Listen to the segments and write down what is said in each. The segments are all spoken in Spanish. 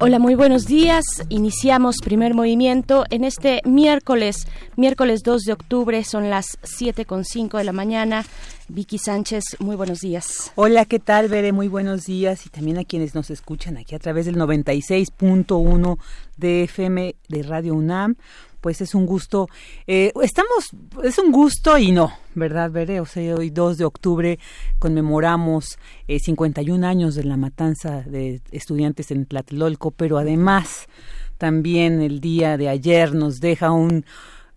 Hola, muy buenos días. Iniciamos primer movimiento en este miércoles, miércoles 2 de octubre, son las 7.5 de la mañana. Vicky Sánchez, muy buenos días. Hola, ¿qué tal, Bere? Muy buenos días y también a quienes nos escuchan aquí a través del 96.1 de FM de Radio UNAM pues es un gusto, eh, estamos, es un gusto y no, ¿verdad, Veré? O sea, hoy 2 de octubre conmemoramos eh, 51 años de la matanza de estudiantes en Tlatelolco, pero además también el día de ayer nos deja un,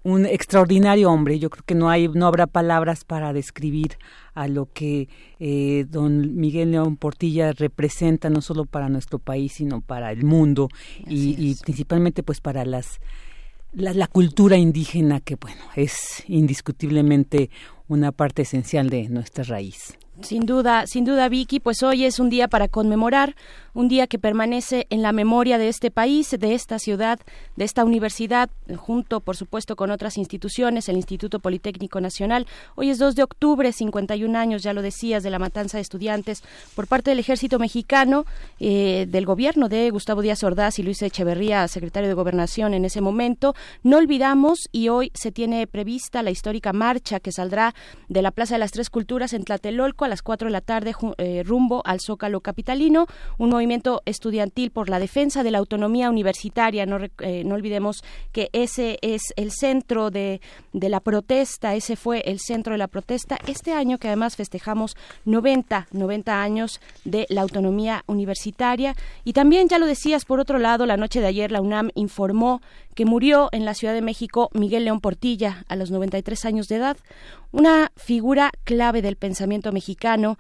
un extraordinario hombre. Yo creo que no hay, no habrá palabras para describir a lo que eh, don Miguel León Portilla representa no solo para nuestro país sino para el mundo y, y, principalmente pues para las la, la, cultura indígena que bueno es indiscutiblemente una parte esencial de nuestra raíz. Sin duda, sin duda, Vicky, pues hoy es un día para conmemorar, un día que permanece en la memoria de este país, de esta ciudad, de esta universidad, junto, por supuesto, con otras instituciones, el Instituto Politécnico Nacional. Hoy es 2 de octubre, 51 años, ya lo decías, de la matanza de estudiantes por parte del ejército mexicano, eh, del gobierno de Gustavo Díaz Ordaz y Luis Echeverría, secretario de Gobernación en ese momento. No olvidamos, y hoy se tiene prevista la histórica marcha que saldrá de la Plaza de las Tres Culturas en Tlatelolco a las 4 de la tarde eh, rumbo al Zócalo Capitalino, un movimiento estudiantil por la defensa de la autonomía universitaria. No, eh, no olvidemos que ese es el centro de, de, la protesta, ese fue el centro de la protesta este año que además festejamos 90, 90 años de la autonomía universitaria. Y también, ya lo decías, por otro lado, la noche de ayer la UNAM informó que murió en la Ciudad de México Miguel León Portilla a los 93 años de edad, una figura clave del pensamiento mexicano,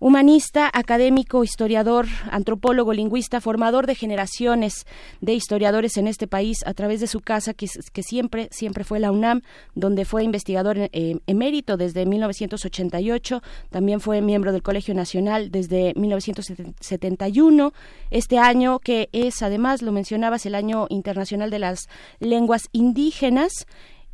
Humanista, académico, historiador, antropólogo, lingüista, formador de generaciones de historiadores en este país a través de su casa, que, siempre, siempre fue la UNAM, donde fue investigador eh, emérito desde 1988, también fue miembro del Colegio Nacional desde 1971, este año que es, además, lo mencionabas, el Año Internacional de las Lenguas Indígenas,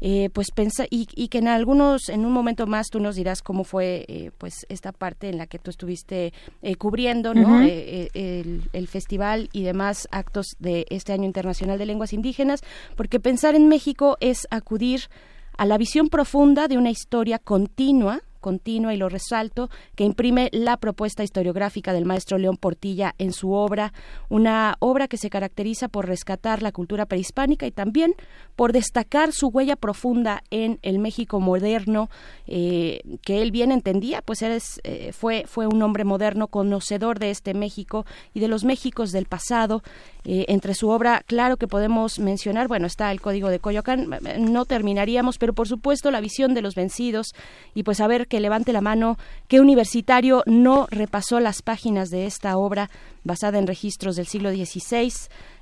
eh, pues pensa y, y, que en algunos en un momento más tú nos dirás cómo fue eh, pues esta parte en la que tú estuviste eh, cubriendo no uh -huh. el, el, festival y demás actos de este año internacional de lenguas indígenas porque pensar en México es acudir a la visión profunda de una historia continua continua y lo resalto, que imprime la propuesta historiográfica del maestro León Portilla en su obra, una obra que se caracteriza por rescatar la cultura prehispánica y también por destacar su huella profunda en el México moderno, eh, que él bien entendía, pues eh, fue, fue un hombre moderno, conocedor de este México y de los Méxicos del pasado. Eh, entre su obra, claro que podemos mencionar, bueno, está el Código de Coyoacán, no terminaríamos, pero por supuesto la visión de los vencidos y pues a ver que levante la mano qué universitario no repasó las páginas de esta obra basada en registros del siglo XVI,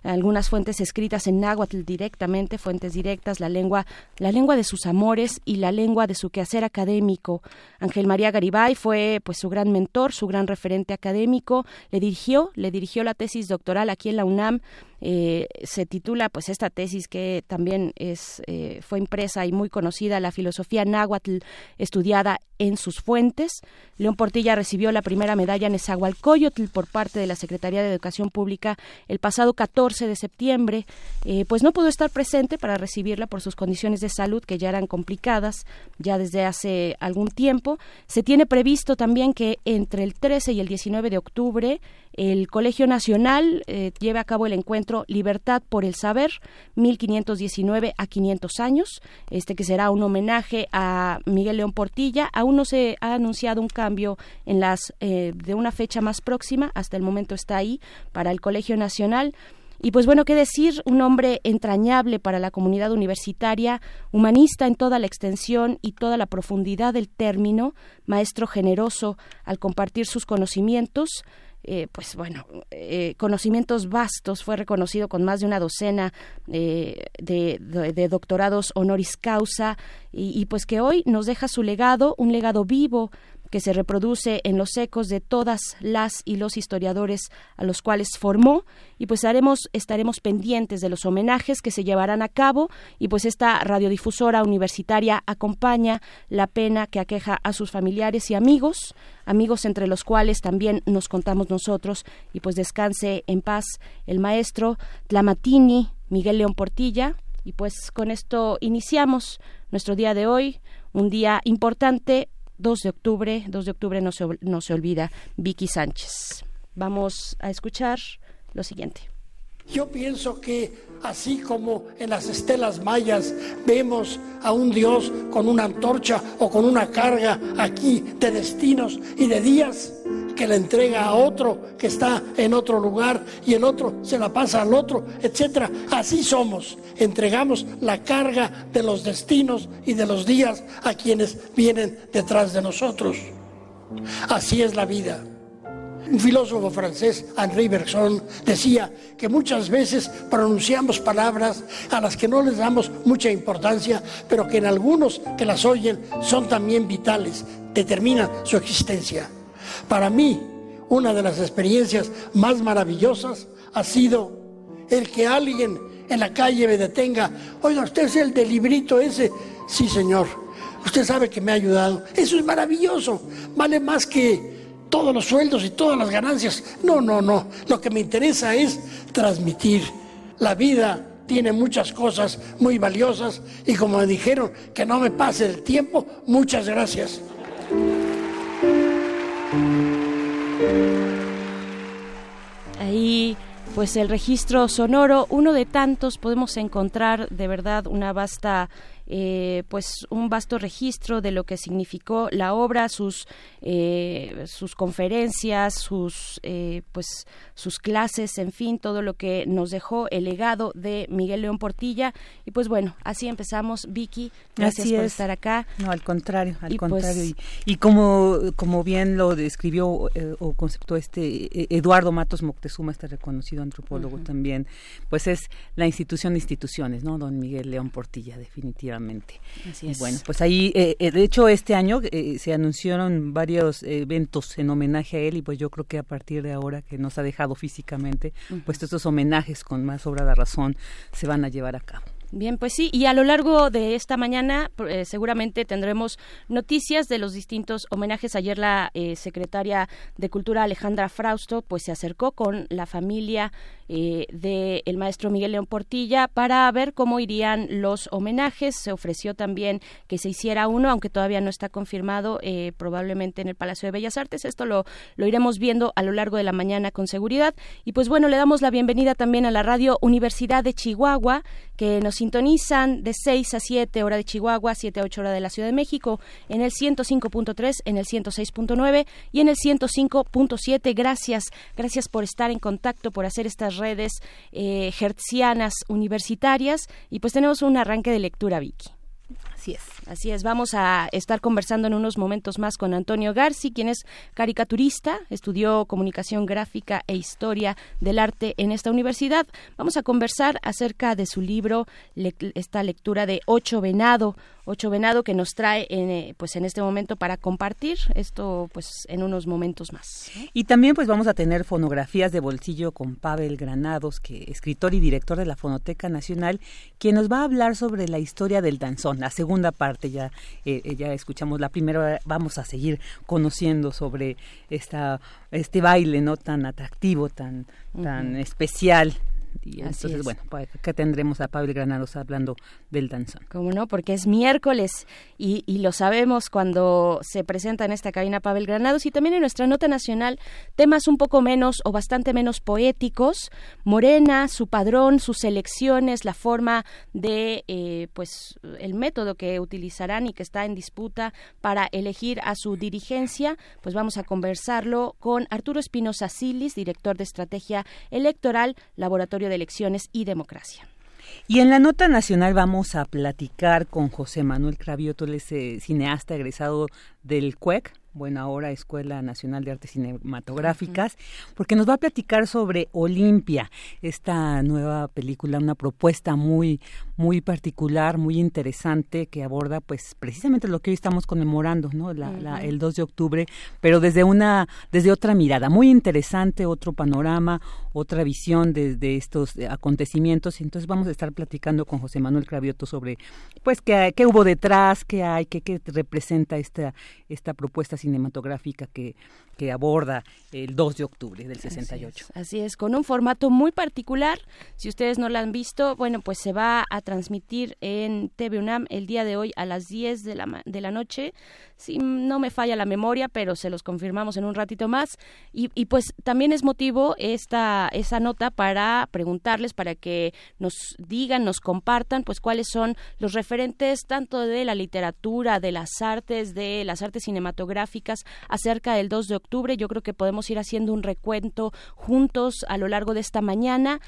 algunas fuentes escritas en náhuatl directamente, fuentes directas, la lengua, la lengua de sus amores y la lengua de su quehacer académico. Ángel María Garibay fue pues su gran mentor, su gran referente académico, le dirigió, le dirigió la tesis doctoral aquí en la UNAM. Eh, se titula pues esta tesis que también es eh, fue impresa y muy conocida la filosofía náhuatl estudiada en sus fuentes. León Portilla recibió la primera medalla en Esahualcoyotl por parte de la Secretaría de Educación Pública el pasado 14 de septiembre. Eh, pues no pudo estar presente para recibirla por sus condiciones de salud que ya eran complicadas ya desde hace algún tiempo. Se tiene previsto también que entre el 13 y el 19 de octubre el Colegio Nacional eh, lleve a cabo el encuentro Libertad por el Saber 1519 a 500 años, este que será un homenaje a Miguel León Portilla. Aún no se ha anunciado un cambio en las eh, de una fecha más próxima, hasta el momento está ahí para el Colegio Nacional. Y pues bueno, qué decir, un hombre entrañable para la comunidad universitaria, humanista en toda la extensión y toda la profundidad del término, maestro generoso al compartir sus conocimientos, eh, pues bueno, eh, conocimientos vastos, fue reconocido con más de una docena de, de, doctorados honoris causa y, y, pues que hoy nos deja su legado, un legado vivo que se reproduce en los ecos de todas las y los historiadores a los cuales formó y pues haremos, estaremos pendientes de los homenajes que se llevarán a cabo y pues esta radiodifusora universitaria acompaña la pena que aqueja a sus familiares y amigos, amigos entre los cuales también nos contamos nosotros y pues descanse en paz el maestro Tlamatini Miguel León Portilla y pues con esto iniciamos nuestro día de hoy, un día importante 2 de octubre, 2 de octubre no se, no se olvida, Vicky Sánchez. Vamos a escuchar lo siguiente. Yo pienso que así como en las estelas mayas vemos a un Dios con una antorcha o con una carga aquí de destinos y de días que le entrega a otro que está en otro lugar y el otro se la pasa al otro, etcétera. Así somos. Entregamos la carga de los destinos y de los días a quienes vienen detrás de nosotros. Así es la vida. Un filósofo francés, Henri Bergson, decía que muchas veces pronunciamos palabras a las que no les damos mucha importancia, pero que en algunos que las oyen son también vitales, determinan su existencia. Para mí, una de las experiencias más maravillosas ha sido el que alguien en la calle me detenga. Oiga, usted es el del librito ese. Sí, señor. Usted sabe que me ha ayudado. Eso es maravilloso. Vale más que todos los sueldos y todas las ganancias. No, no, no. Lo que me interesa es transmitir. La vida tiene muchas cosas muy valiosas y como me dijeron que no me pase el tiempo, muchas gracias. Ahí pues el registro sonoro, uno de tantos, podemos encontrar de verdad una vasta eh, pues un vasto registro de lo que significó la obra, sus eh, sus conferencias, sus eh, pues sus clases, en fin, todo lo que nos dejó el legado de Miguel León Portilla y pues bueno, así empezamos. Vicky, gracias por estar acá. No, al contrario, al pues, contrario y, como como bien lo describió o conceptó este Eduardo Matos Moctezuma, este reconocido antropólogo también, pues es la institución de instituciones, ¿no? Don Miguel León Portilla, definitivamente. Así es. Bueno, pues ahí, eh, eh, de hecho, este año eh, se anunciaron varios eventos en homenaje a él y pues yo creo que a partir de ahora que nos ha dejado físicamente, pues estos homenajes con más obra de razón se van a llevar a cabo. Bien, pues sí, y a lo largo de esta mañana eh, seguramente tendremos noticias de los distintos homenajes. Ayer la eh, secretaria de Cultura Alejandra Frausto pues se acercó con la familia eh, del maestro Miguel León Portilla para ver cómo irían los homenajes. Se ofreció también que se hiciera uno, aunque todavía no está confirmado, probablemente en el Palacio de Bellas Artes. Esto lo, lo iremos viendo a lo largo de la mañana con seguridad. Y pues bueno, le damos la bienvenida también a la radio Universidad de Chihuahua, que nos sintonizan de 6 a 7 hora de Chihuahua, 7 a 8 hora de la Ciudad de México, en el 105.3, en el 106.9 y en el 105.7. Gracias, gracias por estar en contacto, por hacer estas redes eh, hertzianas universitarias y pues tenemos un arranque de lectura, Vicky. Así es. Así es, vamos a estar conversando en unos momentos más con Antonio Garci, quien es caricaturista, estudió comunicación gráfica e historia del arte en esta universidad. Vamos a conversar acerca de su libro, esta lectura de Ocho Venado, Ocho Venado que nos trae en, eh, pues en este momento para compartir esto pues en unos momentos más. Y también pues vamos a tener fonografías de bolsillo con Pavel Granados, que escritor y director de la Fonoteca Nacional, quien nos va a hablar sobre la historia del danzón, la segunda parte ya eh, eh, ya escuchamos la primera, vamos a seguir conociendo sobre esta este baile no tan atractivo, tan tan especial y entonces, bueno, pues acá tendremos a Pablo Granados hablando del danzón. ¿Cómo no? Porque es miércoles y, y, lo sabemos cuando se presenta en esta cabina Pavel Granados y también en nuestra nota nacional temas un poco menos o bastante menos poéticos. Morena, su padrón, sus elecciones, la forma de, eh, pues, el método que utilizarán y que está en disputa para elegir a su dirigencia, pues vamos a conversarlo con Arturo Espinosa Silis, director de estrategia electoral, laboratorio de Elecciones y Democracia. Y en la nota nacional vamos a platicar con José Manuel Cravioto, él es eh, cineasta egresado del CUEC, bueno, ahora Escuela Nacional de Artes Cinematográficas, porque nos va a platicar sobre Olimpia, esta nueva película, una propuesta muy, muy particular, muy interesante que aborda, pues, precisamente lo que hoy estamos conmemorando, ¿no? el 2 de octubre, pero desde una, desde otra mirada, muy interesante, otro panorama, otra visión de, estos acontecimientos. Entonces vamos a estar platicando con José Manuel Cravioto sobre, pues, qué, qué hubo detrás, qué hay, qué, qué representa esta, esta propuesta cinematográfica que, que aborda el 2 de octubre del 68. Así es, con un formato muy particular. Si ustedes no la han visto, bueno, pues se va a transmitir en TV UNAM el día de hoy a las 10 de la, de la noche. Si no me falla la memoria, pero se los confirmamos en un ratito más. Y, y pues también es motivo esta esa nota para preguntarles, para que nos digan, nos compartan, pues cuáles son los referentes tanto de la literatura, de las artes, de las artes cinematográficas acerca del 2 de octubre yo creo que podemos ir haciendo un recuento juntos a lo largo de esta mañana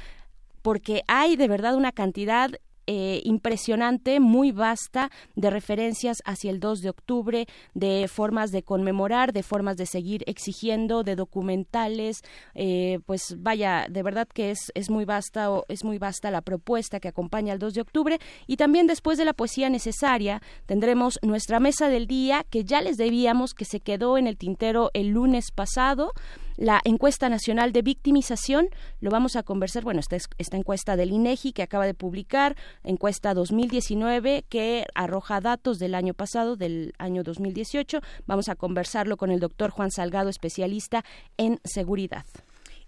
porque hay de verdad una cantidad eh, impresionante, muy vasta, de referencias hacia el 2 de octubre, de formas de conmemorar, de formas de seguir exigiendo, de documentales, eh, pues vaya, de verdad que es, es muy vasta o es muy vasta la propuesta que acompaña al 2 de octubre. Y también después de la poesía necesaria tendremos nuestra mesa del día que ya les debíamos que se quedó en el tintero el lunes pasado la encuesta nacional de victimización. Lo vamos a conversar, bueno, esta, esta encuesta del INEGI que acaba de publicar, encuesta 2019 que arroja datos del año pasado, del año 2018. Vamos a conversarlo con el doctor Juan Salgado, especialista en seguridad.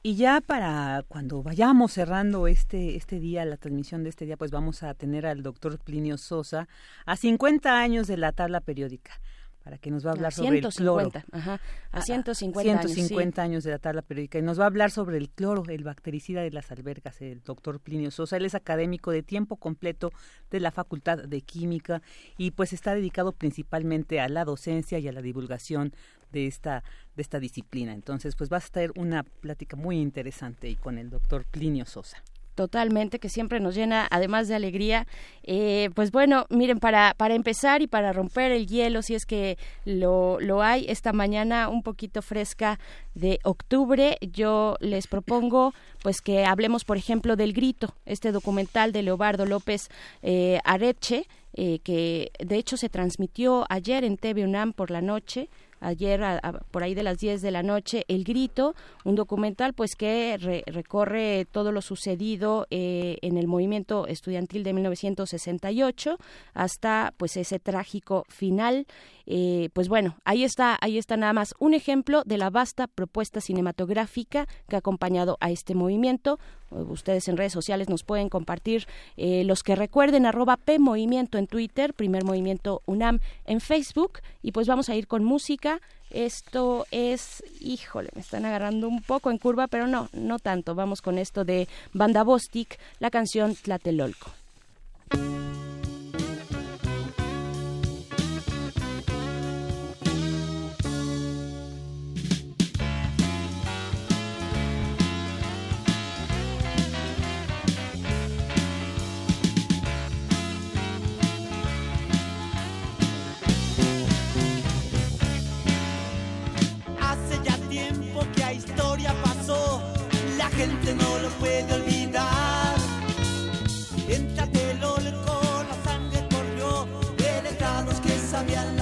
Y ya para cuando vayamos cerrando este, este día, la transmisión de este día, pues vamos a tener al doctor Plinio Sosa a 50 años de la tabla periódica para que nos va a hablar sobre el cloro. Ajá, a 150, 150 años, de la tabla periódica y nos va a hablar sobre el cloro, el bactericida de las albergas, el doctor Plinio Sosa. Él es académico de tiempo completo de la Facultad de Química y pues está dedicado principalmente a la docencia y a la divulgación de esta de esta disciplina. Entonces, pues va a estar una plática muy interesante y con el doctor Plinio Sosa totalmente, que siempre nos llena, además de alegría. Eh, pues bueno, miren, para, para empezar y para romper el hielo, si es que lo, lo hay, esta mañana un poquito fresca de octubre, yo les propongo pues que hablemos, por ejemplo, del Grito, este documental de Leobardo López eh, Areche, eh, que de hecho se transmitió ayer en TV UNAM por la noche ayer por ahí de las 10 de la noche El Grito, un documental pues que recorre todo lo sucedido eh, en el movimiento estudiantil de 1968 hasta pues ese trágico final. Eh, pues bueno, ahí está, ahí está nada más un ejemplo de la vasta propuesta cinematográfica que ha acompañado a este movimiento. Ustedes en redes sociales nos pueden compartir eh, los que recuerden arroba P en Twitter, Primer Movimiento UNAM en Facebook y pues vamos a ir con música. Esto es, híjole, me están agarrando un poco en curva, pero no, no tanto. Vamos con esto de Banda Bostic, la canción Tlatelolco. Gente no lo puede olvidar. Entra Tlatelolco, la sangre corrió de letrados que sabían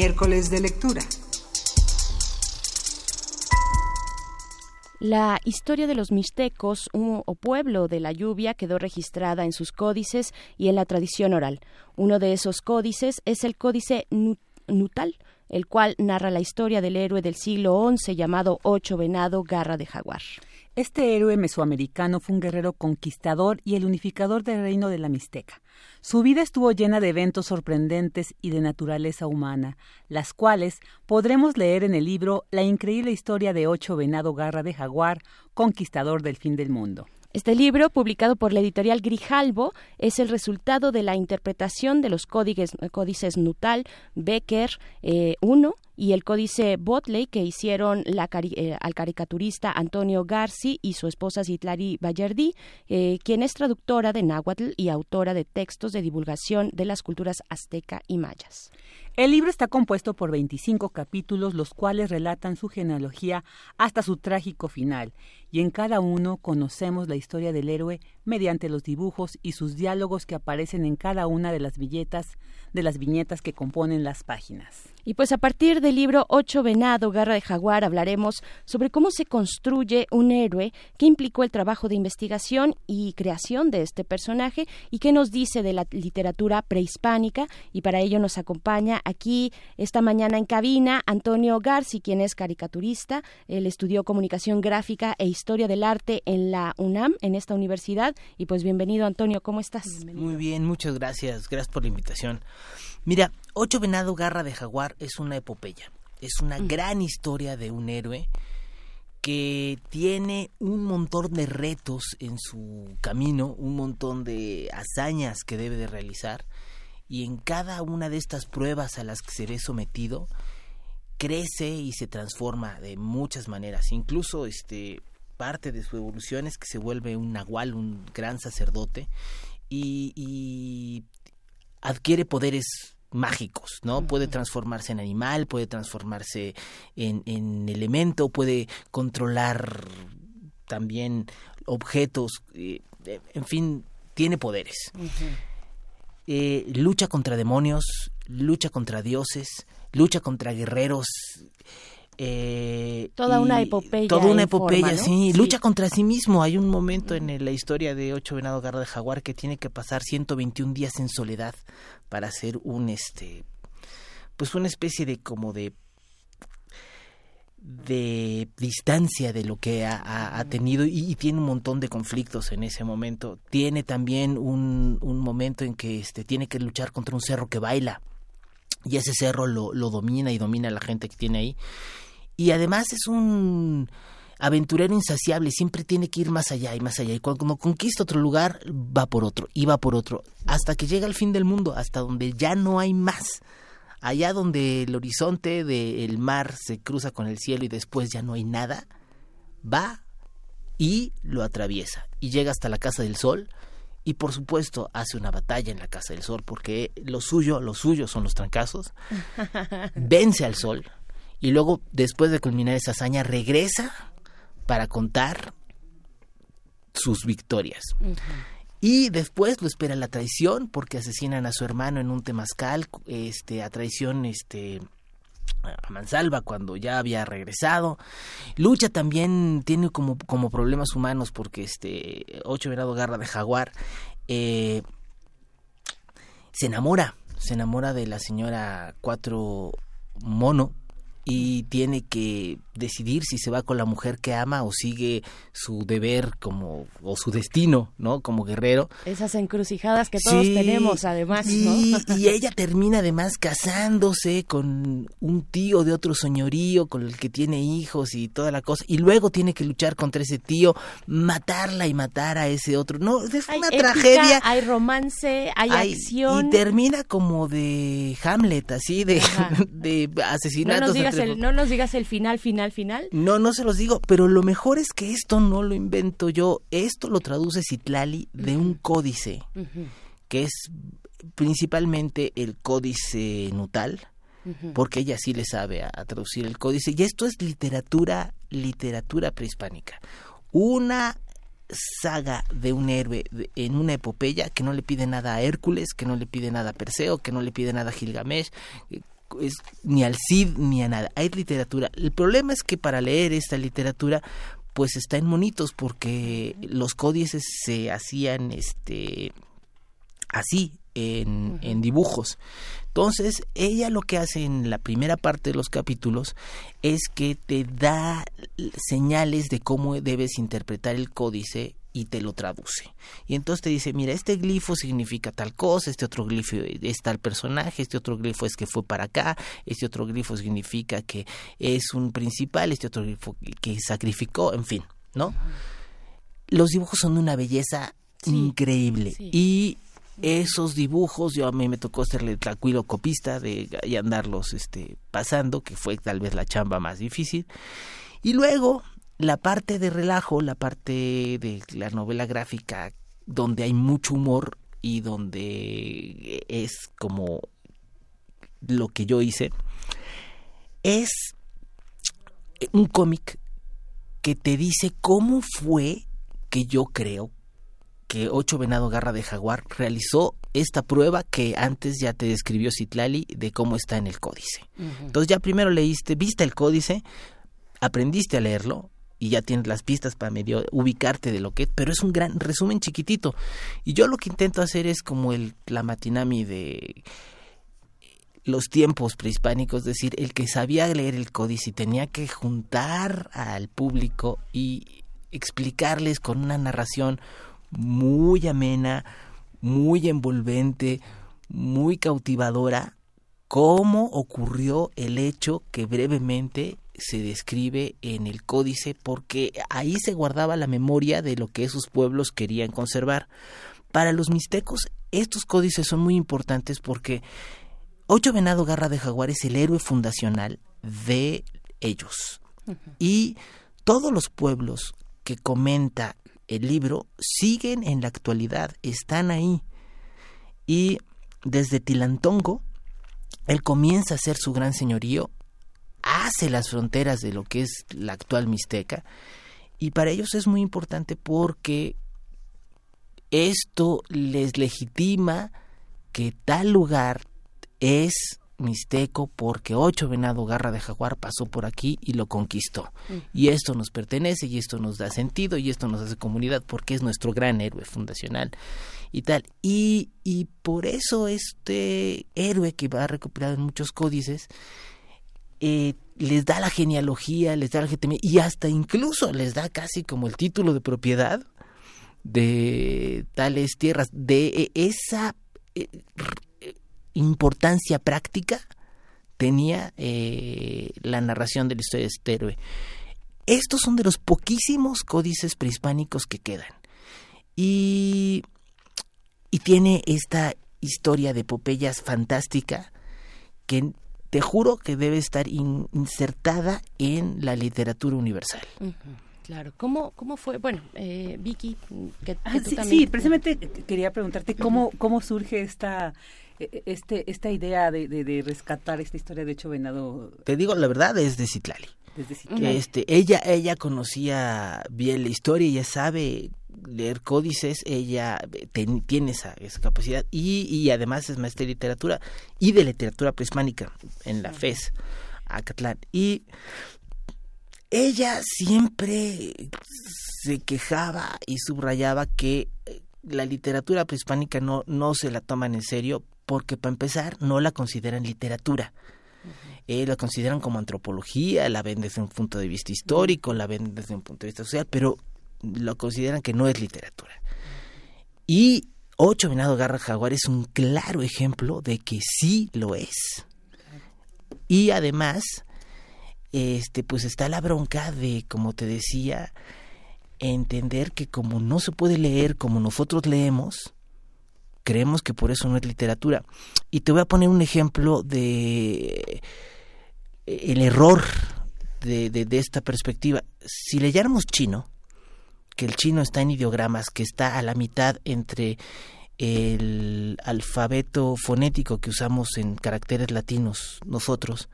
Miércoles de lectura. La historia de los mixtecos un- o pueblo de la lluvia quedó registrada en sus códices y en la tradición oral. Uno de esos códices es el Códice Nu- Nutal, el cual narra la historia del héroe del siglo XI llamado Ocho Venado Garra de Jaguar. Este héroe mesoamericano fue un guerrero conquistador y el unificador del reino de la Mixteca. Su vida estuvo llena de eventos sorprendentes y de naturaleza humana, las cuales podremos leer en el libro La increíble historia de Ocho Venado Garra de Jaguar, conquistador del fin del mundo. Este libro, publicado por la editorial Grijalbo, es el resultado de la interpretación de los códices, códices Nutal, Becker eh, I y el códice Botley que hicieron la eh, al caricaturista Antonio Garci y su esposa Citlari Bayardí, eh, quien es traductora de náhuatl y autora de textos de divulgación de las culturas azteca y mayas. El libro está compuesto por 25 capítulos, los cuales relatan su genealogía hasta su trágico final, y en cada uno conocemos la historia del héroe mediante los dibujos y sus diálogos que aparecen en cada una de las viñetas, de las viñetas que componen las páginas. Y pues a partir del libro Ocho Venado, Garra de Jaguar, hablaremos sobre cómo se construye un héroe, qué implicó el trabajo de investigación y creación de este personaje y qué nos dice de la literatura prehispánica. Y para ello nos acompaña aquí esta mañana en cabina Antonio Garci, quien es caricaturista. Él estudió comunicación gráfica e historia del arte en la UNAM, en esta universidad. Y pues bienvenido Antonio, ¿cómo estás? Muy bien, muchas gracias. Gracias por la invitación. Mira, Ocho Venado Garra de Jaguar es una epopeya. Es una gran historia de un héroe que tiene un montón de retos en su camino, un montón de hazañas que debe de realizar y en cada una de estas pruebas a las que se ve sometido crece y se transforma de muchas maneras. Incluso este parte de su evolución es que se vuelve un nahual, un gran sacerdote y, y adquiere poderes mágicos, ¿no? Puede transformarse en animal, puede transformarse en, en elemento, puede controlar también objetos, eh, eh, en fin, tiene poderes. Eh, lucha contra demonios, lucha contra dioses, lucha contra guerreros. Eh, Toda una epopeya Toda una forma, epopeya, ¿no? sí, Sí. Lucha contra sí mismo. Hay un momento en la historia de Ocho Venado Garra de Jaguar que tiene que pasar 121 días en soledad para hacer un, este, pues una especie de como de de distancia de lo que ha, ha- ha tenido y, y tiene un montón de conflictos en ese momento. Tiene también un, un momento en que este, tiene que luchar contra un cerro que baila y ese cerro lo, lo domina y domina a la gente que tiene ahí. Y además es un aventurero insaciable, siempre tiene que ir más allá y más allá. Y cuando conquista otro lugar, va por otro, y va por otro, hasta que llega al fin del mundo, hasta donde ya no hay más. Allá donde el horizonte del mar se cruza con el cielo y después ya no hay nada, va y lo atraviesa. Y llega hasta la Casa del Sol y por supuesto hace una batalla en la Casa del Sol porque lo suyo, lo suyo son los trancazos. Vence al Sol y luego después de culminar esa hazaña regresa para contar sus victorias. Y después lo espera la traición porque asesinan a su hermano en un temazcal, este, a traición, este, a Mansalva cuando ya había regresado. Lucha también tiene como, como problemas humanos porque este Ocho Venado Garra de Jaguar eh, se enamora, se enamora de la señora Cuatro Mono y tiene que decidir si se va con la mujer que ama o sigue su deber como o su destino, ¿no? Como guerrero. Esas encrucijadas que todos Sí, tenemos además, y, ¿no? y ella termina además casándose con un tío de otro señorío con el que tiene hijos y toda la cosa y luego tiene que luchar contra ese tío, matarla y matar a ese otro. No, es Hay una épica, tragedia. hay romance, hay Ay, acción. Y termina como de Hamlet, así, de, de No asesinatos. nos, digas entre- el, no nos digas el final, final, final. no, no se los digo, pero lo mejor es que esto no lo invento yo. Esto lo traduce Citlali de un códice, que es principalmente el códice nutal, porque ella sí le sabe a, a traducir el códice. Y esto es literatura, literatura prehispánica. Una saga de un héroe de- en una epopeya que no le pide nada a Hércules, que no le pide nada a Perseo, que no le pide nada a Gilgamesh, es, ni al Cid ni a nada. Hay literatura. El problema es que para leer esta literatura pues está en monitos porque los códices se hacían este así en, en dibujos. Entonces, ella lo que hace en la primera parte de los capítulos es que te da señales de cómo debes interpretar el códice y te lo traduce. Y entonces te dice, mira, este glifo significa tal cosa, este otro glifo es tal personaje, este otro glifo es que fue para acá, este otro glifo significa que es un principal, este otro glifo que sacrificó, en fin, ¿no? Los dibujos son de una belleza Sí, increíble sí. y esos dibujos, yo a mí me tocó serle tlacuilo copista de y andarlos este, pasando, que fue tal vez la chamba más difícil. Y luego la parte de relajo, la parte de la novela gráfica, donde hay mucho humor y donde es como lo que yo hice, es un cómic que te dice cómo fue que yo creo que Ocho Venado Garra de Jaguar realizó esta prueba que antes ya te describió Citlali de cómo está en el códice. Entonces ya primero leíste, viste el códice, aprendiste a leerlo y ya tienes las pistas para medio ubicarte de lo que es, pero es un gran resumen chiquitito. Y yo lo que intento hacer es como el la matinami de los tiempos prehispánicos, es decir, el que sabía leer el códice y tenía que juntar al público y explicarles con una narración muy amena, muy envolvente, muy cautivadora, cómo ocurrió el hecho que brevemente se describe en el códice, porque ahí se guardaba la memoria de lo que esos pueblos querían conservar. Para los mixtecos, estos códices son muy importantes porque Ocho Venado Garra de Jaguar es el héroe fundacional de ellos. Y todos los pueblos que comenta el libro siguen en la actualidad, están ahí. Y desde Tilantongo, él comienza a hacer su gran señorío, hace las fronteras de lo que es la actual Mixteca, y para ellos es muy importante porque esto les legitima que tal lugar es mixteco porque ocho venado garra de jaguar pasó por aquí y lo conquistó. Y esto nos pertenece y esto nos da sentido y esto nos hace comunidad porque es nuestro gran héroe fundacional y tal. Y, y por eso este héroe que va recopilado en muchos códices eh, les da la genealogía, les da la legitimidad y hasta incluso les da casi como el título de propiedad de tales tierras, de esa eh, importancia práctica tenía eh, la narración de la historia de este héroe. Estos son de los poquísimos códices prehispánicos que quedan. Y, y tiene esta historia de epopeyas fantástica que te juro que debe estar in- insertada en la literatura universal. Claro, ¿cómo, cómo fue? Bueno, eh, Vicky, que, que Ah, tú sí, también- sí, precisamente quería preguntarte cómo, cómo surge esta, eh, este, esta idea de, de, de rescatar esta historia de hecho venado Te digo la verdad, es de Citlali. desde que Citlali. este ella ella conocía bien la historia ella sabe leer códices, ella eh, ten- tiene esa, esa capacidad y, y además es maestra de literatura y de literatura prehispánica en la FES, Acatlán. Y ella siempre se quejaba y subrayaba que eh, la literatura prehispánica no, no se la toman en serio porque para empezar no la consideran literatura. Eh, la consideran como antropología, la ven desde un punto de vista histórico, la ven desde un punto de vista social, pero lo consideran que no es literatura. Y Ocho Venado Garra Jaguar es un claro ejemplo de que sí lo es. Y además, este, pues está la bronca de, como te decía, entender que como no se puede leer como nosotros leemos, creemos que por eso no es literatura. Y te voy a poner un ejemplo de eh, el error de, de, de esta perspectiva. Si leyéramos chino, que el chino está en ideogramas, que está a la mitad entre el alfabeto fonético que usamos en caracteres latinos nosotros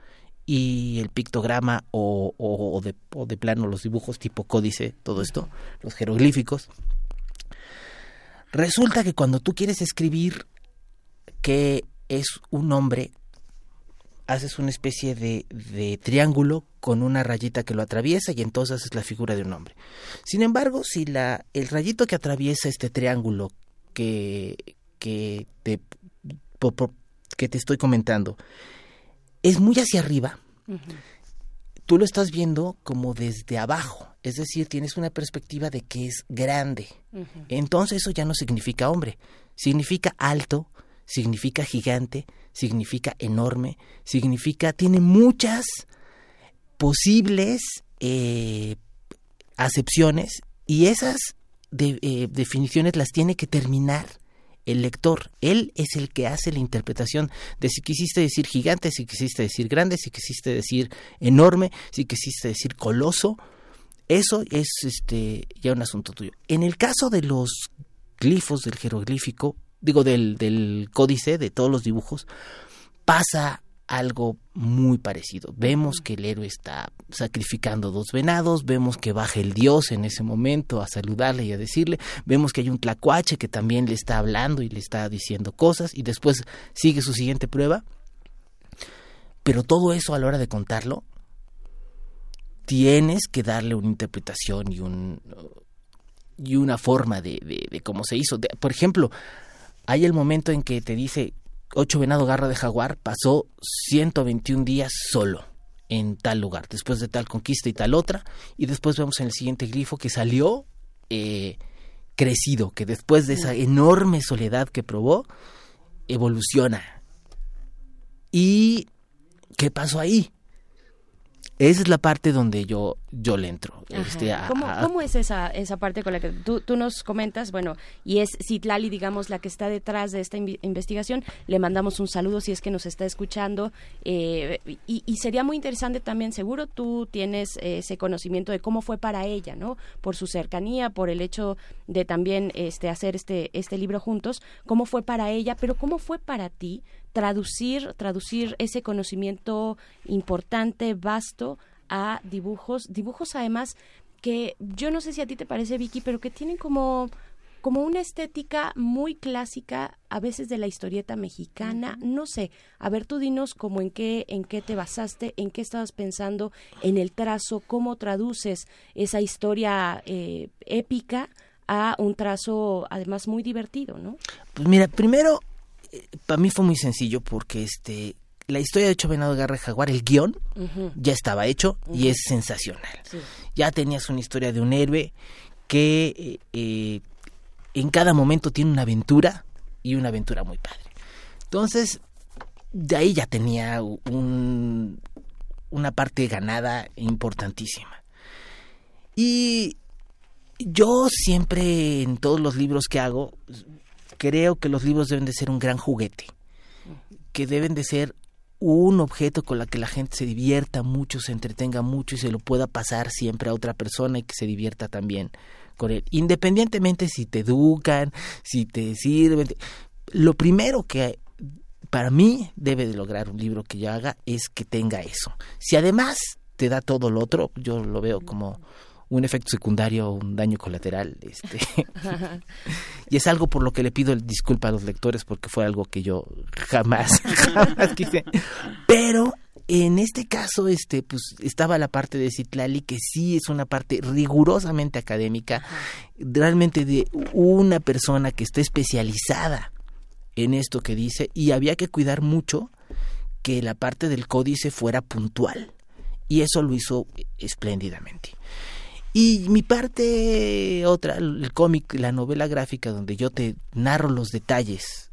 y el pictograma o, de, de plano los dibujos tipo códice, todo esto, los jeroglíficos. Resulta que cuando tú quieres escribir que es un nombre, haces una especie de, de, triángulo con una rayita que lo atraviesa y entonces es la figura de un hombre. Sin embargo, si la, el rayito que atraviesa este triángulo que, que, te, que te estoy comentando es muy hacia arriba, uh -huh. tú lo estás viendo como desde abajo, es decir, tienes una perspectiva de que es grande. Uh -huh. Entonces eso ya no significa hombre, significa alto, significa gigante, significa enorme, significa, tiene muchas posibles eh, acepciones y esas eh, definiciones las tiene que terminar el lector. Él es el que hace la interpretación de si quisiste decir gigante, si quisiste decir grande, si quisiste decir enorme, si quisiste decir coloso. Eso es este ya un asunto tuyo. En el caso de los glifos del jeroglífico, digo del, del códice, de todos los dibujos, pasa algo muy parecido. Vemos que el héroe está sacrificando dos venados, vemos que baja el dios en ese momento a saludarle y a decirle, vemos que hay un tlacuache que también le está hablando y le está diciendo cosas y después sigue su siguiente prueba. Pero todo eso a la hora de contarlo, tienes que darle una interpretación y un y una forma de, de, de cómo se hizo. De, por ejemplo, hay el momento en que te dice Ocho Venado Garra de Jaguar pasó 121 días solo en tal lugar, después de tal conquista y tal otra, y después vemos en el siguiente glifo que salió eh, crecido, que después de esa enorme soledad que probó, evoluciona. ¿Y qué pasó ahí? Esa es la parte donde yo, yo le entro. Este, a, ¿Cómo, ¿Cómo, es esa, esa parte con la que tú, tú, nos comentas? Bueno, y es Citlali, digamos, la que está detrás de esta in investigación. Le mandamos un saludo si es que nos está escuchando. Eh, y, y, sería muy interesante también, seguro tú tienes ese conocimiento de cómo fue para ella, ¿no? Por su cercanía, por el hecho de también este, hacer este, este libro juntos. ¿Cómo fue para ella? Pero ¿cómo fue para ti? Traducir, traducir ese conocimiento importante, vasto, a dibujos, dibujos además que yo no sé si a ti te parece Vicky, pero que tienen como como una estética muy clásica a veces de la historieta mexicana, no sé, a ver tú dinos como en qué en qué te basaste, en qué estabas pensando en el trazo, cómo traduces esa historia eh, épica a un trazo además muy divertido, ¿no? Pues mira, primero para mí fue muy sencillo porque este la historia de Ocho Venado Garra Jaguar, el guion, uh -huh. ya estaba hecho uh -huh. y es sensacional. Sí. Ya tenías una historia de un héroe que eh, eh, en cada momento tiene una aventura y una aventura muy padre. Entonces, de ahí ya tenía un, una parte ganada importantísima. Y yo siempre en todos los libros que hago creo que los libros deben de ser un gran juguete, que deben de ser un objeto con la que la gente se divierta mucho, se entretenga mucho y se lo pueda pasar siempre a otra persona y que se divierta también con él. Independientemente si te educan, si te sirven. Lo primero que para mí debe de lograr un libro que yo haga es que tenga eso. Si además te da todo lo otro, yo lo veo como un efecto secundario, un daño colateral. Este. y es algo por lo que le pido disculpa a los lectores porque fue algo que yo jamás, jamás quise. Pero en este caso, este, pues estaba la parte de Citlali, que sí es una parte rigurosamente académica, realmente de una persona que está especializada en esto que dice, y había que cuidar mucho que la parte del códice fuera puntual. Y eso lo hizo espléndidamente. Y mi parte otra, el cómic, la novela gráfica, donde yo te narro los detalles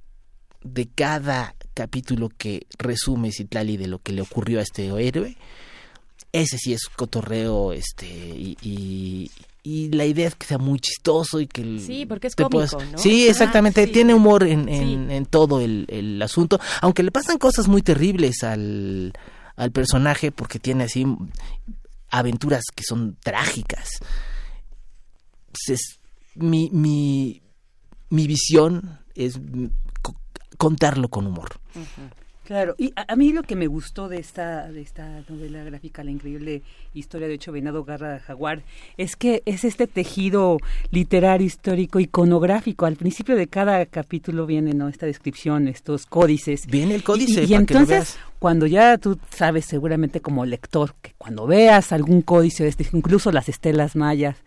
de cada capítulo que resume Citlali de lo que le ocurrió a este héroe, ese sí es cotorreo, este, y, y, la idea es que sea muy chistoso y que... Sí, porque es cómico, ¿no? Sí, exactamente, tiene humor en, en, en todo el, el, asunto, aunque le pasan cosas muy terribles al, al personaje, porque tiene así aventuras que son trágicas. Es, mi, mi, mi visión es contarlo con humor. Claro, y a, mí lo que me gustó de esta, de esta novela gráfica, la increíble historia de Ocho Venado Garra de Jaguar, es que es este tejido literario, histórico, iconográfico. Al principio de cada capítulo viene ¿no? esta descripción, estos códices. Viene el códice. Y, entonces, cuando ya tú sabes seguramente como lector, que cuando veas algún códice, este, incluso las estelas mayas,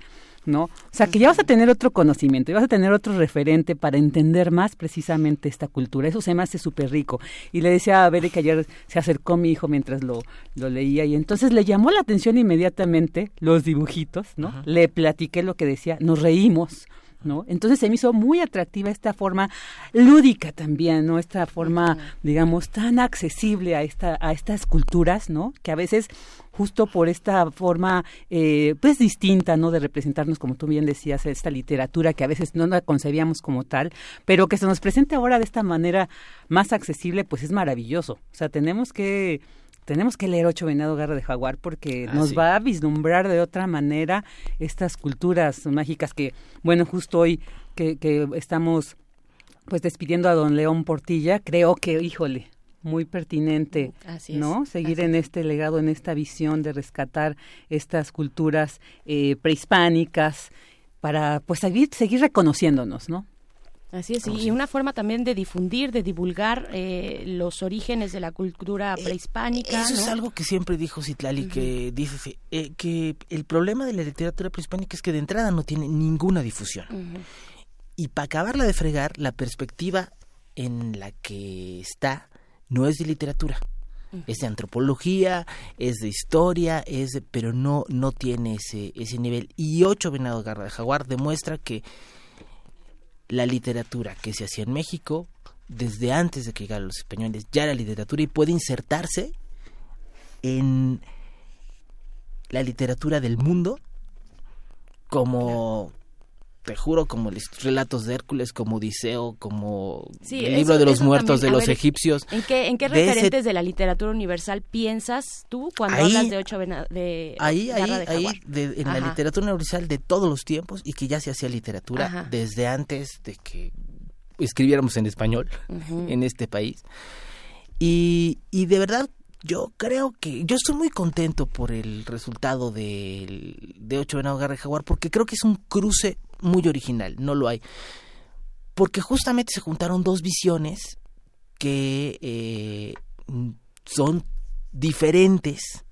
¿no? O sea, que ya vas a tener otro conocimiento, y vas a tener otro referente para entender más precisamente esta cultura. Eso se me hace súper rico. Y le decía a Bere que ayer se acercó mi hijo mientras lo, lo leía y entonces le llamó la atención inmediatamente los dibujitos, ¿no? Le platiqué lo que decía, nos reímos, ¿no? Entonces se me hizo muy atractiva esta forma lúdica también, ¿no? Esta forma, digamos, tan accesible a esta a estas culturas, ¿no? Que a veces justo por esta forma eh, pues distinta, ¿no? De representarnos, como tú bien decías, esta literatura que a veces no la concebíamos como tal, pero que se nos presente ahora de esta manera más accesible, pues es maravilloso. O sea, tenemos que tenemos que leer Ocho Venado Garra de Jaguar porque Ah, nos sí. va a vislumbrar de otra manera estas culturas mágicas que, bueno, justo hoy que, que estamos pues despidiendo a don León Portilla, creo que, híjole, muy pertinente, Así es, ¿no? Seguir así en este legado, en esta visión de rescatar estas culturas eh, prehispánicas para pues seguir, seguir reconociéndonos, ¿no? Así es, y una forma también de difundir, de divulgar eh, los orígenes de la cultura prehispánica. Eso es algo que siempre dijo Citlali, que dice eh, que el problema de la literatura prehispánica es que de entrada no tiene ninguna difusión. Y para acabarla de fregar, la perspectiva en la que está no es de literatura. Es de antropología, es de historia, es de- pero no, no tiene ese, ese nivel. Y Ocho Venado Garra de Jaguar demuestra que la literatura que se hacía en México, desde antes de que llegaran los españoles, ya era literatura y puede insertarse en la literatura del mundo como te juro como los relatos de Hércules como Odiseo como Sí, el eso- libro de los muertos también. de A los ver, egipcios. ¿En qué, en qué de ese- referentes de la literatura universal piensas tú cuando Ahí- hablas de ocho vena- de ahí ahí de ahí de- en la literatura universal de todos los tiempos y que ya se hacía literatura Ajá. desde antes de que escribiéramos en español en este país. Y, y de verdad yo creo que yo estoy muy contento por el resultado del- de Ocho Venados Garra de Jaguar porque creo que es un cruce muy original, no lo hay. Porque justamente se juntaron dos visiones que eh, son diferentes.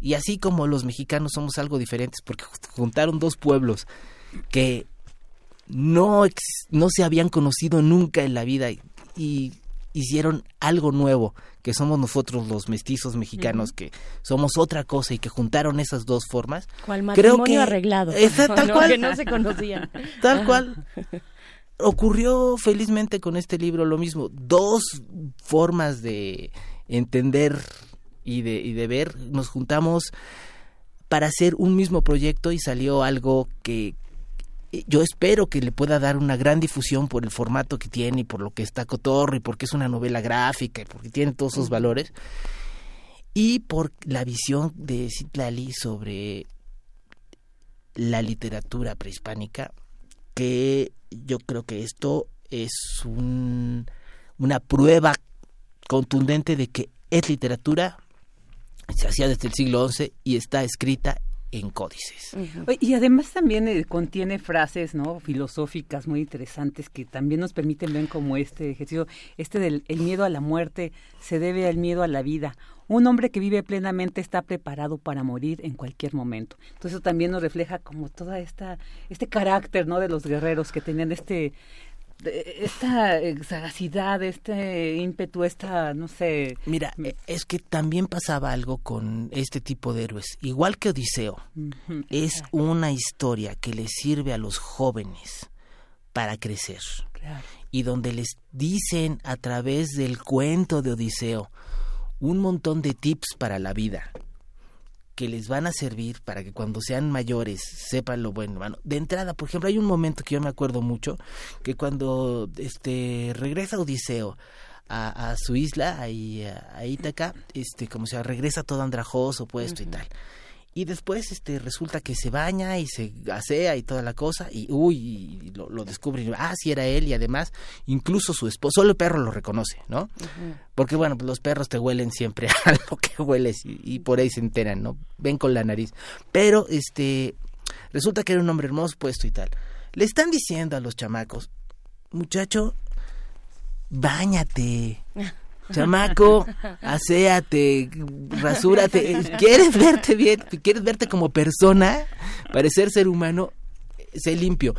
Y así como los mexicanos somos algo diferentes porque ju- juntaron dos pueblos que no, no se habían conocido nunca en la vida y hicieron algo nuevo, que somos nosotros los mestizos mexicanos, que somos otra cosa y que juntaron esas dos formas. ¿Cuál Creo matrimonio que- arreglado? Esa- tal ¿no? cual. Que no se conocían. Tal cual. Ocurrió felizmente con este libro lo mismo. Dos formas de entender y de, y de ver. Nos juntamos para hacer un mismo proyecto y salió algo que yo espero que le pueda dar una gran difusión por el formato que tiene y por lo que está cotorro y porque es una novela gráfica y porque tiene todos sus valores. Y por la visión de Citlali sobre la literatura prehispánica que yo creo que esto es un- una prueba contundente de que es literatura, se hacía desde el siglo XI y está escrita en códices. Y además también eh, contiene frases no filosóficas muy interesantes que también nos permiten ver como este ejercicio, este del el miedo a la muerte se debe al miedo a la vida. Un hombre que vive plenamente está preparado para morir en cualquier momento. Entonces eso también nos refleja como toda esta este carácter no de los guerreros que tenían este esta eh, sagacidad, este ímpetu, esta no sé. Mira, eh, es que también pasaba algo con este tipo de héroes. Igual que Odiseo, es una historia que les sirve a los jóvenes para crecer. claro. y donde les dicen a través del cuento de Odiseo un montón de tips para la vida que les van a servir para que cuando sean mayores sepan lo bueno. Bueno, de entrada, por ejemplo, hay un momento que yo me acuerdo mucho, que cuando este regresa Odiseo a, a su isla, ahí a, Ítaca, este, como se llama, regresa todo andrajoso, puesto y tal. Y después este resulta que se baña y se asea y toda la cosa y uy, y lo, lo descubre, y, ah, sí era él y además incluso su esposo, solo el perro lo reconoce, ¿no? Porque bueno, pues los perros te huelen siempre a lo que hueles y, y por ahí se enteran, ¿no? Ven con la nariz. Pero este resulta que era un hombre hermoso puesto y tal. Le están diciendo a los chamacos, muchacho, báñate. Chamaco, aséate, rasúrate. ¿Quieres verte bien? ¿Quieres verte como persona? Parecer ser humano, sé limpio.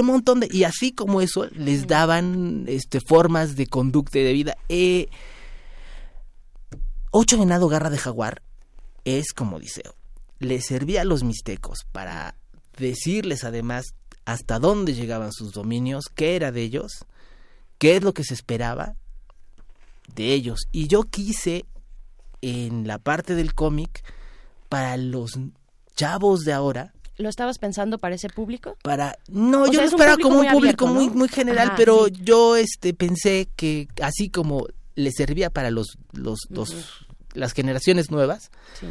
Un montón de, y así como eso, les daban este, formas de conducta y de vida. Eh, ocho venado garra de jaguar es como Odiseo. Le servía a los mixtecos para decirles además hasta dónde llegaban sus dominios, qué era de ellos, qué es lo que se esperaba de ellos. Y yo quise en la parte del cómic para los chavos de ahora ¿Lo estabas pensando para ese público? para no O yo sea, lo esperaba como un público abierto, muy ¿no? muy general pero sí. yo este pensé que así como le servía para los los dos las generaciones nuevas Sí.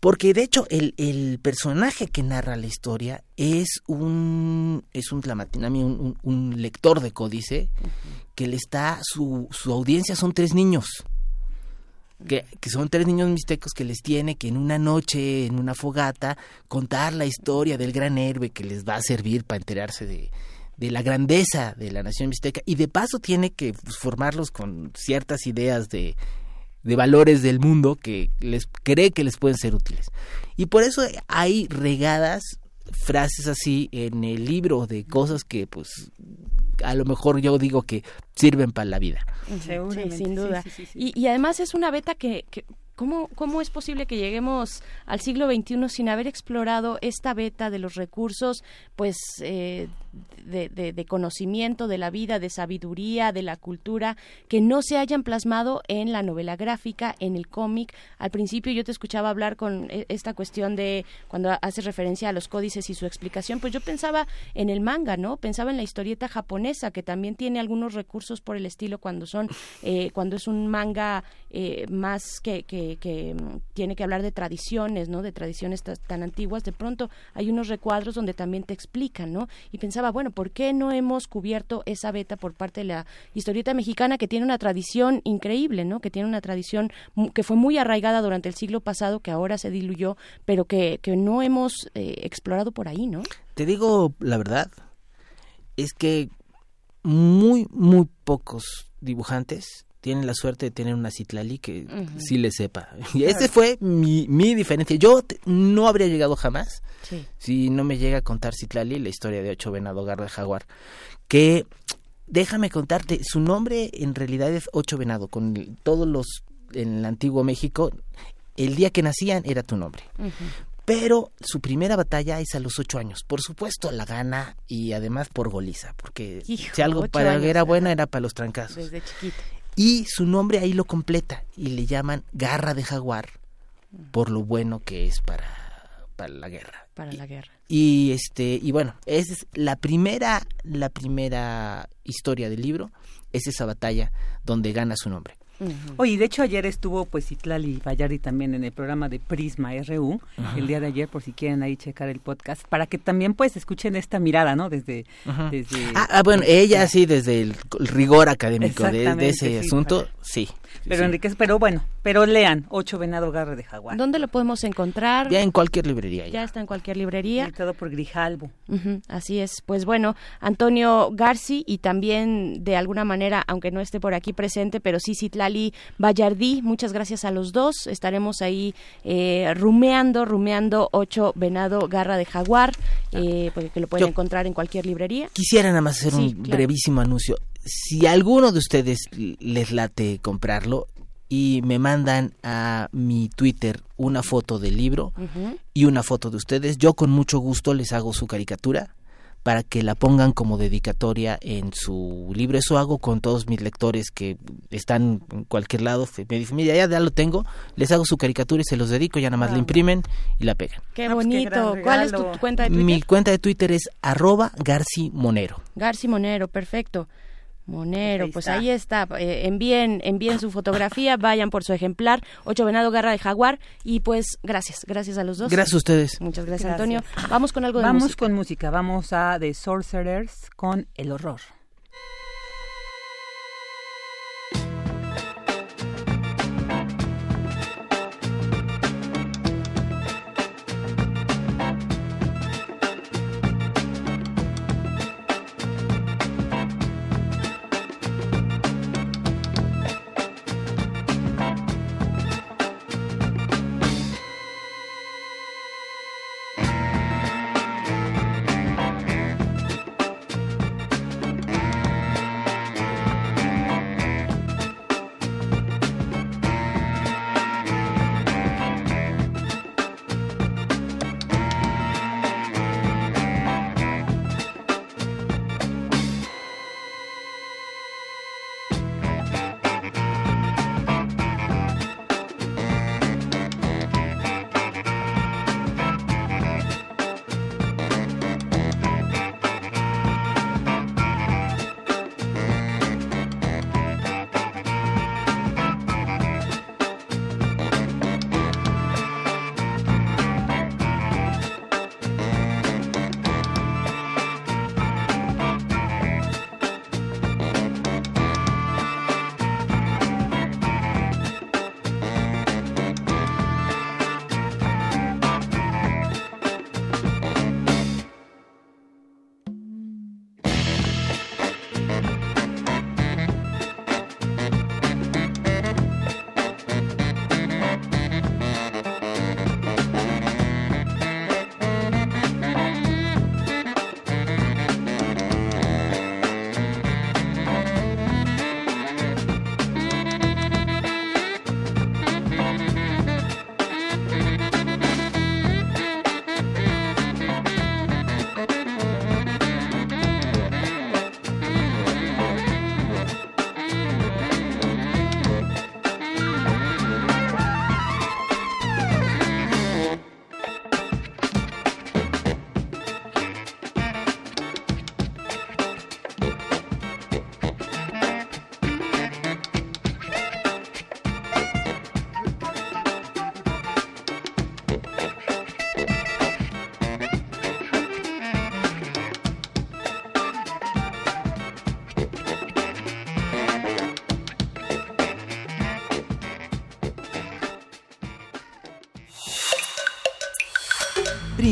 Porque de hecho el, el personaje que narra la historia es un es un tlamatinami, un, un- un lector de códice que le está su, su audiencia son tres niños que, que son tres niños mixtecos que les tiene que en una noche, en una fogata, contar la historia del gran héroe que les va a servir para enterarse de, de la grandeza de la nación mixteca. Y de paso tiene que pues, formarlos con ciertas ideas de, de valores del mundo que les cree que les pueden ser útiles. Y por eso hay regadas frases así en el libro de cosas que pues a lo mejor yo digo que sirven para la vida. Seguramente, Sí, sin sí, duda. sí, sí, sí. Y, y además es una beta que, que ¿cómo, ¿cómo es posible que lleguemos al siglo XXI sin haber explorado esta beta de los recursos, pues, eh, de, de- de conocimiento de la vida, de sabiduría, de la cultura, que no se hayan plasmado en la novela gráfica, en el cómic? Al principio yo te escuchaba hablar con eh, esta cuestión de cuando haces referencia a los códices y su explicación, pues yo pensaba en el manga, ¿no? Pensaba en la historieta japonesa, que también tiene algunos recursos por el estilo cuando son, eh, cuando es un manga eh, más que, que, que, mm, tiene que hablar de tradiciones, ¿no? De tradiciones ta- tan antiguas, de pronto hay unos recuadros donde también te explican, ¿no? Y pensaba, bueno, ¿por qué no hemos cubierto esa beta por parte de la historieta mexicana que tiene una tradición increíble, ¿no? Que tiene una tradición que fue muy arraigada durante el siglo pasado, que ahora se diluyó, pero que, que no hemos eh, explorado por ahí, ¿no? Te digo la verdad, es que muy, muy pocos dibujantes tienen la suerte de tener una Citlali que sí le sepa. Y ese fue mi, mi diferencia. Yo te- no habría llegado jamás Sí. si no me llega a contar Citlali la historia de Ocho Venado Garra Jaguar. Que, déjame contarte, su nombre en realidad es Ocho Venado. Con el- todos los en el antiguo México, el día que nacían era tu nombre. Pero su primera batalla es a los ocho años. Por supuesto, la gana y además por goliza, porque Hijo, si algo para años, era buena era para los trancazos. Desde chiquito. Y su nombre ahí lo completa y le llaman garra de jaguar por lo bueno que es para, para la guerra. Para la guerra. Y este y bueno, esa es la primera la primera historia del libro es esa batalla donde gana su nombre. Oye, de hecho ayer estuvo pues Itlali Bayardi también en el programa de Prisma RU, el día de ayer, por si quieren ahí checar el podcast, para que también pues escuchen esta mirada, ¿no? Desde... desde Ah, ah, bueno, ella sí desde el rigor académico de, ese sí, asunto, para- sí. sí, pero sí. Enrique, pero bueno, pero lean Ocho Venado Garra de Jaguar. ¿Dónde lo podemos encontrar? Ya en cualquier librería. Ya, está en cualquier librería. Editado por Grijalbo. así es. Pues bueno, Antonio Garci y también de alguna manera, aunque no esté por aquí presente, pero sí Citlali Vallardí, muchas gracias a los dos. Estaremos ahí eh, rumeando, rumeando Ocho Venado Garra de Jaguar, eh, porque lo pueden encontrar en cualquier librería. Quisiera nada más hacer un brevísimo anuncio. Si alguno de ustedes les late comprarlo, y me mandan a mi Twitter una foto del libro y una foto de ustedes. Yo con mucho gusto les hago su caricatura para que la pongan como dedicatoria en su libro. Eso hago con todos mis lectores que están en cualquier lado. Me dicen, mira, ya, lo tengo, les hago su caricatura y se los dedico, ya nada más la imprimen y la pegan. Qué pues bonito. ¿Cuál es tu cuenta de Twitter? Mi cuenta de Twitter es arroba Garci Monero. Garci Monero, perfecto. Monero, pues ahí está. Eh, envíen, envíen su fotografía, vayan por su ejemplar. Ocho Venado Garra de Jaguar. Y pues gracias, gracias a los dos. Gracias a ustedes. Muchas gracias, Antonio. Vamos con algo de Vamos música. con música. Vamos a The Sorcerers con El Horror.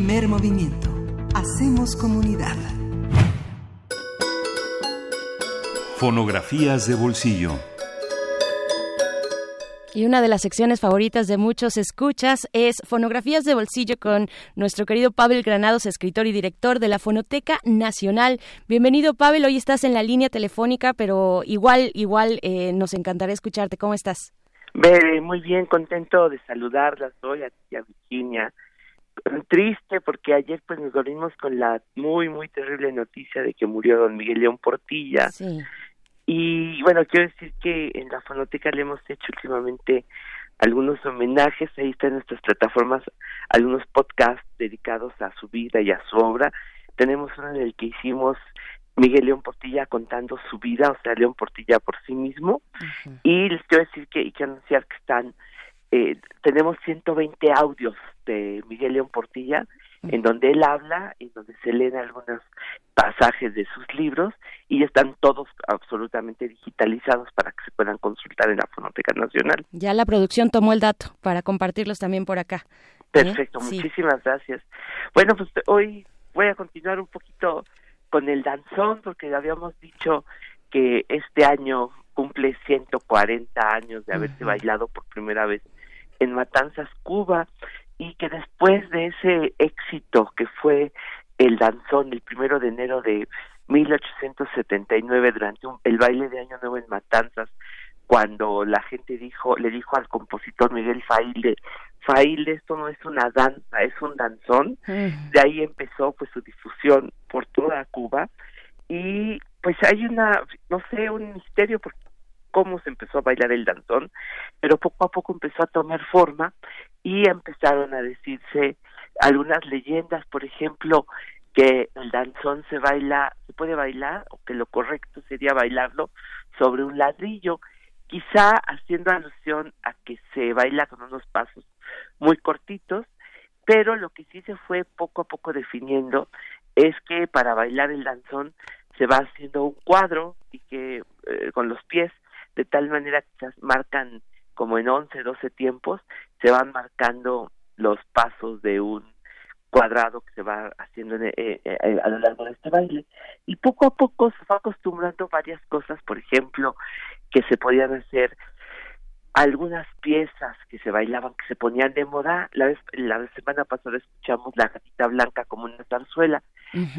Primer movimiento. Hacemos comunidad. Fonografías de bolsillo. Y una de las secciones favoritas de muchos escuchas es Fonografías de Bolsillo con nuestro querido Pavel Granados, escritor y director de la Fonoteca Nacional. Bienvenido, Pavel. Hoy estás en la línea telefónica, pero igual, igual eh, nos encantaría escucharte. ¿Cómo estás? muy bien, contento de saludarlas hoy a ti, a Virginia, triste porque ayer pues nos dormimos con la muy muy terrible noticia de que murió don Miguel León Portilla. Y bueno quiero decir que en la fonoteca le hemos hecho últimamente algunos homenajes. Ahí están en nuestras plataformas algunos podcasts dedicados a su vida y a su obra. Tenemos uno en el que hicimos Miguel León Portilla contando su vida o sea León Portilla por sí mismo. Y les quiero decir que y que anunciar que están eh, tenemos 120 audios de Miguel León Portilla en donde él habla, en donde se leen algunos pasajes de sus libros y están todos absolutamente digitalizados para que se puedan consultar en la Fonoteca Nacional. Ya la producción tomó el dato para compartirlos también por acá. ¿eh? Perfecto, muchísimas gracias. Bueno, pues hoy voy a continuar un poquito con el danzón porque habíamos dicho que este año cumple 140 años de haberse bailado por primera vez en Matanzas, Cuba, y que después de ese éxito que fue el danzón el primero de enero de 1879 durante el baile de Año Nuevo en Matanzas, cuando la gente dijo, le dijo al compositor Miguel Faile, Faile, esto no es una danza, es un danzón. De ahí empezó pues su difusión por toda Cuba y pues hay una, no sé, un misterio por cómo se empezó a bailar el danzón, pero poco a poco empezó a tomar forma y empezaron a decirse algunas leyendas, por ejemplo, que el danzón se baila, se puede bailar, o que lo correcto sería bailarlo sobre un ladrillo, quizá haciendo alusión a que se baila con unos pasos muy cortitos, pero lo que sí se fue poco a poco definiendo es que para bailar el danzón se va haciendo un cuadro y que eh, con los pies de tal manera que se marcan como en 11, 12 tiempos, se van marcando los pasos de un cuadrado que se va haciendo eh, eh, a lo largo de este baile. Y poco a poco se va acostumbrando varias cosas, por ejemplo, que se podían hacer algunas piezas que se bailaban, que se ponían de moda. La, vez, la semana pasada escuchamos la gatita blanca como una zarzuela,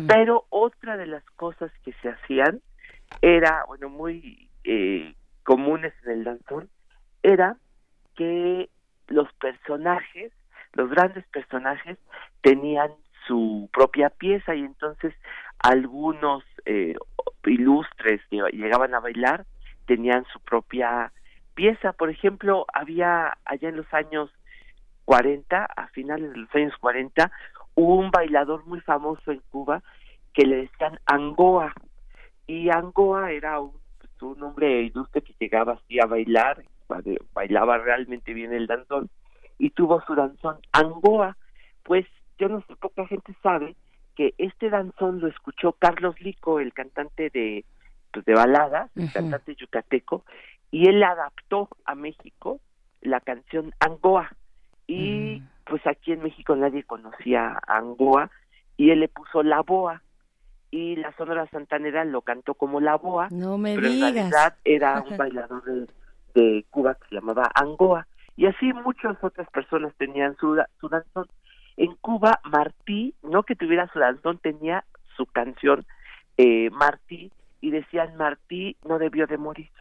pero otra de las cosas que se hacían era, bueno, muy eh, comunes en el danzón, era que los personajes, los grandes personajes, tenían su propia pieza y entonces algunos eh, ilustres que llegaban a bailar tenían su propia pieza. Por ejemplo, había allá en los años 40, a finales de los años 40, un bailador muy famoso en Cuba que le decían Angoa. Y Angoa era un, un hombre ilustre que llegaba así a bailar, bailaba realmente bien el danzón, y tuvo su danzón Angoa. Pues yo no sé, poca gente sabe que este danzón lo escuchó Carlos Lico, el cantante de, pues, de baladas, el cantante yucateco, y él adaptó a México la canción Angoa. Y mm. pues aquí en México nadie conocía a Angoa, y él le puso la boa. Y la Sonora Santanera lo cantó como la boa, no me pero en realidad era un bailador de, de Cuba que se llamaba Angoa. Y así muchas otras personas tenían su, su danzón. En Cuba, Martí, no que tuviera su danzón, tenía su canción eh, Martí y decían Martí no debió de morir.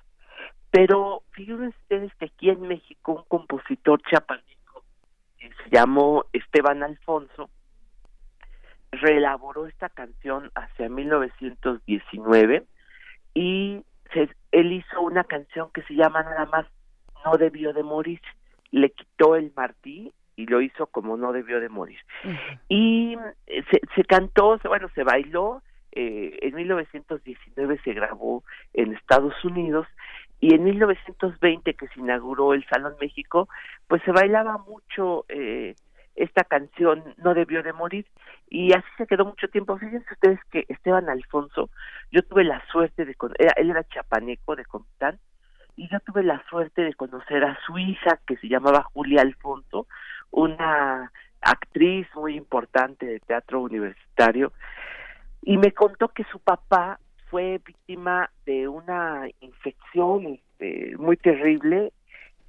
Pero fíjense ustedes que aquí en México un compositor chapaneco que se llamó Esteban Alfonso reelaboró esta canción hacia 1919 y él hizo una canción que se llama nada más No debió de morir. Le quitó el Martí y lo hizo como no debió de morir. Y se, se cantó, bueno, se bailó, eh, en 1919 se grabó en Estados Unidos y en 1920 que se inauguró el Salón México, pues se bailaba mucho eh, esta canción No debió de morir y así se quedó mucho tiempo. Fíjense ustedes que Esteban Alfonso, yo tuve la suerte de, él era chapaneco de Comitán y yo tuve la suerte de conocer a su hija que se llamaba Julia Alfonso, una actriz muy importante de teatro universitario, y me contó que su papá fue víctima de una infección este, muy terrible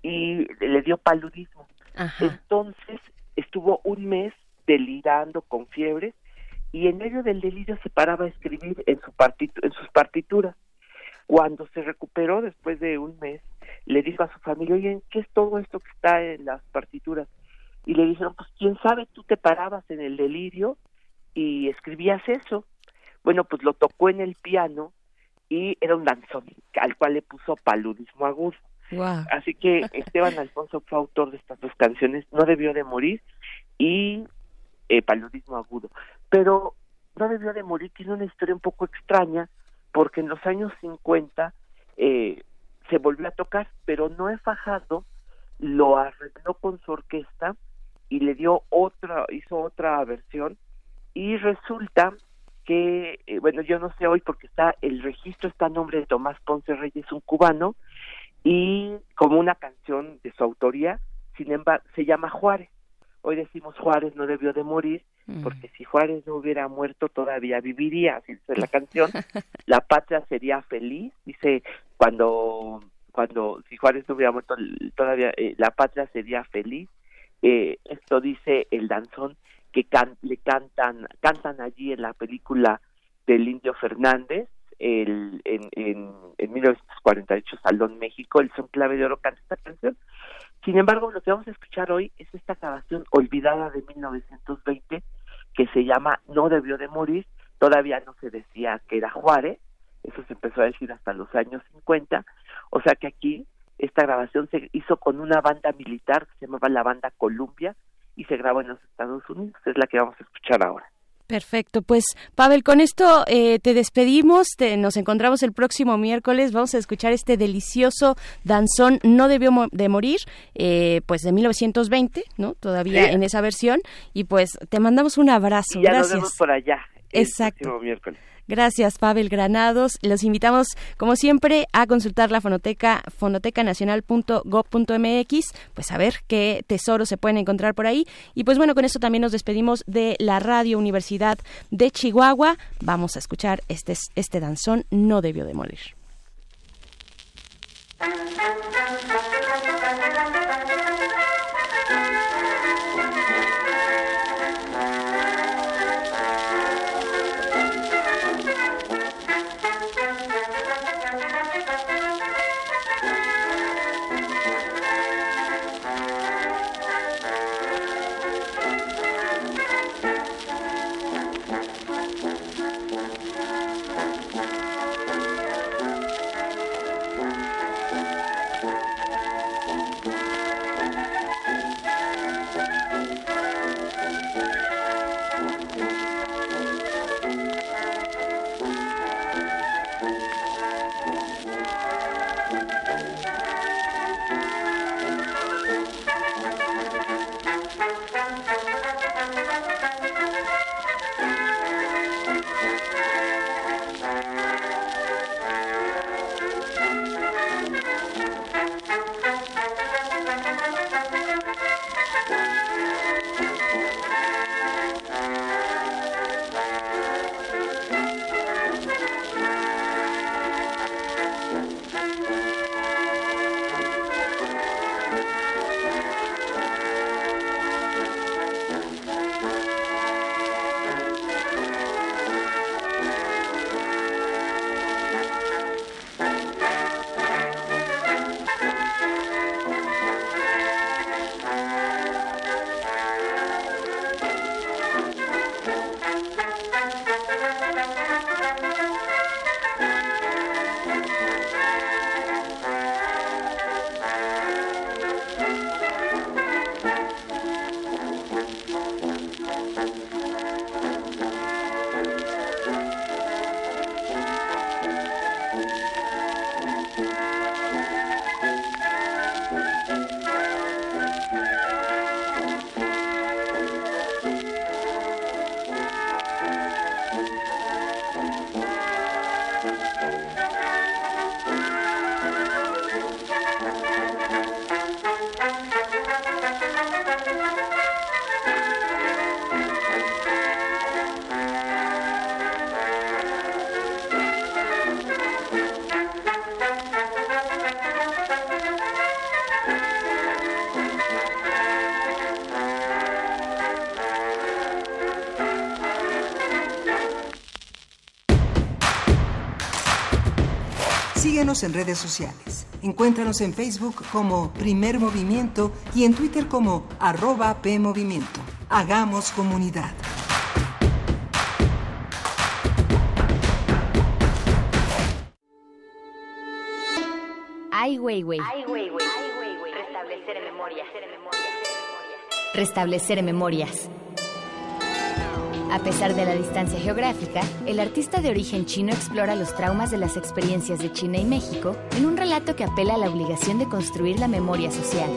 y le dio paludismo. Entonces estuvo un mes delirando con fiebre y en medio del delirio se paraba a escribir en, su en sus partituras. Cuando se recuperó después de un mes, le dijo a su familia, oye, ¿qué es todo esto que está en las partituras? y le dijeron, pues quién sabe, tú te parabas en el delirio y escribías eso. Bueno, pues lo tocó en el piano y era un danzón al cual le puso paludismo agudo. Así que Esteban Alfonso fue autor de estas dos canciones, No debió de morir y eh, Paludismo agudo. Pero No debió de morir tiene una historia un poco extraña porque en los años 50 eh, se volvió a tocar, pero no he Fajado lo arregló con su orquesta y le dio otra, hizo otra versión y resulta que, eh, bueno, yo no sé hoy porque está el registro está a nombre de Tomás Ponce Reyes, un cubano, y como una canción de su autoría, sin embargo, se llama Juárez. Hoy decimos Juárez no debió de morir, Mm. porque si Juárez no hubiera muerto todavía viviría, así dice la canción. La patria sería feliz, dice cuando cuando si Juárez no hubiera muerto todavía eh, la patria sería feliz. Eh, esto dice el danzón que can- le cantan cantan allí en la película del Indio Fernández el, en, en, en 1948 Salón México, el son clave de oro canta esta canción. Sin embargo, lo que vamos a escuchar hoy es esta grabación olvidada de 1920 que se llama No debió de morir, todavía no se decía que era Juárez, eso se empezó a decir hasta los años 50, o sea que aquí esta grabación se hizo con una banda militar que se llamaba la banda Columbia y se grabó en los Estados Unidos, es la que vamos a escuchar ahora. Perfecto, pues Pavel, con esto eh, te despedimos, te- nos encontramos el próximo miércoles, vamos a escuchar este delicioso danzón No debió mo- de morir, eh, pues de 1920, ¿no? Todavía Sí. en esa versión, y pues te mandamos un abrazo, Y ya nos gracias. vemos por allá. el Exacto. próximo miércoles. Gracias, Pavel Granados. Los invitamos, como siempre, a consultar la fonoteca fonotecanacional.gov.mx, pues a ver qué tesoros se pueden encontrar por ahí. Y pues bueno, con esto también nos despedimos de la Radio Universidad de Chihuahua. Vamos a escuchar este, este danzón, no debió de Síguenos en redes sociales. Encuéntranos en Facebook como Primer Movimiento y en Twitter como arroba PMovimiento. Hagamos comunidad. Ai Weiwei. Restablecer memorias. Restablecer memorias. A pesar de la distancia geográfica, el artista de origen chino explora los traumas de las experiencias de China y México en un relato que apela a la obligación de construir la memoria social.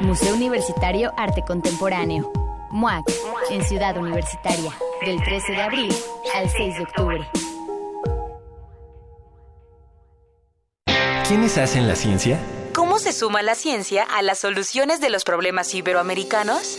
Museo Universitario Arte Contemporáneo. MUAC. en Ciudad Universitaria, del 13 de abril al 6 de octubre. ¿Quiénes hacen la ciencia? ¿Cómo se suma la ciencia a las soluciones de los problemas iberoamericanos?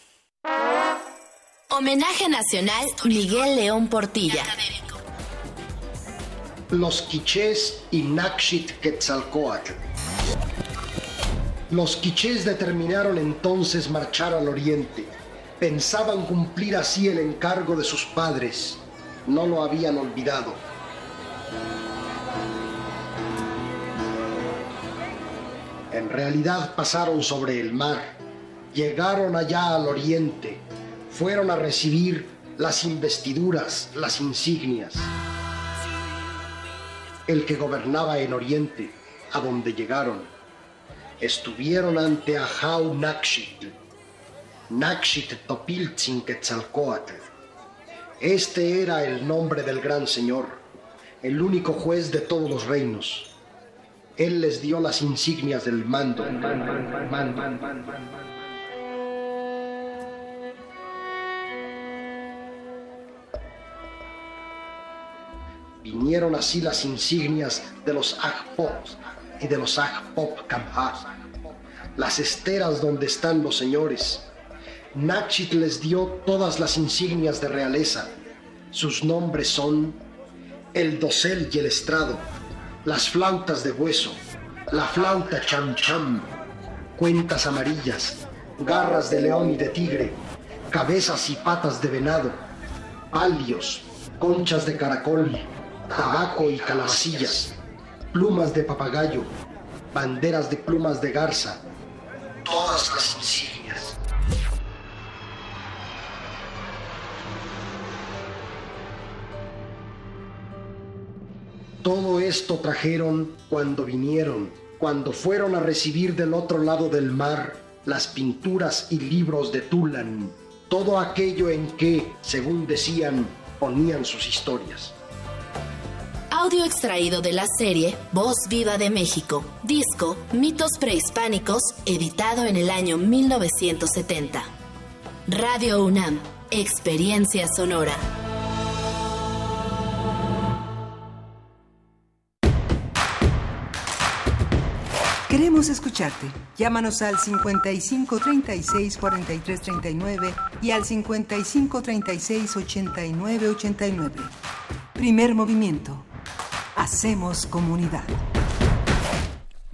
Homenaje Nacional Miguel León Portilla. Los quichés y Nakshit Quetzalcoatl. Los quichés determinaron entonces marchar al oriente. Pensaban cumplir así el encargo de sus padres. No lo habían olvidado. En realidad pasaron sobre el mar, llegaron allá al oriente, fueron a recibir las investiduras, las insignias. El que gobernaba en Oriente, a donde llegaron, estuvieron ante Ahau Nakshit, Nakshit Topiltzin Quetzalcoatl. Este era el nombre del gran señor, el único juez de todos los reinos. Él les dio las insignias del mando. Vinieron así las insignias de los Agpop y de los Agpop Kamha, las esteras donde están los señores. Nachit les dio todas las insignias de realeza. Sus nombres son el dosel y el estrado, las flautas de hueso, la flauta cham cham, cuentas amarillas, garras de león y de tigre, cabezas y patas de venado, palios, conchas de caracol, tabaco y calabacillas, plumas de papagayo, banderas de plumas de garza, todas las insignias. Todo esto trajeron cuando vinieron, cuando fueron a recibir del otro lado del mar las pinturas y libros de Tulan, todo aquello en que, según decían, ponían sus historias. Audio extraído de la serie Voz Viva de México, disco Mitos Prehispánicos, editado en el año 1970. Radio UNAM, Experiencia Sonora. Queremos escucharte. Llámanos al 55 36 43 39 y al 55 36 89 89. Primer movimiento. Hacemos comunidad.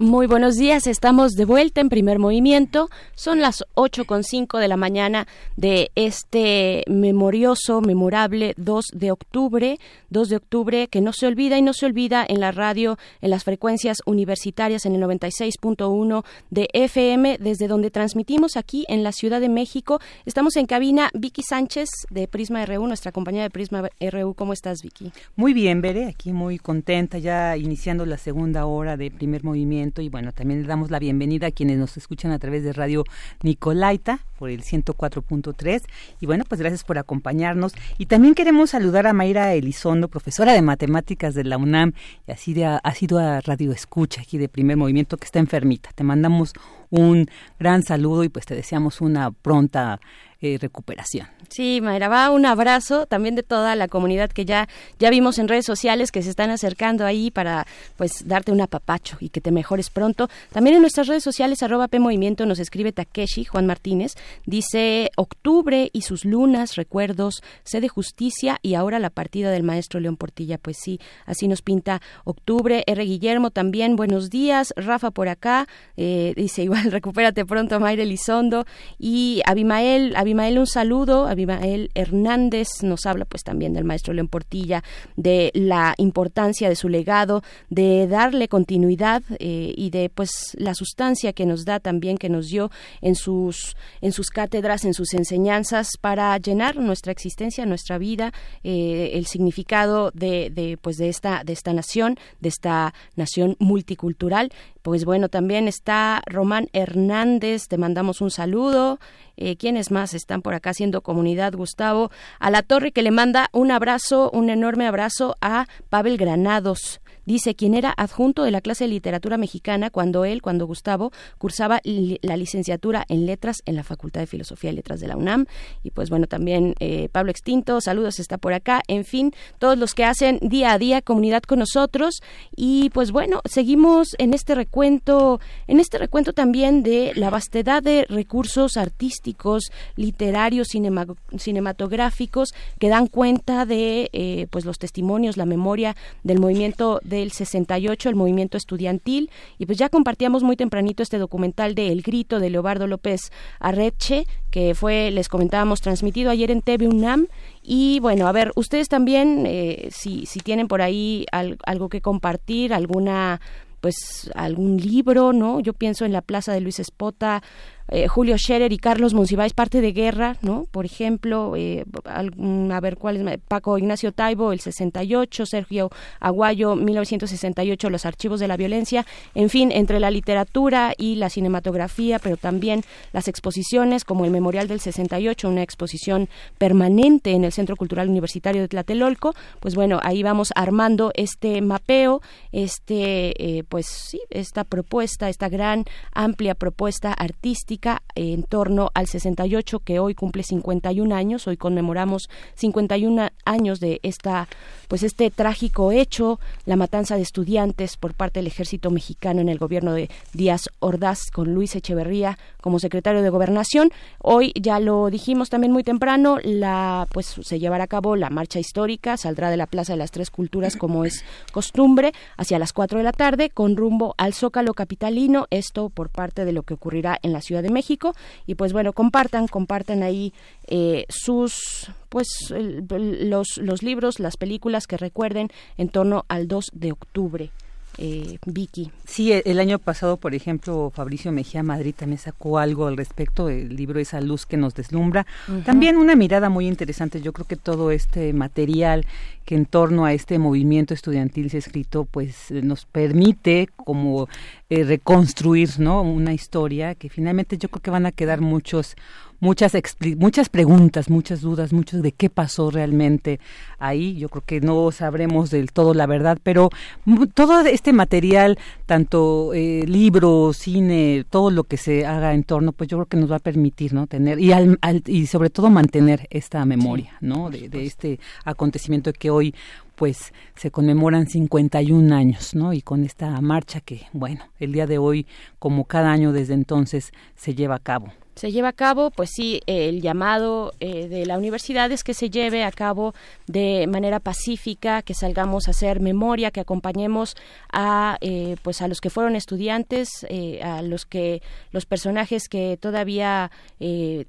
Muy buenos días, estamos de vuelta en primer movimiento. Son las ocho con cinco de la mañana de este memorioso, memorable 2 de octubre, 2 de octubre que no se olvida y no se olvida en la radio, en las frecuencias universitarias en el 96.1 de FM, desde donde transmitimos aquí en la Ciudad de México. Estamos en cabina Vicky Sánchez de Prisma RU, nuestra compañera de Prisma RU. ¿Cómo estás, Vicky? Muy bien, Bere, aquí muy contenta, ya iniciando la segunda hora de primer movimiento movimiento y bueno, también le damos la bienvenida a quienes nos escuchan a través de Radio Nicolaita por el 104.3 y bueno, pues gracias por acompañarnos y también queremos saludar a Mayra Elizondo, profesora de matemáticas de la UNAM y así de, ha sido a Radio Escucha aquí de Primer Movimiento que está enfermita. Te mandamos un gran saludo y pues te deseamos una pronta eh, recuperación. Sí, Mayra, va un abrazo también de toda la comunidad que ya, ya vimos en redes sociales que se están acercando ahí para pues darte un apapacho y que te mejores pronto. También en nuestras redes sociales, arroba P Movimiento, nos escribe Takeshi, Juan Martínez, dice octubre y sus lunas, recuerdos, sede justicia y ahora la partida del maestro León Portilla. Pues sí, así nos pinta octubre. R. Guillermo también, buenos días. Rafa por acá, eh, dice igual, recupérate pronto, Mayra Elizondo. Y Abimael, Abimael, un saludo. Abimael Hernández nos habla pues también del maestro León Portilla, de la importancia de su legado, de darle continuidad eh, y de pues la sustancia que nos da también, que nos dio en sus, en sus cátedras, en sus enseñanzas para llenar nuestra existencia, nuestra vida, eh, el significado de, de, pues de esta, de esta nación, de esta nación multicultural. Pues bueno, también está Román Hernández, te mandamos un saludo. Eh, ¿Quiénes más están por acá haciendo comunidad? Gustavo, a la torre que le manda un abrazo, un enorme abrazo a Pavel Granados. Dice quien era adjunto de la clase de literatura mexicana cuando él, cuando Gustavo, cursaba la licenciatura en letras en la Facultad de Filosofía y Letras de la UNAM. Y pues bueno, también eh, Pablo Extinto, saludos, está por acá. En fin, todos los que hacen día a día comunidad con nosotros. Y pues bueno, seguimos en este recuento, en este recuento también de la vastedad de recursos artísticos, literarios, cinematográficos que dan cuenta de eh, pues los testimonios, la memoria del movimiento de del 68, el movimiento estudiantil, y pues ya compartíamos muy tempranito este documental de El Grito de Leobardo López Arreche, que fue, les comentábamos, transmitido ayer en TV UNAM. Y bueno, a ver, ustedes también, eh, si, si tienen por ahí algo que compartir, alguna pues algún libro, ¿no? Yo pienso en la Plaza de Luis Espota, eh, Julio Scherer y Carlos Monsiváis, parte de guerra, ¿no? Por ejemplo, eh, a ver cuál es, Paco Ignacio Taibo, el 68, Sergio Aguayo, 1968, los archivos de la violencia, en fin, entre la literatura y la cinematografía, pero también las exposiciones, como el Memorial del 68, una exposición permanente en el Centro Cultural Universitario de Tlatelolco, pues bueno, ahí vamos armando este mapeo, este, eh, pues sí, esta propuesta, esta gran, amplia propuesta artística en torno al 68 que hoy cumple 51 años. Hoy conmemoramos 51 años de esta pues este trágico hecho, la matanza de estudiantes por parte del ejército mexicano en el gobierno de Díaz Ordaz con Luis Echeverría como secretario de Gobernación. Hoy ya lo dijimos también muy temprano, la pues se llevará a cabo la marcha histórica, saldrá de la Plaza de las Tres Culturas como es costumbre hacia las 4 de la tarde con rumbo al Zócalo capitalino, esto por parte de lo que ocurrirá en la Ciudad de México y pues bueno, compartan, compartan ahí eh, sus pues los, los libros, las películas que recuerden en torno al 2 de octubre. Eh, Vicky. Sí, e, el año pasado, por ejemplo, Fabricio Mejía Madrid también sacó algo al respecto, el libro Esa luz que nos deslumbra. También una mirada muy interesante, yo creo que todo este material que en torno a este movimiento estudiantil se ha escrito, pues nos permite como eh, reconstruir, ¿no? Una historia que finalmente yo creo que van a quedar muchos muchas muchas preguntas, muchas dudas, muchos de qué pasó realmente ahí. Yo creo que no sabremos del todo la verdad, pero todo este material, tanto eh, libro, cine, todo lo que se haga en torno, pues yo creo que nos va a permitir, ¿no? Tener y y sobre todo mantener esta memoria, ¿no? De, de este acontecimiento que hoy pues se conmemoran 51 años, ¿no? Y con esta marcha que, bueno, el día de hoy, como cada año desde entonces, se lleva a cabo se lleva a cabo, pues sí, el llamado eh, de la universidad es que se lleve a cabo de manera pacífica, que salgamos a hacer memoria, que acompañemos a eh, pues a los que fueron estudiantes, eh, a los que los personajes que todavía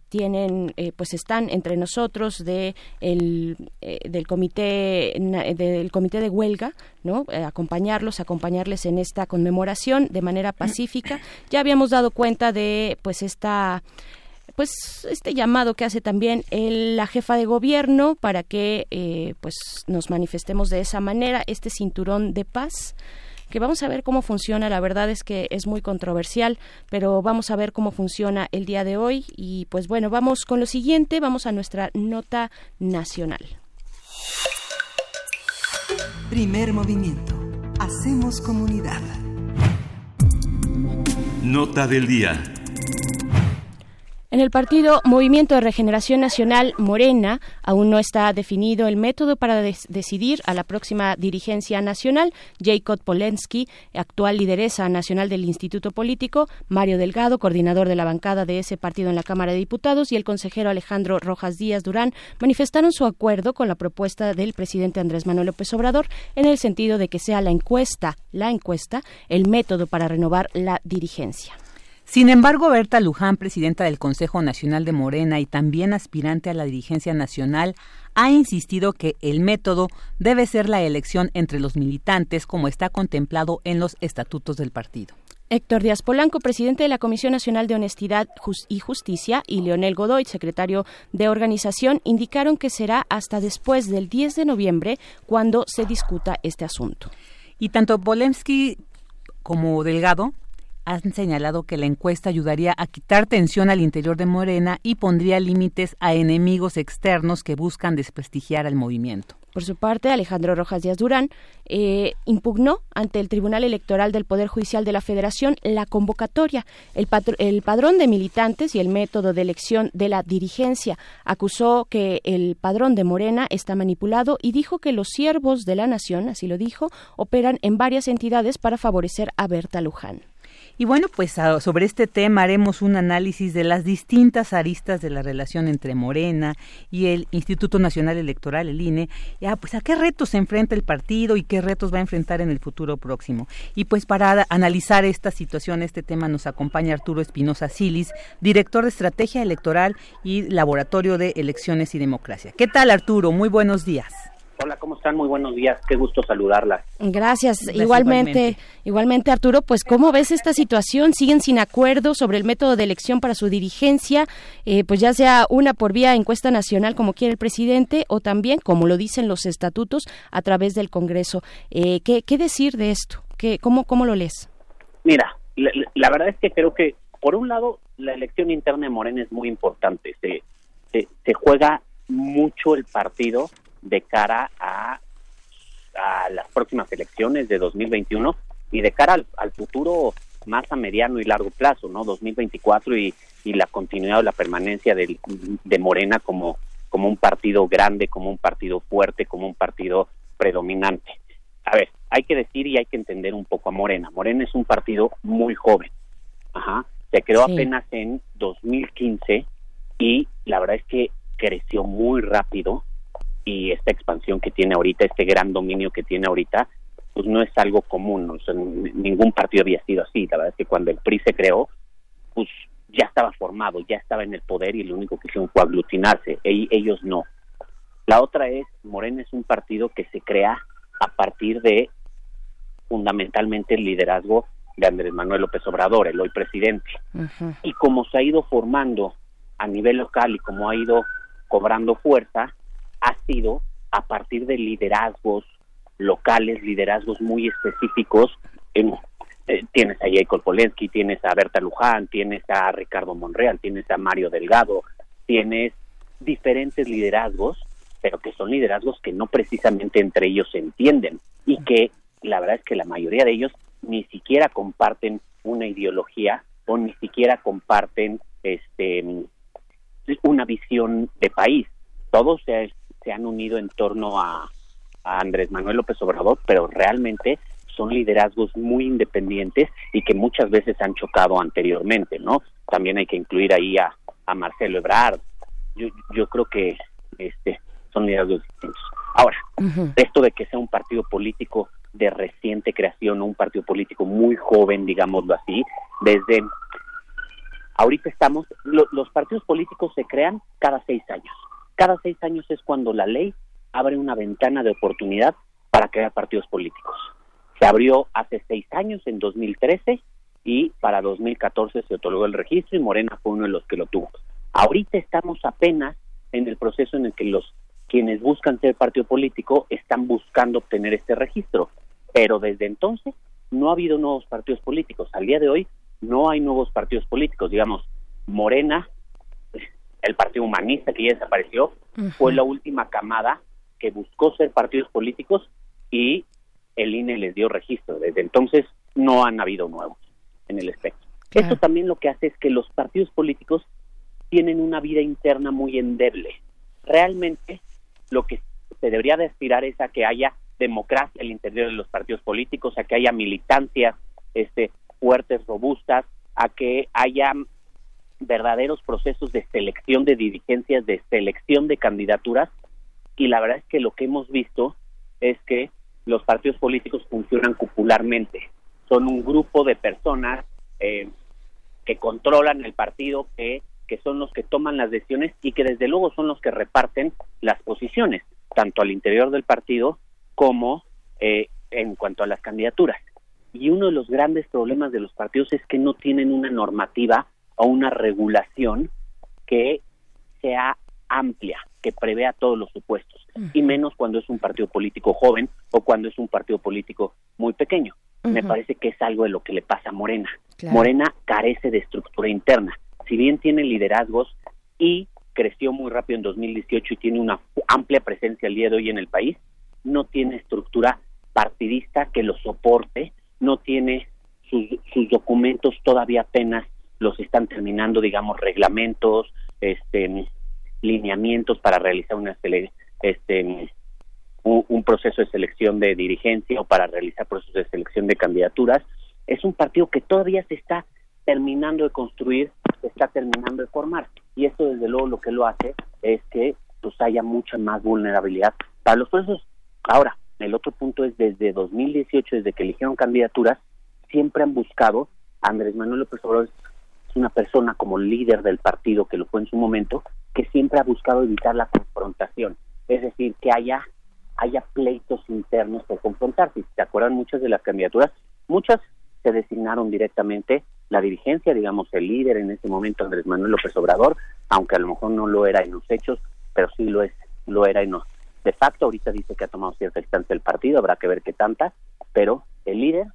tienen, pues están entre nosotros de el, del comité del comité de huelga, ¿no? acompañarlos, acompañarles en esta conmemoración de manera pacífica. Ya habíamos dado cuenta de pues esta pues este llamado que hace también la jefa de gobierno para que eh, pues nos manifestemos de esa manera este cinturón de paz que vamos a ver cómo funciona. La verdad es que es muy controversial, pero vamos a ver cómo funciona el día de hoy. Y pues bueno, vamos con lo siguiente, vamos a nuestra nota nacional. Primer movimiento. Hacemos comunidad. Nota del día. En el partido Movimiento de Regeneración Nacional Morena aún no está definido el método para decidir a la próxima dirigencia nacional. Jacob Polensky, actual lideresa nacional del Instituto Político, Mario Delgado, coordinador de la bancada de ese partido en la Cámara de Diputados, y el consejero Alejandro Rojas Díaz Durán manifestaron su acuerdo con la propuesta del presidente Andrés Manuel López Obrador en el sentido de que sea la encuesta, la encuesta, el método para renovar la dirigencia. Sin embargo, Berta Luján, presidenta del Consejo Nacional de Morena y también aspirante a la dirigencia nacional, ha insistido que el método debe ser la elección entre los militantes como está contemplado en los estatutos del partido. Héctor Díaz Polanco, presidente de la Comisión Nacional de Honestidad y Justicia, y Leonel Godoy, secretario de organización, indicaron que será hasta después del 10 de noviembre cuando se discuta este asunto. Y tanto Polemsky como Delgado han señalado que la encuesta ayudaría a quitar tensión al interior de Morena y pondría límites a enemigos externos que buscan desprestigiar al movimiento. Por su parte, Alejandro Rojas Díaz Durán eh, impugnó ante el Tribunal Electoral del Poder Judicial de la Federación la convocatoria, el, el, padrón de militantes y el método de elección de la dirigencia. Acusó que el padrón de Morena está manipulado y dijo que los siervos de la nación, así lo dijo, operan en varias entidades para favorecer a Berta Luján. Y bueno, pues sobre este tema haremos un análisis de las distintas aristas de la relación entre Morena y el Instituto Nacional Electoral, el INE. Ya, pues a qué retos se enfrenta el partido y qué retos va a enfrentar en el futuro próximo. Y pues para analizar esta situación, este tema nos acompaña Arturo Espinosa Silis, director de Estrategia Electoral y Laboratorio de Elecciones y Democracia. ¿Qué tal, Arturo? Muy buenos días. Hola, ¿cómo están? Muy buenos días. Qué gusto saludarlas. Gracias. igualmente, igualmente, Arturo, pues ¿cómo ves esta situación? Siguen sin acuerdo sobre el método de elección para su dirigencia, eh, pues ya sea una por vía encuesta nacional como quiere el presidente o también, como lo dicen los estatutos, a través del Congreso. Eh, ¿qué, ¿qué, decir de esto? ¿Qué, cómo, ¿Cómo lo lees? Mira, la, la, verdad es que creo que, por un lado, la elección interna de Morena es muy importante. Se, se, se juega mucho el partido de cara a, a las próximas elecciones de 2021 y de cara al, futuro más a mediano y largo plazo, ¿no? 2024 y, y la continuidad o la permanencia de, de Morena como, como un partido grande, como un partido fuerte, como un partido predominante. A ver, hay que decir y hay que entender un poco a Morena. Morena es un partido muy joven. Ajá. Se creó apenas en 2015 y la verdad es que creció muy rápido y esta expansión que tiene ahorita, este gran dominio que tiene ahorita, pues no es algo común, o sea, ningún partido había sido así, la verdad es que cuando el PRI se creó, pues ya estaba formado, ya estaba en el poder y lo único que hicieron fue aglutinarse, e ellos no. La otra es, Morena es un partido que se crea a partir de fundamentalmente el liderazgo de Andrés Manuel López Obrador, el hoy presidente. Y como se ha ido formando a nivel local y como ha ido cobrando fuerza, ha sido a partir de liderazgos locales, liderazgos muy específicos. En, eh, tienes a Jacob Polensky, tienes a Berta Luján, tienes a Ricardo Monreal, tienes a Mario Delgado, tienes diferentes liderazgos, pero que son liderazgos que no precisamente entre ellos se entienden y que la verdad es que la mayoría de ellos ni siquiera comparten una ideología o ni siquiera comparten este una visión de país. Todos se han unido en torno a, Andrés Manuel López Obrador, pero realmente son liderazgos muy independientes y que muchas veces han chocado anteriormente, ¿no? También hay que incluir ahí a, a Marcelo Ebrard. Yo, yo creo que este son liderazgos distintos. Ahora, esto de que sea un partido político de reciente creación, un partido político muy joven, digámoslo así, desde ahorita estamos, los partidos políticos se crean cada seis años. Cada seis años es cuando la ley abre una ventana de oportunidad para crear partidos políticos. Se abrió hace seis años, en 2013, y para 2014 se otorgó el registro y Morena fue uno de los que lo tuvo. Ahorita estamos apenas en el proceso en el que los quienes buscan ser partido político están buscando obtener este registro, pero desde entonces no ha habido nuevos partidos políticos. Al día de hoy no hay nuevos partidos políticos. Digamos, Morena, el Partido Humanista que ya desapareció, fue la última camada que buscó ser partidos políticos y el INE les dio registro. Desde entonces no han habido nuevos en el espectro. Esto también lo que hace es que los partidos políticos tienen una vida interna muy endeble. Realmente lo que se debería de aspirar es a que haya democracia al interior de los partidos políticos, a que haya militancias este, fuertes, robustas, a que haya verdaderos procesos de selección de dirigencias, de selección de candidaturas, y la verdad es que lo que hemos visto es que los partidos políticos funcionan cupularmente. Son un grupo de personas eh, que controlan el partido, que, que son los que toman las decisiones y que desde luego son los que reparten las posiciones, tanto al interior del partido como eh, en cuanto a las candidaturas. Y uno de los grandes problemas de los partidos es que no tienen una normativa o una regulación que sea amplia, que prevea todos los supuestos, y menos cuando es un partido político joven o cuando es un partido político muy pequeño. Me parece que es algo de lo que le pasa a Morena. Morena carece de estructura interna. Si bien tiene liderazgos y creció muy rápido en 2018 y tiene una amplia presencia el día de hoy en el país, no tiene estructura partidista que lo soporte, no tiene sus, documentos todavía apenas los están terminando, digamos, reglamentos, este, lineamientos para realizar una este, un, proceso de selección de dirigencia o para realizar procesos de selección de candidaturas. Es un partido que todavía se está terminando de construir, se está terminando de formar. Y esto, desde luego, lo que lo hace es que pues haya mucha más vulnerabilidad para los procesos. Ahora, el otro punto es desde 2018, desde que eligieron candidaturas, siempre han buscado, Andrés Manuel López Obrador es una persona como líder del partido que lo fue en su momento, que siempre ha buscado evitar la confrontación, es decir, que haya haya pleitos internos por confrontarse. Si se acuerdan muchas de las candidaturas, muchas se designaron directamente la dirigencia, digamos, el líder en ese momento, Andrés Manuel López Obrador, aunque a lo mejor no lo era en los hechos, pero sí lo es, lo era en los de facto. Ahorita dice que ha tomado cierta distancia el partido, habrá que ver qué tanta, pero el líder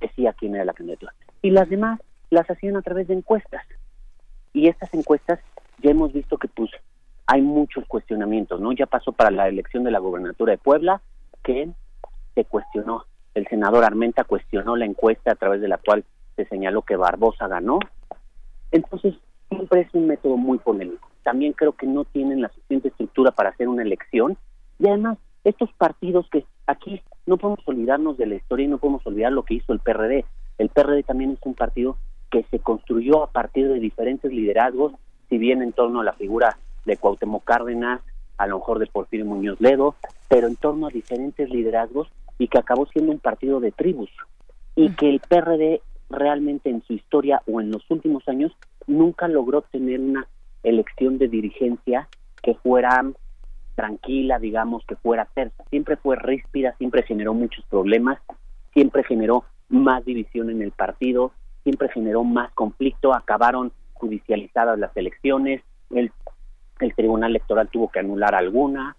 decía quién era la candidatura. Y las demás las hacían a través de encuestas. Y estas encuestas ya hemos visto que pues hay muchos cuestionamientos, ¿no? Ya pasó para la elección de la gobernatura de Puebla que se cuestionó, el senador Armenta cuestionó la encuesta a través de la cual se señaló que Barbosa ganó. Entonces, siempre es un método muy polémico. También creo que no tienen la suficiente estructura para hacer una elección y además estos partidos que aquí no podemos olvidarnos de la historia y no podemos olvidar lo que hizo el PRD. El PRD también es un partido que se construyó a partir de diferentes liderazgos, si bien en torno a la figura de Cuauhtémoc Cárdenas, a lo mejor de Porfirio Muñoz Ledo, pero en torno a diferentes liderazgos y que acabó siendo un partido de tribus y que el PRD realmente en su historia o en los últimos años nunca logró tener una elección de dirigencia que fuera tranquila, digamos, que fuera tersa. Siempre fue ríspida, siempre generó muchos problemas, siempre generó más división en el partido, siempre generó más conflicto, acabaron judicializadas las elecciones, el, el Tribunal Electoral tuvo que anular alguna.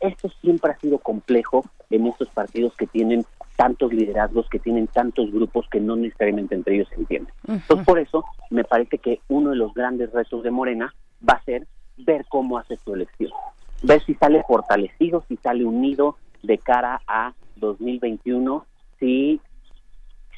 Esto siempre ha sido complejo en estos partidos que tienen tantos liderazgos, que tienen tantos grupos que no necesariamente entre ellos se entienden. Entonces, por eso me parece que uno de los grandes retos de Morena va a ser ver cómo hace su elección, ver si sale fortalecido, si sale unido de cara a 2021, si,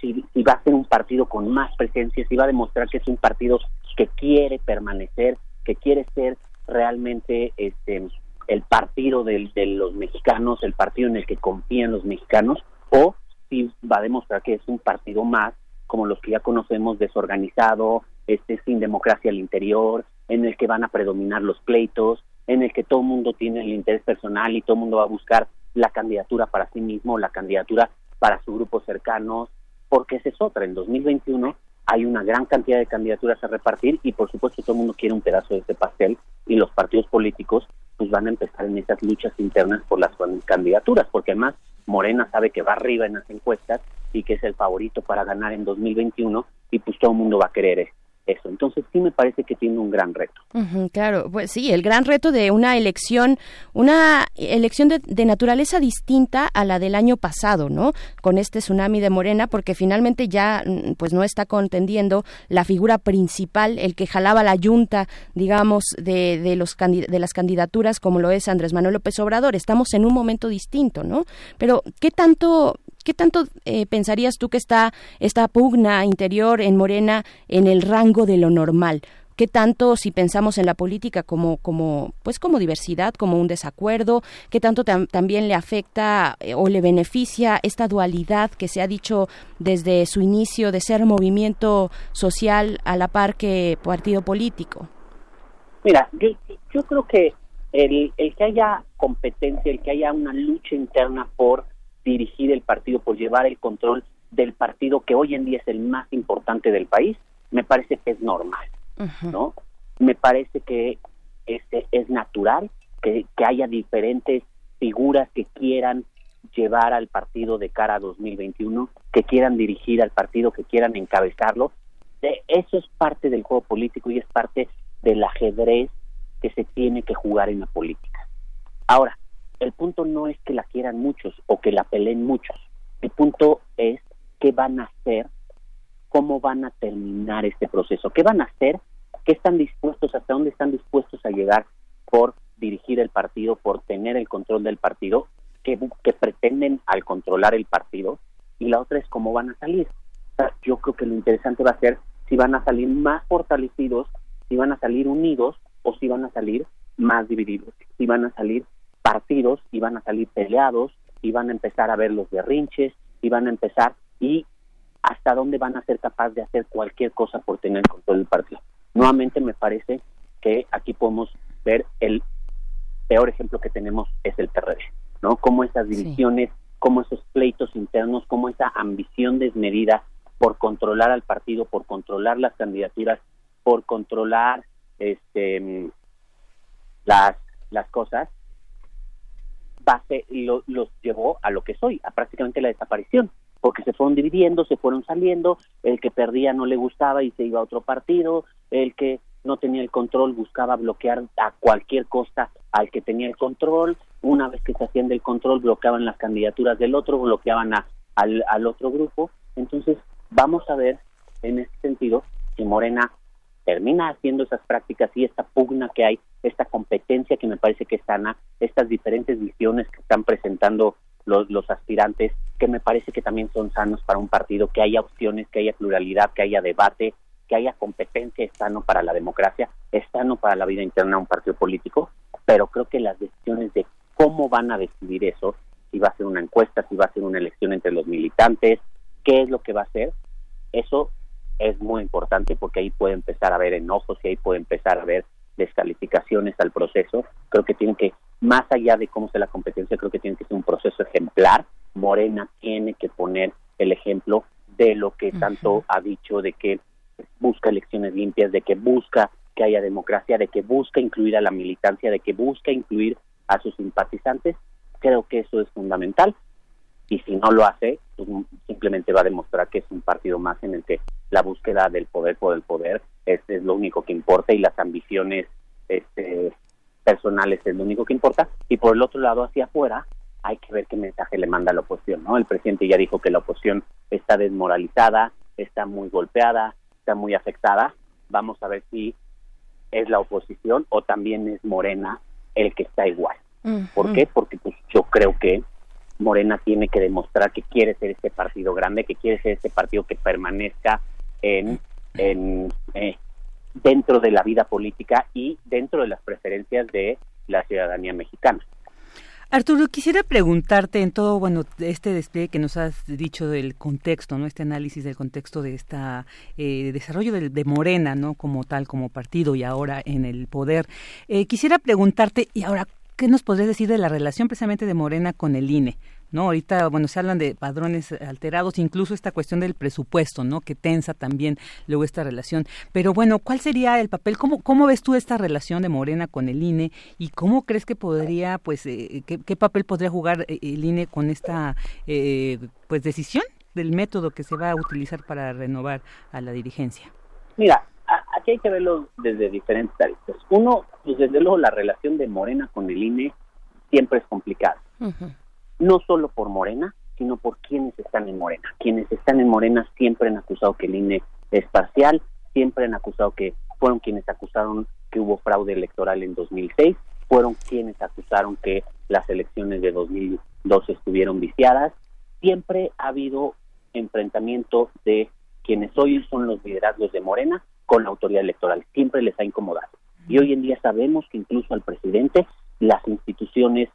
si, va a ser un partido con más presencia, si va a demostrar que es un partido que quiere permanecer, que quiere ser realmente este el partido de los mexicanos, el partido en el que confían los mexicanos, o si va a demostrar que es un partido más como los que ya conocemos, desorganizado, este sin democracia al interior, en el que van a predominar los pleitos, en el que todo el mundo tiene el interés personal y todo el mundo va a buscar la candidatura para sí mismo, la candidatura para su grupo cercano, porque esa es otra. En 2021 hay una gran cantidad de candidaturas a repartir y por supuesto todo el mundo quiere un pedazo de ese pastel y los partidos políticos pues van a empezar en esas luchas internas por las candidaturas, porque además Morena sabe que va arriba en las encuestas y que es el favorito para ganar en 2021 y pues todo el mundo va a querer eso. Entonces sí me parece que tiene un gran reto. claro, pues sí, el gran reto de una elección, una elección de, naturaleza distinta a la del año pasado, ¿no? Con este tsunami de Morena, porque finalmente ya mm, pues no está contendiendo la figura principal, el que jalaba la yunta, digamos, de, de, los, de las candidaturas como lo es Andrés Manuel López Obrador. Estamos en un momento distinto, ¿no? Pero, ¿qué tanto ¿Qué tanto eh, pensarías tú que está esta pugna interior en Morena en el rango de lo normal? ¿Qué tanto si pensamos en la política como, como, pues como diversidad, como un desacuerdo? ¿Qué tanto también le afecta eh, o le beneficia esta dualidad que se ha dicho desde su inicio de ser movimiento social a la par que partido político? Mira, yo, yo creo que el, el que haya competencia, el que haya una lucha interna por dirigir el partido, por llevar el control del partido que hoy en día es el más importante del país, me parece que es normal, ¿no? Me parece que este es natural que, que haya diferentes figuras que quieran llevar al partido de cara a 2021, que quieran dirigir al partido, que quieran encabezarlo. Eso es parte del juego político y es parte del ajedrez que se tiene que jugar en la política. Ahora, el punto no es que la quieran muchos o que la peleen muchos. El punto es qué van a hacer, cómo van a terminar este proceso, qué van a hacer, qué están dispuestos, hasta dónde están dispuestos a llegar por dirigir el partido, por tener el control del partido, qué, pretenden al controlar el partido, y la otra es cómo van a salir. yo creo que lo interesante va a ser si van a salir más fortalecidos, si van a salir unidos o si van a salir más divididos, si van a salir partidos iban a salir peleados, iban a empezar a ver los berrinches, iban a empezar y hasta dónde van a ser capaces de hacer cualquier cosa por tener control del partido. Nuevamente me parece que aquí podemos ver el peor ejemplo que tenemos es el PRD, ¿no? Cómo esas divisiones, cómo esos pleitos internos, cómo esa ambición desmedida por controlar al partido, por controlar las candidaturas, por controlar este las las cosas base lo, los llevó a lo que soy, a prácticamente la desaparición, porque se fueron dividiendo, se fueron saliendo, el que perdía no le gustaba y se iba a otro partido, el que no tenía el control buscaba bloquear a cualquier costa al que tenía el control, una vez que se hacían del control bloqueaban las candidaturas del otro, bloqueaban a, al, al otro grupo, entonces vamos a ver en este sentido si Morena termina haciendo esas prácticas y esta pugna que hay, esta competencia que me parece que es sana, estas diferentes visiones que están presentando los, los aspirantes, que me parece que también son sanos para un partido, que haya opciones, que haya pluralidad, que haya debate, que haya competencia, es sano para la democracia, es sano para la vida interna de un partido político, pero creo que las decisiones de cómo van a decidir eso, si va a ser una encuesta, si va a ser una elección entre los militantes, qué es lo que va a ser, eso es muy importante porque ahí puede empezar a haber enojos y ahí puede empezar a haber descalificaciones al proceso. Creo que tiene que, más allá de cómo sea la competencia, creo que tiene que ser un proceso ejemplar. Morena tiene que poner el ejemplo de lo que tanto ha dicho, de que busca elecciones limpias, de que busca que haya democracia, de que busca incluir a la militancia, de que busca incluir a sus simpatizantes. Creo que eso es fundamental y si no lo hace, pues, simplemente va a demostrar que es un partido más en el que la búsqueda del poder por el poder es, es lo único que importa y las ambiciones este, personales es lo único que importa. Y por el otro lado, hacia afuera, hay que ver qué mensaje le manda la oposición, ¿no? El presidente ya dijo que la oposición está desmoralizada, está muy golpeada, está muy afectada. Vamos a ver si es la oposición o también es Morena el que está igual. ¿Por qué? Porque pues, yo creo que Morena tiene que demostrar que quiere ser este partido grande, que quiere ser este partido que permanezca en, eh, dentro de la vida política y dentro de las preferencias de la ciudadanía mexicana. Arturo, quisiera preguntarte en todo, bueno, este despliegue que nos has dicho del contexto, ¿no? Este análisis del contexto de esta eh, desarrollo de, de, Morena, ¿no? Como tal, como partido y ahora en el poder. Eh, quisiera preguntarte, y ahora, ¿qué nos podrías decir de la relación precisamente de Morena con el INE? ¿no? Ahorita, bueno, se hablan de padrones alterados, incluso esta cuestión del presupuesto, ¿no? Que tensa también luego esta relación. Pero bueno, ¿cuál sería el papel? ¿Cómo, cómo ves tú esta relación de Morena con el INE y cómo crees que podría, pues, eh, qué, papel podría jugar eh, el INE con esta, eh, pues, decisión del método que se va a utilizar para renovar a la dirigencia? Mira, aquí hay que verlo desde diferentes aristas. Uno, pues desde luego la relación de Morena con el INE siempre es complicada. No solo por Morena, sino por quienes están en Morena. Quienes están en Morena siempre han acusado que el INE es parcial, siempre han acusado que fueron quienes acusaron que hubo fraude electoral en 2006, fueron quienes acusaron que las elecciones de 2012 estuvieron viciadas. Siempre ha habido enfrentamiento de quienes hoy son los liderazgos de Morena con la autoridad electoral. Siempre les ha incomodado. Y hoy en día sabemos que incluso al presidente las instituciones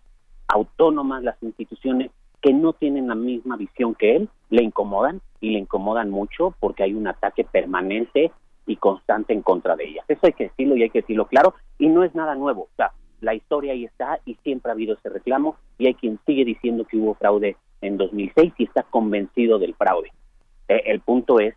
autónomas, las instituciones que no tienen la misma visión que él, le incomodan y le incomodan mucho porque hay un ataque permanente y constante en contra de ellas. Eso hay que decirlo y hay que decirlo claro y no es nada nuevo. O sea, la historia ahí está y siempre ha habido ese reclamo y hay quien sigue diciendo que hubo fraude en 2006 y está convencido del fraude. Eh, el punto es,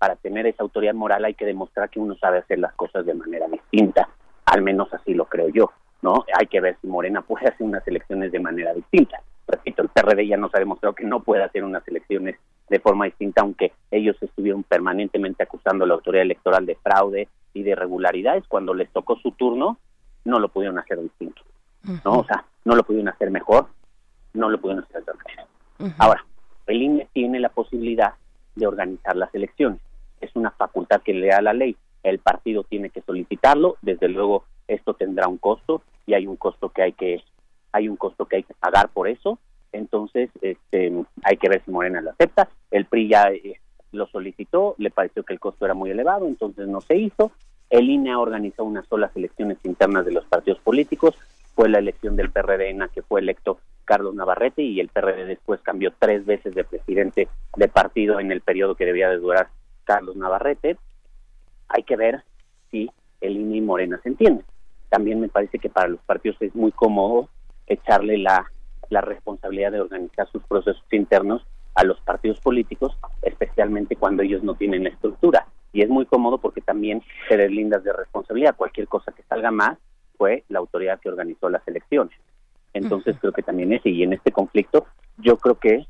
para tener esa autoridad moral hay que demostrar que uno sabe hacer las cosas de manera distinta, al menos así lo creo yo, ¿no? Hay que ver si Morena puede hacer unas elecciones de manera distinta. Repito, el PRD ya nos ha demostrado que no puede hacer unas elecciones de forma distinta, aunque ellos estuvieron permanentemente acusando a la autoridad electoral de fraude y de irregularidades. Cuando les tocó su turno, no lo pudieron hacer distinto, ¿no? O sea, no lo pudieron hacer mejor, no lo pudieron hacer de otra manera. Ahora, el INE tiene la posibilidad de organizar las elecciones. Es una facultad que le da la ley. El partido tiene que solicitarlo. Desde luego, esto tendrá un costo y hay un costo que hay que hay un costo que hay que pagar por eso. Entonces, este, hay que ver si Morena lo acepta. El PRI ya eh, lo solicitó, le pareció que el costo era muy elevado, entonces no se hizo. El INE ha organizado unas solas elecciones internas de los partidos políticos. Fue la elección del PRD en la que fue electo Carlos Navarrete y el PRD después cambió tres veces de presidente de partido en el periodo que debía de durar Carlos Navarrete. Hay que ver si el INE y Morena se entienden. También me parece que para los partidos es muy cómodo echarle la, la responsabilidad de organizar sus procesos internos a los partidos políticos, especialmente cuando ellos no tienen la estructura y es muy cómodo porque también se deslindas de responsabilidad. Cualquier cosa que salga más fue la autoridad que organizó las elecciones. Entonces creo que también ese, y en este conflicto yo creo que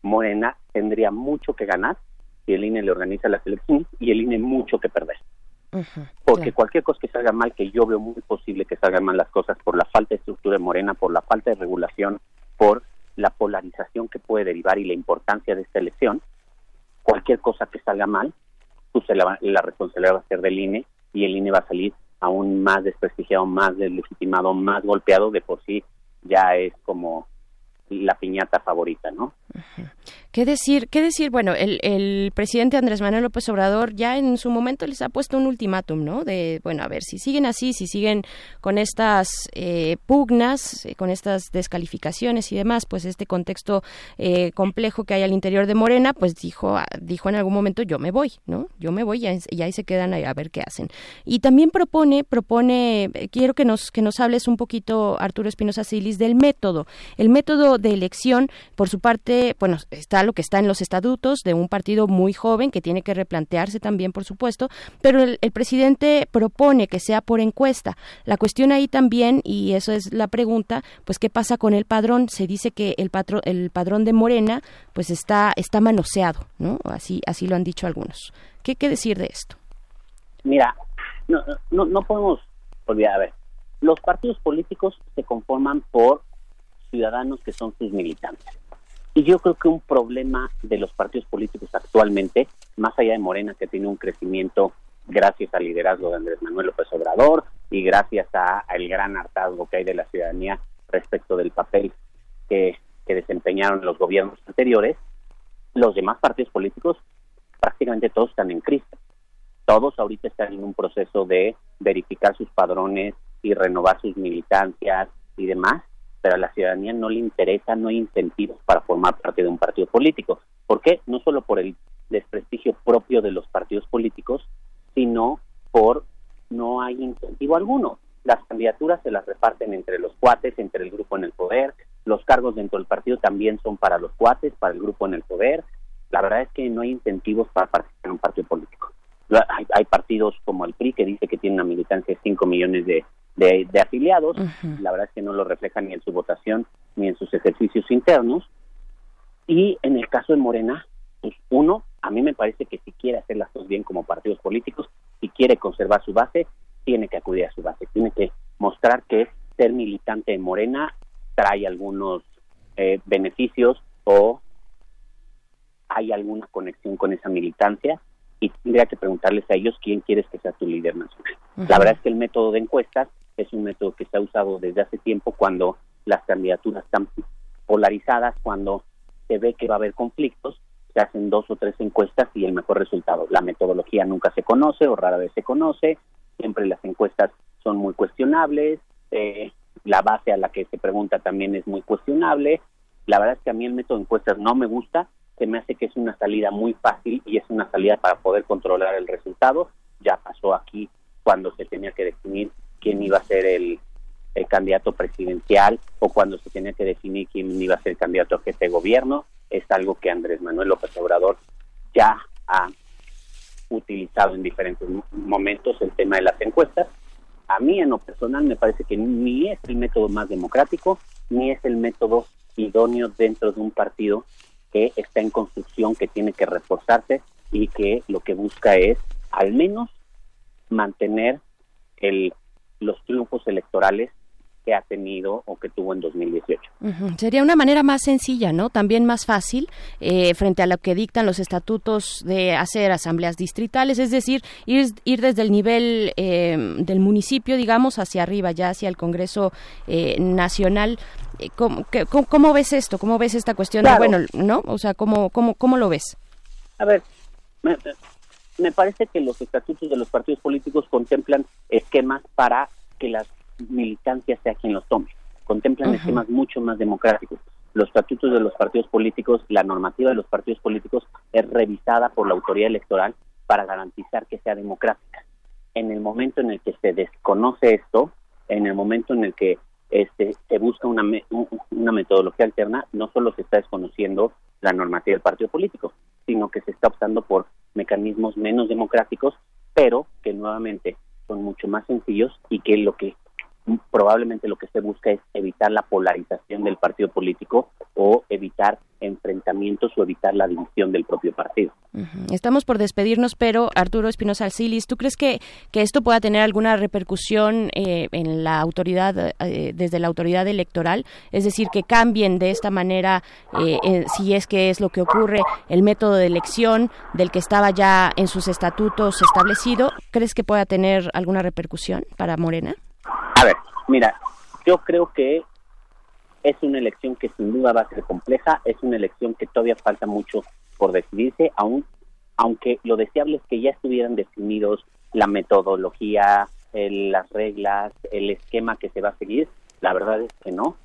Morena tendría mucho que ganar si el INE le organiza las elecciones y el INE mucho que perder. Porque cualquier cosa que salga mal, que yo veo muy posible que salgan mal las cosas por la falta de estructura de Morena, por la falta de regulación, por la polarización que puede derivar y la importancia de esta elección, cualquier cosa que salga mal pues la, la responsabilidad va a ser del INE y el INE va a salir aún más desprestigiado, más deslegitimado, más golpeado, de por sí ya es como la piñata favorita, ¿no? ¿Qué decir? ¿Qué decir? Bueno, el, el, presidente Andrés Manuel López Obrador ya en su momento les ha puesto un ultimátum, ¿no? De, bueno, a ver, si siguen así, si siguen con estas eh, pugnas, eh, con estas descalificaciones y demás, pues este contexto eh, complejo que hay al interior de Morena, pues dijo, dijo en algún momento, yo me voy, ¿no? Yo me voy y, ahí se quedan a, ver qué hacen. Y también propone, propone, quiero que nos, que nos hables un poquito, Arturo Espinosa Silis, del método. El método de elección, por su parte, bueno, está lo que está en los estatutos de un partido muy joven que tiene que replantearse también, por supuesto, pero el, presidente propone que sea por encuesta. La cuestión ahí también, y eso es la pregunta, pues qué pasa con el padrón. Se dice que el, patrón, el padrón de Morena, pues está, está manoseado, ¿no? Así, así lo han dicho algunos. ¿Qué, qué decir de esto? Mira, no, no, no podemos olvidar, a ver, los partidos políticos se conforman por ciudadanos que son sus militantes. Y yo creo que un problema de los partidos políticos actualmente, más allá de Morena, que tiene un crecimiento gracias al liderazgo de Andrés Manuel López Obrador y gracias al gran hartazgo que hay de la ciudadanía respecto del papel que, que desempeñaron los gobiernos anteriores, los demás partidos políticos prácticamente todos están en crisis. Todos ahorita están en un proceso de verificar sus padrones y renovar sus militancias y demás pero a la ciudadanía no le interesa, no hay incentivos para formar parte de un partido político. ¿Por qué? No solo por el desprestigio propio de los partidos políticos, sino por no hay incentivo alguno. Las candidaturas se las reparten entre los cuates, entre el grupo en el poder, los cargos dentro del partido también son para los cuates, para el grupo en el poder. La verdad es que no hay incentivos para participar en un partido político. Hay, partidos como el PRI que dice que tiene una militancia de 5 millones de, de, afiliados. La verdad es que no lo refleja ni en su votación ni en sus ejercicios internos. Y en el caso de Morena, pues uno, a mí me parece que si quiere hacer las cosas bien como partidos políticos, si quiere conservar su base, tiene que acudir a su base, tiene que mostrar que ser militante en Morena trae algunos eh, beneficios o hay alguna conexión con esa militancia y tendría que preguntarles a ellos quién quieres que sea tu líder nacional. La verdad es que el método de encuestas es un método que se ha usado desde hace tiempo cuando las candidaturas están polarizadas, cuando se ve que va a haber conflictos, se hacen dos o tres encuestas y el mejor resultado. La metodología nunca se conoce o rara vez se conoce, siempre las encuestas son muy cuestionables, eh, la base a la que se pregunta también es muy cuestionable. La verdad es que a mí el método de encuestas no me gusta, se me hace que es una salida muy fácil y es una salida para poder controlar el resultado. Ya pasó aquí cuando se tenía que definir quién iba a ser el, candidato presidencial o cuando se tenía que definir quién iba a ser el candidato a jefe de gobierno. Es algo que Andrés Manuel López Obrador ya ha utilizado en diferentes momentos el tema de las encuestas. A mí en lo personal me parece que ni es el método más democrático, ni es el método idóneo dentro de un partido que está en construcción, que tiene que reforzarse y que lo que busca es al menos mantener el, los triunfos electorales que ha tenido o que tuvo en 2018. Sería una manera más sencilla, ¿no? También más fácil eh, frente a lo que dictan los estatutos de hacer asambleas distritales, es decir, ir, ir desde el nivel eh, del municipio, digamos, hacia arriba, ya hacia el Congreso eh, Nacional. ¿Cómo, cómo, ves esto? ¿Cómo ves esta cuestión? bueno, ¿no? O sea, ¿cómo, cómo, ¿cómo lo ves? A ver, me, me parece que los estatutos de los partidos políticos contemplan esquemas para que las militancia sea quien los tome. Contemplan esquemas mucho más democráticos. Los estatutos de los partidos políticos, la normativa de los partidos políticos es revisada por la autoridad electoral para garantizar que sea democrática. En el momento en el que se desconoce esto, en el momento en el que este, se busca una, una metodología alterna, no solo se está desconociendo la normativa del partido político, sino que se está optando por mecanismos menos democráticos, pero que nuevamente son mucho más sencillos y que lo que probablemente lo que se busca es evitar la polarización del partido político o evitar enfrentamientos o evitar la división del propio partido. Estamos por despedirnos, pero Arturo Espinosa Alcilis, ¿tú crees que, que esto pueda tener alguna repercusión eh, en la autoridad, eh, desde la autoridad electoral? Es decir, que cambien de esta manera, eh, si es que es lo que ocurre, el método de elección del que estaba ya en sus estatutos establecido. ¿Crees que pueda tener alguna repercusión para Morena? Mira, yo creo que es una elección que sin duda va a ser compleja, es una elección que todavía falta mucho por decidirse, aún aunque lo deseable es que ya estuvieran definidos la metodología, las reglas, el esquema que se va a seguir, la verdad es que no.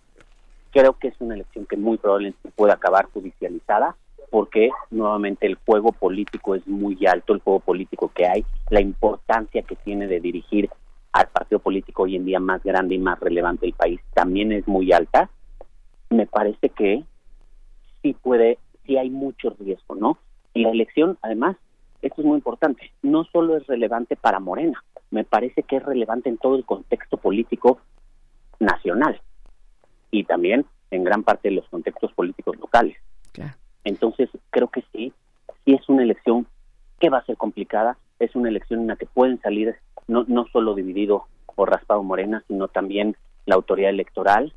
Creo que es una elección que muy probablemente puede acabar judicializada porque nuevamente el juego político es muy alto, el juego político que hay, la importancia que tiene de dirigir al partido político hoy en día más grande y más relevante del país también es muy alta, me parece que sí puede, sí hay mucho riesgo, ¿no? Y la elección, además, esto es muy importante, no solo es relevante para Morena, me parece que es relevante en todo el contexto político nacional y también en gran parte de los contextos políticos locales. Entonces, creo que sí, sí es una elección que va a ser complicada, es una elección en la que pueden salir no, no solo dividido por Raspado Morena, sino también la autoridad electoral.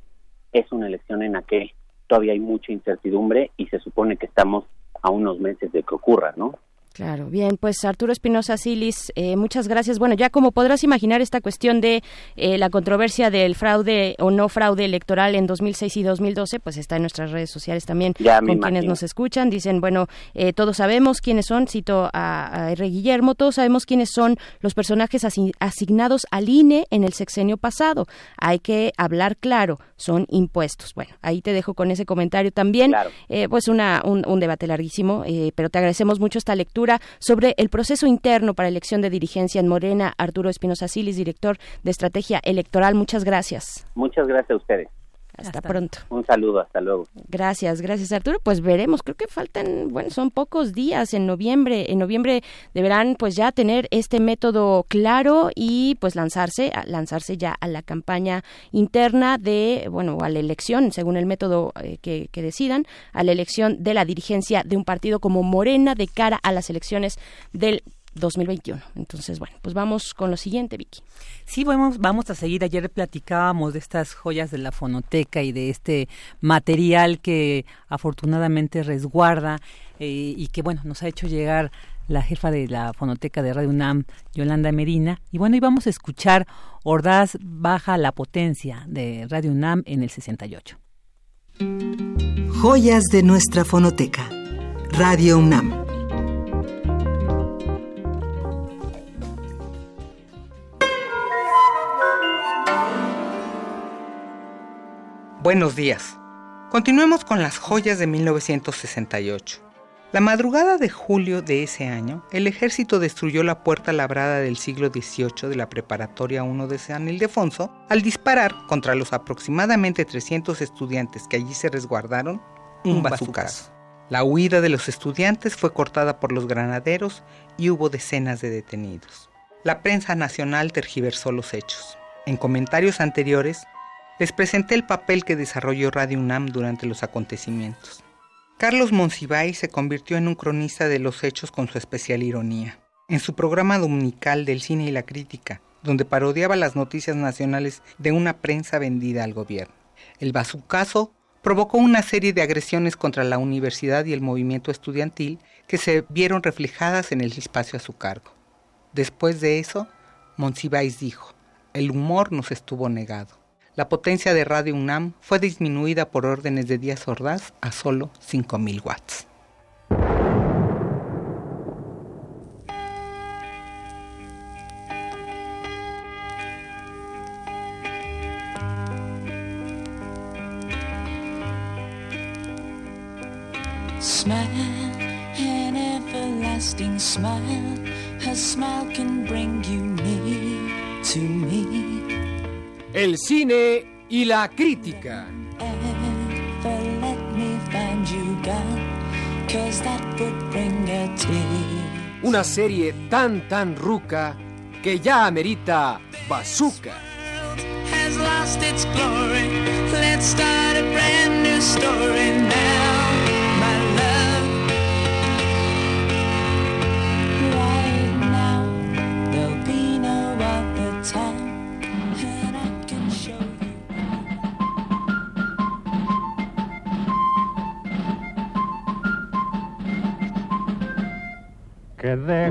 Es una elección en la que todavía hay mucha incertidumbre y se supone que estamos a unos meses de que ocurra, ¿no? Claro, bien, pues Arturo Espinosa Silis, eh, muchas gracias. Bueno, ya como podrás imaginar esta cuestión de eh, la controversia del fraude o no fraude electoral en 2006 y 2012, pues está en nuestras redes sociales también con quienes nos escuchan. Dicen, bueno, eh, todos sabemos quiénes son, cito a, a, R. Guillermo, todos sabemos quiénes son los personajes asignados al INE en el sexenio pasado. Hay que hablar claro, son impuestos. Bueno, ahí te dejo con ese comentario también. pues una, un, un debate larguísimo, pero te agradecemos mucho esta lectura sobre el proceso interno para elección de dirigencia en Morena. Arturo Espinosa Silis, director de Estrategia Electoral. Muchas gracias. Muchas gracias a ustedes. Hasta, pronto. Un saludo, hasta luego. Gracias, gracias Arturo. Pues veremos, creo que faltan, bueno, son pocos días en noviembre. En noviembre deberán pues ya tener este método claro y pues lanzarse, lanzarse ya a la campaña interna de, bueno, a la elección, según el método eh, que, que decidan, a la elección de la dirigencia de un partido como Morena de cara a las elecciones del 2021. Entonces, bueno, pues vamos con lo siguiente, Vicky. Sí, vamos, vamos a seguir. Ayer platicábamos de estas joyas de la fonoteca y de este material que afortunadamente resguarda eh, y que, bueno, nos ha hecho llegar la jefa de la fonoteca de Radio UNAM, Yolanda Medina. Y bueno, y vamos a escuchar Ordaz Baja la Potencia de Radio UNAM en el 68. Joyas de nuestra fonoteca. Radio UNAM. Buenos días. Continuemos con las joyas de 1968. La madrugada de julio de ese año, el ejército destruyó la puerta labrada del siglo XVIII de la Preparatoria 1 de San Ildefonso al disparar contra los aproximadamente 300 estudiantes que allí se resguardaron un bazucazo. La huida de los estudiantes fue cortada por los granaderos y hubo decenas de detenidos. La prensa nacional tergiversó los hechos. En comentarios anteriores, les presenté el papel que desarrolló Radio UNAM durante los acontecimientos. Carlos Monsiváis se convirtió en un cronista de los hechos con su especial ironía. En su programa dominical del cine y la crítica, donde parodiaba las noticias nacionales de una prensa vendida al gobierno. El bazucazo provocó una serie de agresiones contra la universidad y el movimiento estudiantil que se vieron reflejadas en el espacio a su cargo. Después de eso, Monsiváis dijo, el humor nos estuvo negado. La potencia de Radio UNAM fue disminuida por órdenes de Díaz Ordaz a solo 5.000 watts. Smile, an everlasting smile. Her smile can bring you near to me. El cine y la crítica. Una serie tan tan ruca que ya amerita bazooka. Let's start a brand new story now,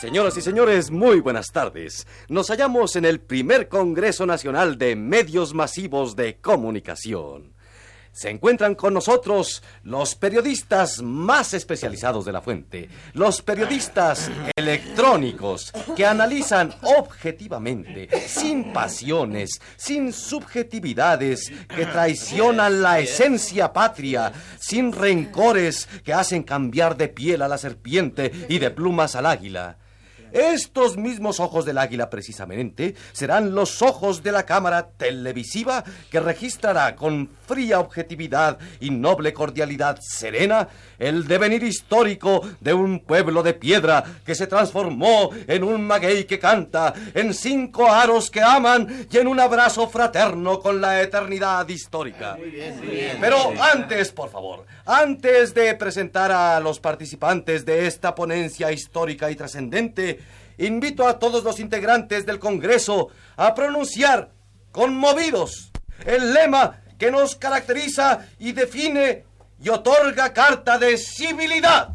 Señoras y señores, muy buenas tardes. Nos hallamos en el primer Congreso Nacional de Medios Masivos de Comunicación. Se encuentran con nosotros los periodistas más especializados de la fuente, los periodistas electrónicos que analizan objetivamente, sin pasiones, sin subjetividades que traicionan la esencia patria, sin rencores que hacen cambiar de piel a la serpiente y de plumas al águila. Estos mismos ojos del águila precisamente serán los ojos de la cámara televisiva que registrará con fría objetividad y noble cordialidad serena el devenir histórico de un pueblo de piedra que se transformó en un maguey que canta, en cinco aros que aman y en un abrazo fraterno con la eternidad histórica. Pero antes, por favor, antes de presentar a los participantes de esta ponencia histórica y trascendente, invito a todos los integrantes del Congreso a pronunciar, conmovidos, el lema que nos caracteriza y define y otorga carta de civilidad.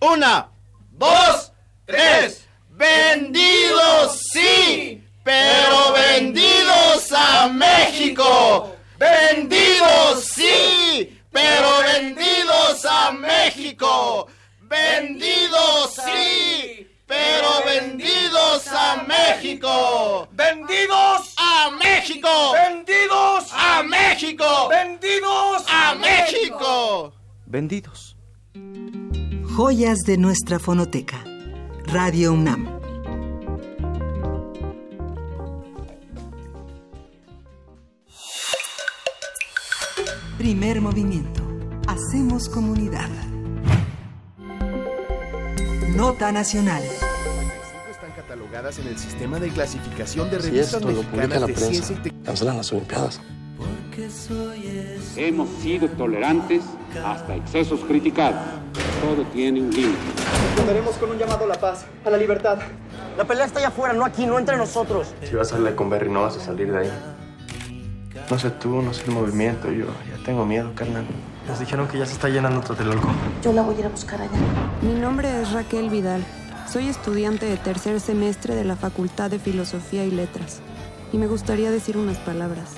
Una, dos, tres. Vendidos sí, pero vendidos a México. Vendidos sí, pero vendidos a México. Vendidos sí pero vendidos a México. Vendidos a México. Vendidos a México. Vendidos a México. Vendidos. Joyas de nuestra fonoteca. Radio UNAM. Primer movimiento. Hacemos comunidad. Nota nacional. Están catalogadas en el sistema de clasificación de Si revistas esto lo publica mexicanas la de prensa, ciencia y tecnología. cancelan las Olimpiadas. Hemos sido tolerantes hasta excesos criticados. Todo tiene un límite. Responderemos con un llamado a la paz, a la libertad. La pelea está allá afuera, no aquí, no entre nosotros. Si vas a salir con Berry, no vas a salir de ahí. No sé tú, no sé el movimiento, yo ya tengo miedo, carnal. Nos dijeron que ya se está llenando Tlatelolco. Yo la voy a ir a buscar allá. Mi nombre es Raquel Vidal. Soy estudiante de tercer semestre de la Facultad de Filosofía y Letras. Y me gustaría decir unas palabras.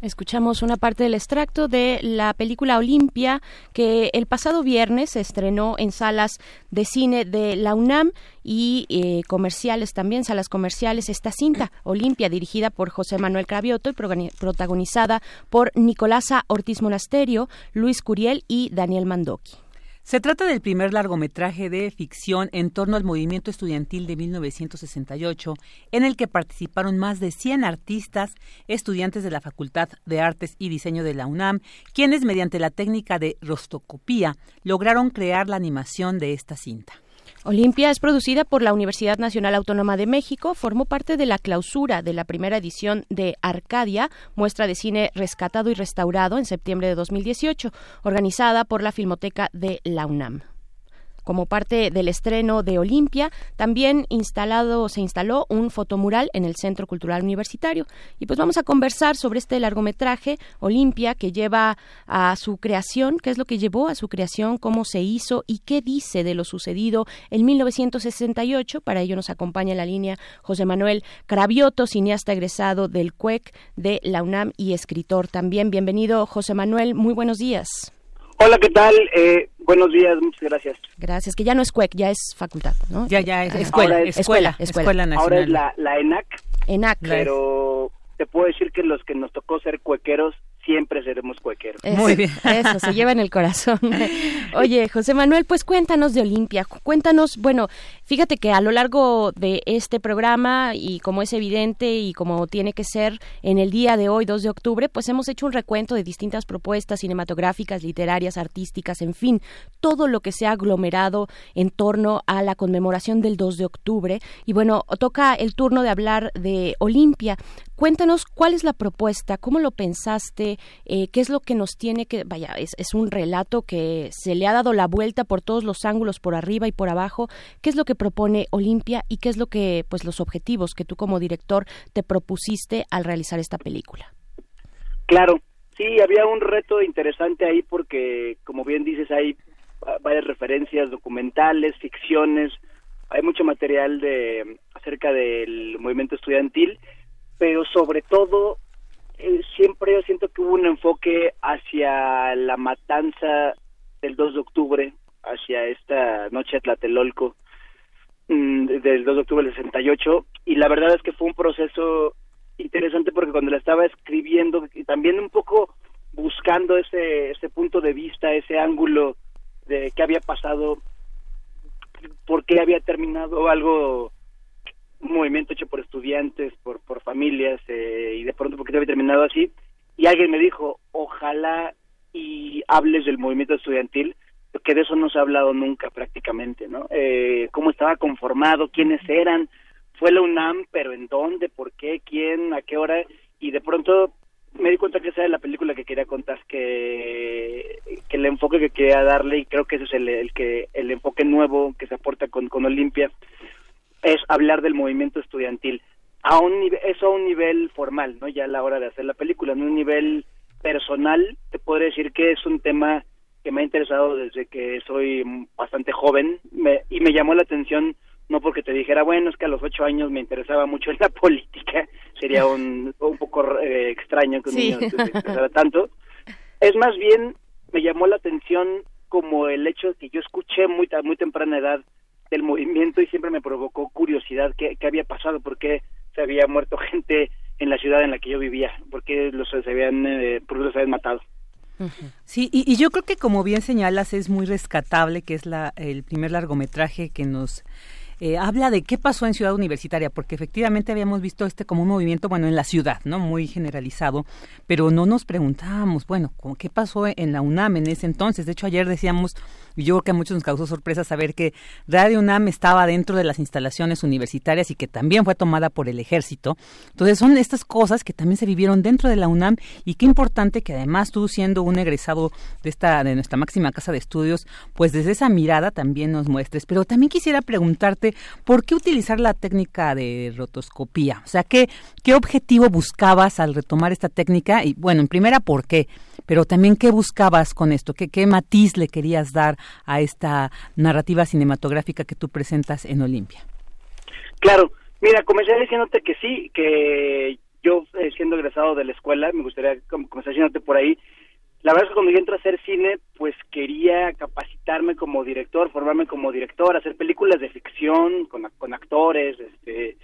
Escuchamos una parte del extracto de la película Olimpia que el pasado viernes se estrenó en salas de cine de la UNAM y eh, comerciales también, salas comerciales. Esta cinta, Olimpia, dirigida por José Manuel Cravioto y protagonizada por Nicolasa Ortiz Monasterio, Luis Curiel y Daniel Mandoki. Se trata del primer largometraje de ficción en torno al movimiento estudiantil de 1968, en el que participaron más de 100 artistas, estudiantes de la Facultad de Artes y Diseño de la UNAM, quienes mediante la técnica de rostocopía lograron crear la animación de esta cinta. Olimpia es producida por la Universidad Nacional Autónoma de México, formó parte de la clausura de la primera edición de Arcadia, muestra de cine rescatado y restaurado en septiembre de 2018, organizada por la Filmoteca de la UNAM. Como parte del estreno de Olimpia, también instalado, se instaló un fotomural en el Centro Cultural Universitario. Y pues vamos a conversar sobre este largometraje, Olimpia, que lleva a su creación, qué es lo que llevó a su creación, cómo se hizo y qué dice de lo sucedido en 1968. Para ello nos acompaña en la línea José Manuel Cravioto, cineasta egresado del CUEC de la UNAM y escritor también. Bienvenido, José Manuel. Muy buenos días. Hola, ¿qué tal? Eh, buenos días, muchas gracias. Gracias, que ya no es CUEC, ya es facultad, ¿no? Ya, ya es escuela, es- escuela, escuela. escuela nacional. Ahora es la, la ENAC, ENAC. pero te puedo decir que los que nos tocó ser cuequeros, siempre seremos cuequeros. Eso, Eso, se lleva en el corazón. Oye, José Manuel, pues cuéntanos de Olimpia. Cuéntanos, bueno, fíjate que a lo largo de este programa, y como es evidente y como tiene que ser en el día de hoy, 2 de octubre, pues hemos hecho un recuento de distintas propuestas cinematográficas, literarias, artísticas, en fin, todo lo que se ha aglomerado en torno a la conmemoración del 2 de octubre. Y bueno, toca el turno de hablar de Olimpia. Cuéntanos cuál es la propuesta, cómo lo pensaste, eh, qué es lo que nos tiene que, vaya, es, es un relato que se le ha dado la vuelta por todos los ángulos, por arriba y por abajo. ¿Qué es lo que propone Olimpia y qué es lo que, pues, los objetivos que tú como director te propusiste al realizar esta película? Claro, sí, había un reto interesante ahí porque, como bien dices, hay va- varias referencias documentales, ficciones, hay mucho material de acerca del movimiento estudiantil, pero sobre todo eh, siempre yo siento que hubo un enfoque hacia la matanza del 2 de octubre, hacia esta noche de Tlatelolco mm, del 2 de octubre del 68 y la verdad es que fue un proceso interesante porque cuando la estaba escribiendo y también un poco buscando ese ese punto de vista, ese ángulo de qué había pasado, por qué había terminado algo un movimiento hecho por estudiantes, por por familias eh, y de pronto por qué había terminado así y alguien me dijo, "Ojalá y hables del movimiento estudiantil porque de eso no se ha hablado nunca prácticamente, ¿no? Eh, cómo estaba conformado, quiénes eran, fue la UNAM, pero en dónde, por qué, quién, a qué hora, y de pronto me di cuenta que esa era la película que quería contar, que, que el enfoque que quería darle, y creo que ese es el, el que el enfoque nuevo que se aporta con, con Olimpia, es hablar del movimiento estudiantil, a un nivel, eso a un nivel formal, ¿no? Ya a la hora de hacer la película, en un nivel personal, te puedo decir que es un tema que me ha interesado desde que soy bastante joven me- y me llamó la atención no porque te dijera, bueno, es que a los ocho años me interesaba mucho en la política, sería un, un poco eh, extraño que un Sí. niño se interesara tanto. Es más bien, me llamó la atención como el hecho de que yo escuché muy, muy temprana edad del movimiento y siempre me provocó curiosidad qué, qué había pasado, por qué se había muerto gente en la ciudad en la que yo vivía, por qué los se habían, eh, por los habían matado. Sí, y, y yo creo que como bien señalas es muy rescatable, que es la, el primer largometraje que nos eh, habla de qué pasó en Ciudad Universitaria, porque efectivamente habíamos visto este como un movimiento, bueno, en la ciudad, ¿no? Muy generalizado, pero no nos preguntábamos, bueno, ¿cómo- ¿qué pasó en la UNAM en ese entonces? De hecho, ayer decíamos, y yo creo que a muchos nos causó sorpresa saber que Radio UNAM estaba dentro de las instalaciones universitarias y que también fue tomada por el ejército. Entonces, son estas cosas que también se vivieron dentro de la UNAM y qué importante que además tú siendo un egresado de esta de nuestra máxima casa de estudios, pues desde esa mirada también nos muestres. Pero también quisiera preguntarte, ¿por qué utilizar la técnica de rotoscopía? O sea, ¿qué, qué objetivo buscabas al retomar esta técnica? Y bueno, en primera, ¿por qué? Pero también, ¿qué buscabas con esto? ¿Qué, qué matiz le querías dar a esta narrativa cinematográfica que tú presentas en Olimpia? Claro, mira, comencé diciéndote que sí, que yo eh, siendo egresado de la escuela, me gustaría com- comenzar diciéndote por ahí, la verdad es que cuando yo entré a hacer cine, pues quería capacitarme como director, formarme como director, hacer películas de ficción con, con actores, este,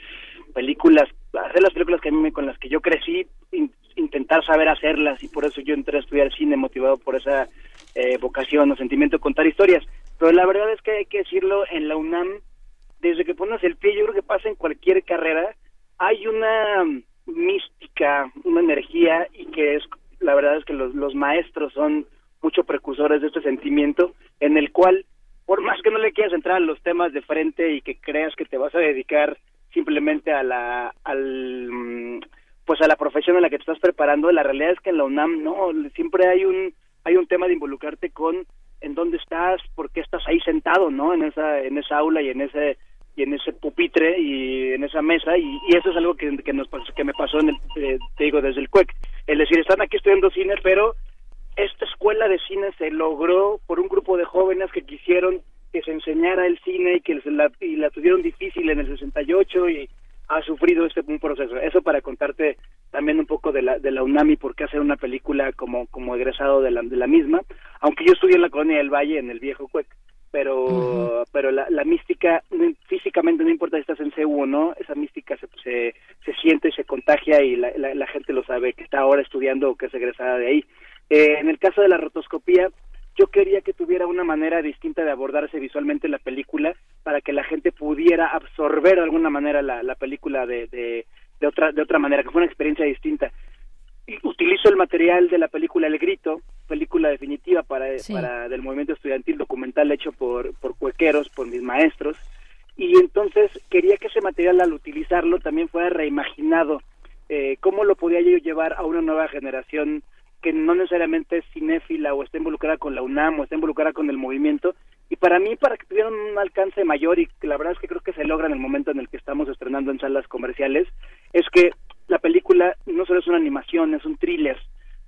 películas, hacer las películas que a mí con las que yo crecí, in- intentar saber hacerlas y por eso yo entré a estudiar cine motivado por esa eh, vocación o sentimiento de contar historias. Pero la verdad es que hay que decirlo, en la UNAM desde que pones el pie, yo creo que pasa en cualquier carrera, hay una mística, una energía y que es, la verdad es que los, maestros son mucho precursores de este sentimiento en el cual, por más que no le quieras entrar a los temas de frente y que creas que te vas a dedicar simplemente a la, al, mm, pues a la profesión en la que te estás preparando, la realidad es que en la UNAM no, siempre hay un, hay un tema de involucrarte con en dónde estás, por qué estás ahí sentado, ¿no? En esa, en esa aula y en ese y en ese pupitre y en esa mesa y, y eso es algo que, que nos que me pasó en el, eh, te digo desde el CUEC es decir están aquí estudiando cine pero esta escuela de cine se logró por un grupo de jóvenes que quisieron que se enseñara el cine y que la, y la tuvieron difícil en el 68 y ha sufrido este un proceso. Eso para contarte también un poco de la de la UNAM y por qué hacer una película como como egresado de la, de la misma aunque yo estudié en la colonia del Valle en el viejo CUEC pero pero la, la mística físicamente no importa si estás en CU o no esa mística se, se, se siente y se contagia y la, la, la gente lo sabe que está ahora estudiando o que es egresada de ahí. Eh, en el caso de la rotoscopía yo quería que tuviera una manera distinta de abordarse visualmente la película para que la gente pudiera absorber de alguna manera la, la película de, de, de otra de otra manera que fue una experiencia distinta utilizo el material de la película El Grito, película definitiva para, Sí. para del movimiento estudiantil documental hecho por, por cuequeros, por mis maestros, y entonces quería que ese material al utilizarlo también fuera reimaginado, eh, cómo lo podía yo llevar a una nueva generación que no necesariamente es cinéfila o está involucrada con la UNAM o está involucrada con el movimiento, y para mí, para que tuvieran un alcance mayor, y la verdad es que creo que se logra en el momento en el que estamos estrenando en salas comerciales, es que película no solo es una animación, es un thriller.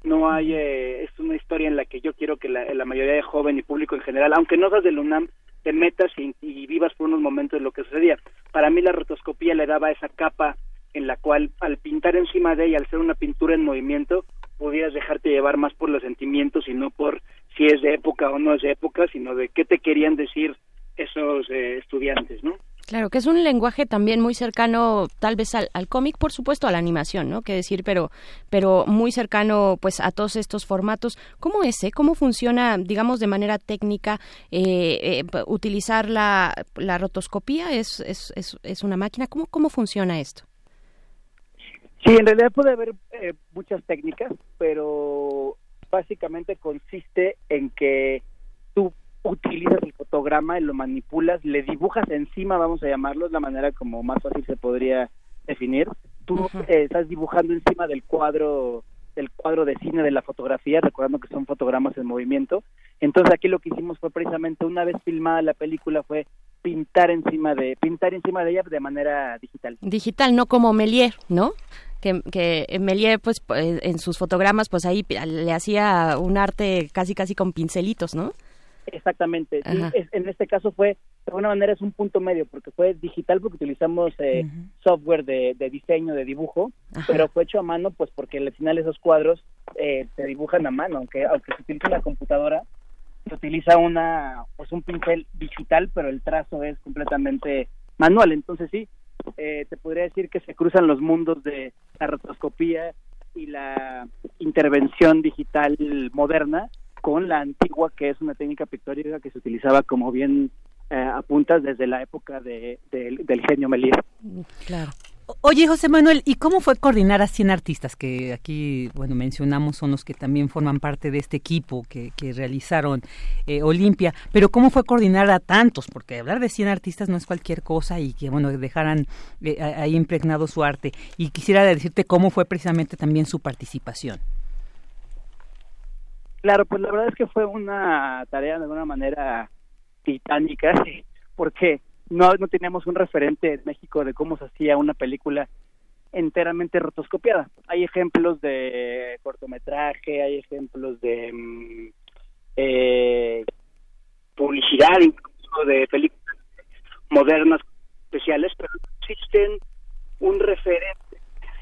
No hay, eh, es una historia en la que yo quiero que la, la mayoría de joven y público en general, aunque no seas del UNAM, te metas y, y vivas por unos momentos de lo que sucedía. Para mí la rotoscopía le daba esa capa en la cual al pintar encima de ella, al ser una pintura en movimiento, pudieras dejarte llevar más por los sentimientos y no por si es de época o no es de época, sino de qué te querían decir esos eh, estudiantes, ¿no? Claro, que es un lenguaje también muy cercano, tal vez al, al cómic, por supuesto, a la animación, ¿no? Que decir, pero, pero muy cercano, pues, a todos estos formatos. ¿Cómo es, eh? ¿Cómo funciona, digamos, de manera técnica, eh, eh, utilizar la, la rotoscopía? ¿Es, es, es, es una máquina? ¿Cómo, ¿Cómo funciona esto? Sí, en realidad puede haber eh, muchas técnicas, pero básicamente consiste en que utilizas el fotograma y lo manipulas, le dibujas encima, vamos a llamarlo, es la manera como más fácil se podría definir. Tú eh, estás dibujando encima del cuadro del cuadro de cine de la fotografía, recordando que son fotogramas en movimiento. Entonces aquí lo que hicimos fue precisamente una vez filmada la película fue pintar encima de pintar encima de ella de manera digital. Digital, no como Melier, ¿no? Que, que Melier, pues, pues, en sus fotogramas, pues ahí le hacía un arte casi, casi con pincelitos, ¿no? Exactamente. sí, es- en este caso fue de alguna manera es un punto medio, porque fue digital porque utilizamos eh, software de, de diseño, de dibujo, pero fue hecho a mano, pues porque al final esos cuadros eh, se dibujan a mano, aunque aunque se utiliza la computadora, se utiliza una pues un pincel digital, pero el trazo es completamente manual. Entonces sí, eh, te podría decir que se cruzan los mundos de la rotoscopía y la intervención digital moderna con la antigua, que es una técnica pictórica que se utilizaba, como bien eh, apuntas, desde la época de, del- genio Melier. Claro. Oye, José Manuel, ¿y cómo fue coordinar a 100 artistas que aquí, bueno, mencionamos son los que también forman parte de este equipo que, que realizaron eh, Olimpia? Pero ¿cómo fue coordinar a tantos? Porque hablar de 100 artistas no es cualquier cosa y que, bueno, dejaran eh, ahí impregnado su arte. Y quisiera decirte cómo fue precisamente también su participación. Claro, pues la verdad es que fue una tarea de alguna manera titánica, porque no, no teníamos un referente en México de cómo se hacía una película enteramente rotoscopiada. Hay ejemplos de cortometraje, hay ejemplos de mm, eh, publicidad, incluso de películas modernas especiales, pero no existen un referente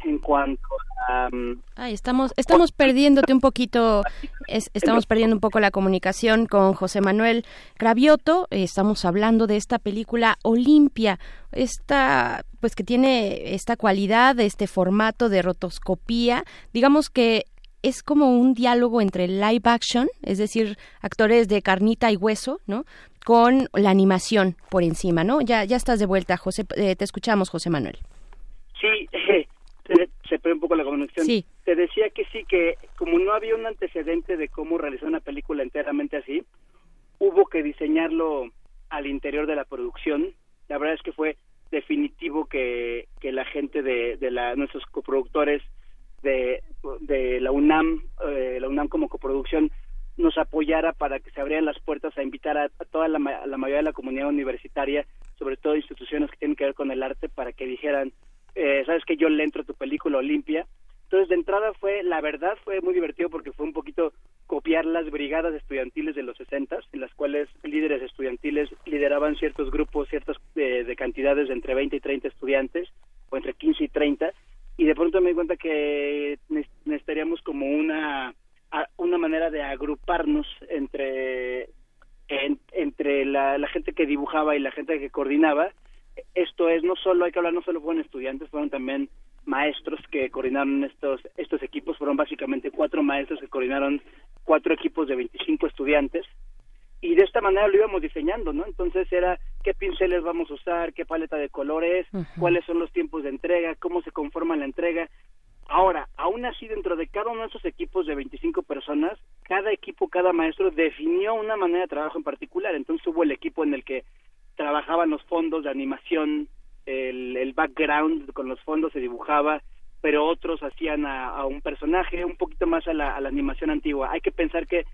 en cuanto a... mm, Ay, estamos, estamos perdiéndote un poquito, es- estamos perdiendo un poco la comunicación con José Manuel Cravioto. Eh, Estamos hablando de esta película Olimpia, esta, pues que tiene esta cualidad, este formato de rotoscopía. Digamos que es como un diálogo entre live action, es decir, actores de carnita y hueso, ¿no? Con la animación por encima, ¿no? Ya, ya estás de vuelta, José. eh, te escuchamos, José Manuel. Sí, se, se perdió un poco la conexión. Sí. Te decía que sí, que como no había un antecedente de cómo realizar una película enteramente así, hubo que diseñarlo al interior de la producción. La verdad es que fue definitivo que, que la gente de, de la, nuestros coproductores de, de la UNAM, eh, la UNAM como coproducción, nos apoyara para que se abrieran las puertas a invitar a, a toda la, a la mayoría de la comunidad universitaria, sobre todo instituciones que tienen que ver con el arte, para que dijeran, eh, sabes que yo le entro a tu película Olimpia. Entonces, de entrada fue, la verdad, fue muy divertido porque fue un poquito copiar las brigadas estudiantiles de los 60, en las cuales líderes estudiantiles lideraban ciertos grupos, ciertas eh, de cantidades de entre 20 y 30 estudiantes, o entre 15 y 30, y de pronto me di cuenta que ne- necesitaríamos como una una manera de agruparnos entre en- entre la gente que dibujaba y la gente que coordinaba esto es no solo hay que hablar no solo fueron estudiantes fueron también maestros que coordinaron estos estos equipos fueron básicamente cuatro maestros que coordinaron cuatro equipos de 25 estudiantes y de esta manera lo íbamos diseñando, ¿no? Entonces era qué pinceles vamos a usar, qué paleta de colores, cuáles son los tiempos de entrega, cómo se conforma la entrega. Ahora, aún así, dentro de cada uno de esos equipos de 25 personas, cada equipo, cada maestro definió una manera de trabajo en particular. Entonces hubo el equipo en el que trabajaban los fondos de animación, el, el background con los fondos se dibujaba, pero otros hacían a, un personaje un poquito más a la, a la animación antigua. Hay que pensar que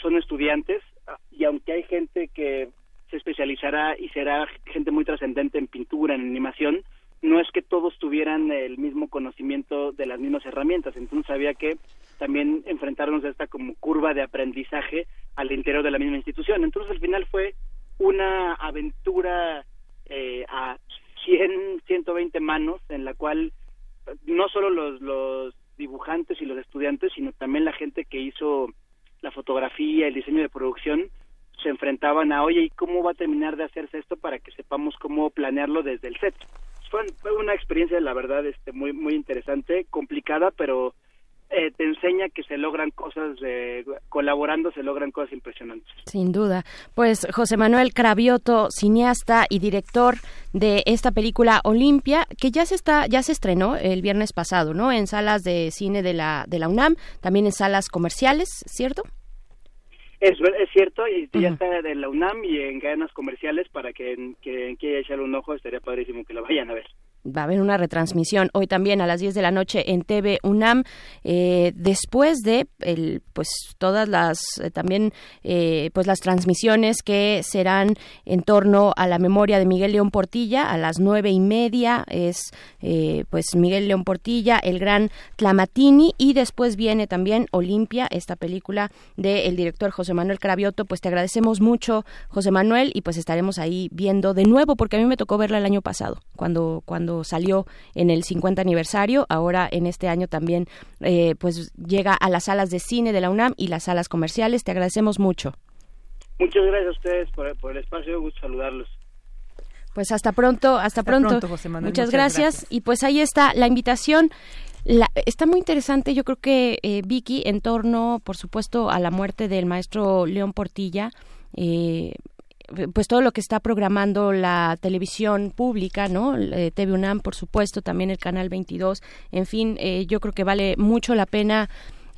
son estudiantes y aunque hay gente que se especializará y será gente muy trascendente en pintura, en animación, no es que todos tuvieran el mismo conocimiento de las mismas herramientas, entonces había que también enfrentarnos a esta como curva de aprendizaje al interior de la misma institución. Entonces al final fue una aventura eh, a 100, 120 manos en la cual eh, no solo los, los dibujantes y los estudiantes, sino también la gente que hizo la fotografía, el diseño de producción, se enfrentaban a, oye, ¿y cómo va a terminar de hacerse esto para que sepamos cómo planearlo desde el set? Fue, fue una experiencia, la verdad, este, muy, muy interesante, complicada, pero eh, te enseña que se logran cosas, eh, colaborando se logran cosas impresionantes. Sin duda. Pues José Manuel Cravioto, cineasta y director de esta película Olimpia, que ya se está, ya se estrenó el viernes pasado, ¿no? En salas de cine de la, de la UNAM, también en salas comerciales, ¿cierto? Es, es cierto, y ya está de la UNAM y en cadenas comerciales para que quien quiera echarle un ojo estaría padrísimo que lo vayan a ver. Va a haber una retransmisión hoy también a las 10 de la noche en TV UNAM. Eh, después de el, pues todas las eh, también eh, pues las transmisiones que serán en torno a la memoria de Miguel León Portilla a las nueve y media es pues Miguel León Portilla el gran Tlamatini y después viene también Olimpia esta película del director José Manuel Cravioto. Pues te agradecemos mucho José Manuel y pues estaremos ahí viendo de nuevo porque a mí me tocó verla el año pasado cuando cuando salió en el 50 aniversario, ahora en este año también eh, pues llega a las salas de cine de la UNAM y las salas comerciales. Te agradecemos mucho. Muchas gracias a ustedes por, el espacio, gusto saludarlos. Pues hasta pronto, hasta, pronto. José Manuel, muchas, gracias. Y pues ahí está la invitación. La, está muy interesante, yo creo que eh, Vicky, en torno, por supuesto, a la muerte del maestro León Portilla. Eh, pues todo lo que está programando la televisión pública, ¿no? Eh, TV UNAM, por supuesto, también el canal 22. En fin, eh, yo creo que vale mucho la pena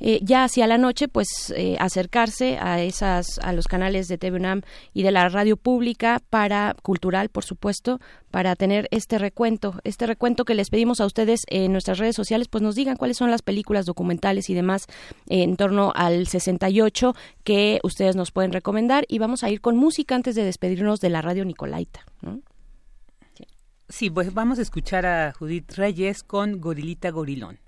eh, ya hacia la noche, pues eh, acercarse a esas, a los canales de TV UNAM y de la radio pública para cultural, por supuesto, para tener este recuento, este recuento que les pedimos a ustedes en nuestras redes sociales, pues nos digan cuáles son las películas documentales y demás en torno al 68 que ustedes nos pueden recomendar y vamos a ir con música antes de despedirnos de la radio Nicolaita. Sí, pues vamos a escuchar a Judith Reyes con Gorilita Gorilón.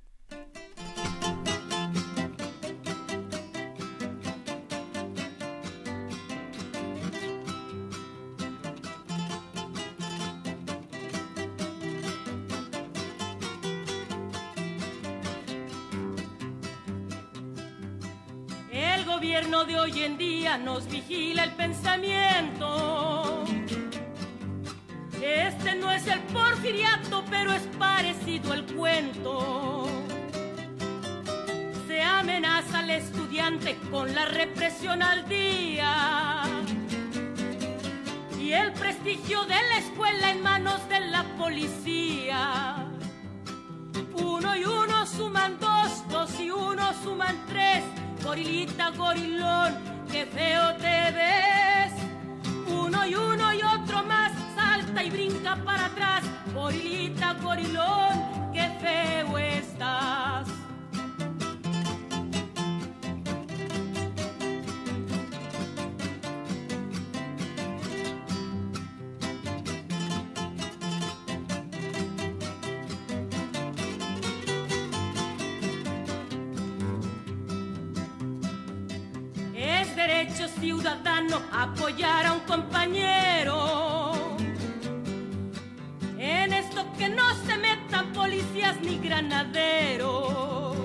Gobierno de hoy en día nos vigila el pensamiento. Este no es el porfiriato, pero es parecido al cuento. Se amenaza al estudiante con la represión al día. Y el prestigio de la escuela en manos de la policía. Uno y uno suman dos, dos y uno suman tres gorilita, gorilón, qué feo te ves. Uno y uno y otro más, salta y brinca para atrás, gorilita, gorilón, qué feo estás. Derecho ciudadano apoyar a un compañero. En esto que no se metan policías ni granaderos.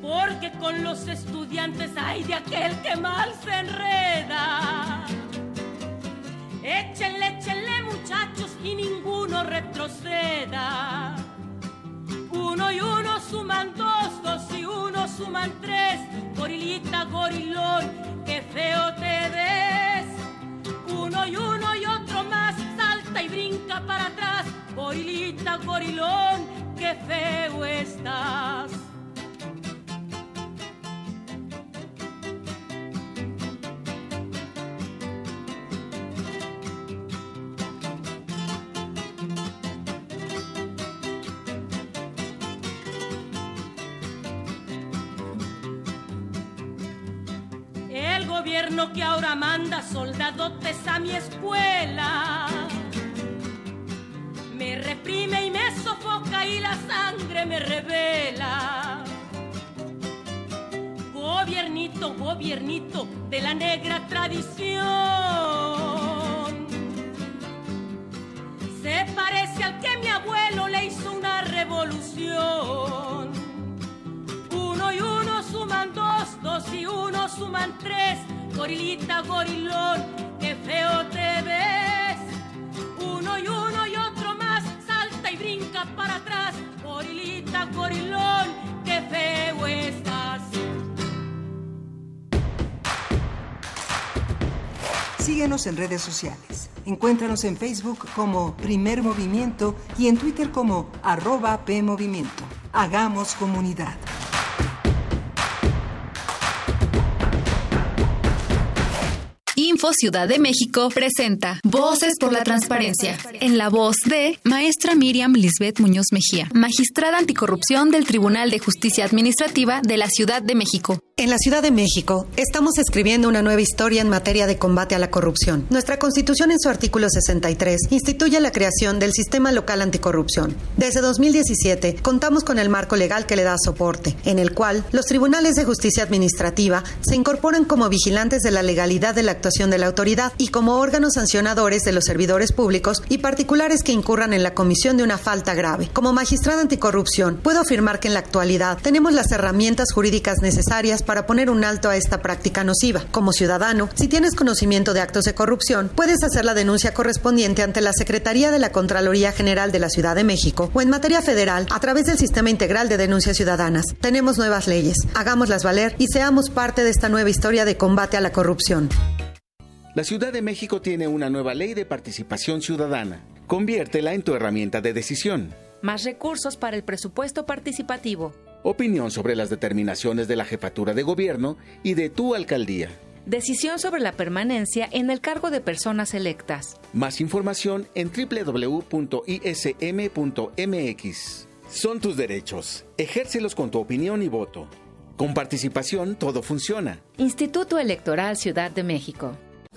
Porque con los estudiantes hay de aquel que mal se enreda. Échenle, échenle muchachos y ninguno retroceda. Uno y uno suman dos, dos y uno suman tres gorilita, gorilón, qué feo te ves. Uno y uno y otro más, salta y brinca para atrás, gorilita, gorilón, qué feo estás. Gobierno que ahora manda soldadotes a mi escuela. Me reprime y me sofoca y la sangre me revela. Gobiernito, gobiernito de la negra tradición. Se parece al que mi abuelo le hizo una revolución. Uno y uno suman dos, dos y uno suman tres gorilita, gorilón, qué feo te ves. Uno y uno y otro más, salta y brinca para atrás, gorilita, gorilón, qué feo estás. Síguenos en redes sociales. Encuéntranos en Facebook como Primer Movimiento y en Twitter como arroba PMovimiento. Hagamos comunidad. Info Ciudad de México presenta Voces por la Transparencia. En la voz de Maestra Miriam Lisbeth Muñoz Mejía, magistrada anticorrupción del Tribunal de Justicia Administrativa de la Ciudad de México. En la Ciudad de México estamos escribiendo una nueva historia en materia de combate a la corrupción. Nuestra Constitución en su artículo 63 instituye la creación del Sistema Local Anticorrupción. Desde 2017 contamos con el marco legal que le da soporte, en el cual los tribunales de justicia administrativa se incorporan como vigilantes de la legalidad de la actuación de la autoridad y como órganos sancionadores de los servidores públicos y particulares que incurran en la comisión de una falta grave. Como magistrada anticorrupción, puedo afirmar que en la actualidad tenemos las herramientas jurídicas necesarias para poner un alto a esta práctica nociva. Como ciudadano, si tienes conocimiento de actos de corrupción, puedes hacer la denuncia correspondiente ante la Secretaría de la Contraloría General de la Ciudad de México o en materia federal a través del Sistema Integral de Denuncias Ciudadanas. Tenemos nuevas leyes, hagámoslas valer y seamos parte de esta nueva historia de combate a la corrupción. La Ciudad de México tiene una nueva ley de participación ciudadana. Conviértela en tu herramienta de decisión. Más recursos para el presupuesto participativo opinión sobre las determinaciones de la jefatura de gobierno y de tu alcaldía. Decisión sobre la permanencia en el cargo de personas electas. Más información en www.ism.mx. Son tus derechos. Ejércelos con tu opinión y voto. Con participación todo funciona. Instituto Electoral Ciudad de México.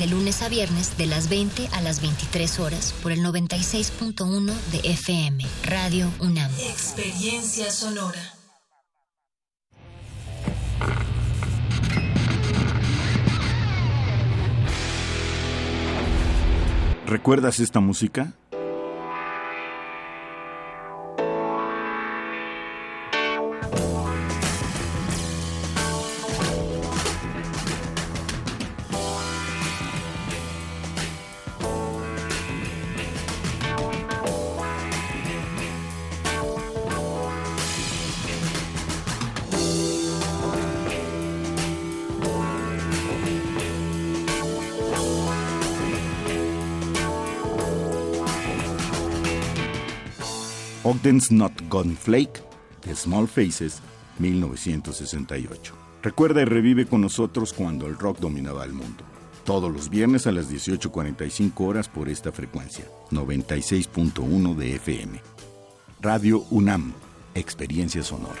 De lunes a viernes de las 20 a las 23 horas por el 96.1 de FM. Radio UNAM. Experiencia sonora. ¿Recuerdas esta música? Not Gone Flake, Small Faces, 1968. Recuerda y revive con nosotros cuando el rock dominaba el mundo. Todos los viernes a las 18.45 horas por esta frecuencia, 96.1 de FM. Radio UNAM, Experiencia Sonora.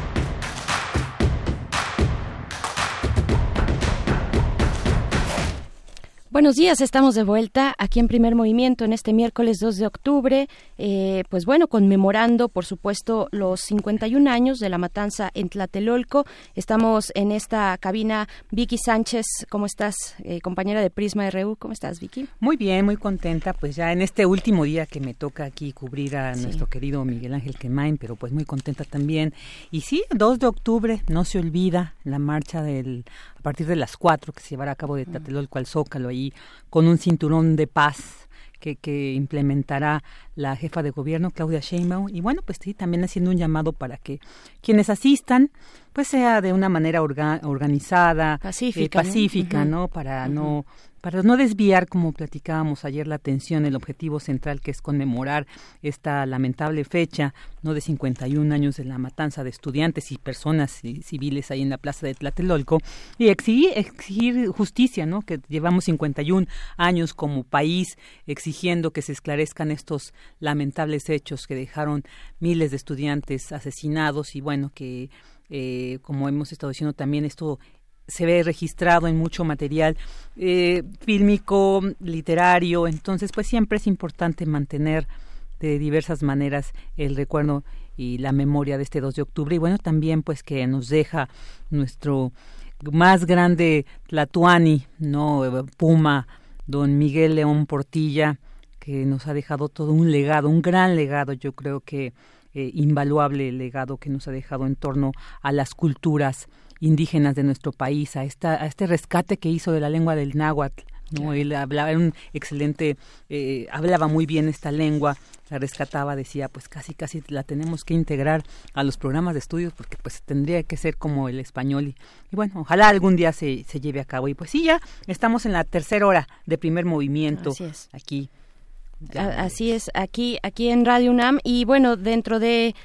Buenos días, estamos de vuelta aquí en Primer Movimiento en este miércoles 2 de octubre, eh, pues bueno, conmemorando por supuesto los 51 años de la matanza en Tlatelolco. Estamos en esta cabina. Vicky Sánchez, ¿cómo estás? Eh, compañera de Prisma RU, ¿cómo estás Vicky? Muy bien, muy contenta, pues ya en este último día que me toca aquí cubrir a nuestro querido Miguel Ángel Quemain, pero pues muy contenta también. Y sí, 2 de octubre, no se olvida la marcha del a partir de las 4 que se llevará a cabo de Tlatelolco al Zócalo ahí con un cinturón de paz que, que, implementará la jefa de gobierno, Claudia Sheinbaum. Y bueno, pues sí, también haciendo un llamado para que quienes asistan, pues sea de una manera organizada, pacífica, eh, pacífica ¿no? Para no para no desviar, como platicábamos ayer, la atención, el objetivo central que es conmemorar esta lamentable fecha, no de 51 años de la matanza de estudiantes y personas civiles ahí en la plaza de Tlatelolco, y exigir, exigir justicia, ¿no? Que llevamos 51 años como país exigiendo que se esclarezcan estos lamentables hechos que dejaron miles de estudiantes asesinados y bueno, que eh, como hemos estado diciendo también esto se ve registrado en mucho material eh, fílmico, literario, entonces pues siempre es importante mantener de diversas maneras el recuerdo y la memoria de este 2 de octubre. Y bueno también pues que nos deja nuestro más grande Tlatuani, no Puma, don Miguel León Portilla, que nos ha dejado todo un legado, un gran legado, yo creo que eh, invaluable legado que nos ha dejado en torno a las culturas indígenas de nuestro país, a, esta, a este rescate que hizo de la lengua del náhuatl. ¿no? Él hablaba, era un excelente, eh, hablaba muy bien esta lengua, la rescataba, decía, pues casi, casi la tenemos que integrar a los programas de estudios porque pues tendría que ser como el español. Y, y bueno, ojalá algún día se, se lleve a cabo. Y pues sí, ya estamos en la tercera hora de primer movimiento Así es. aquí. Así es, aquí, aquí en Radio UNAM. Y bueno, dentro de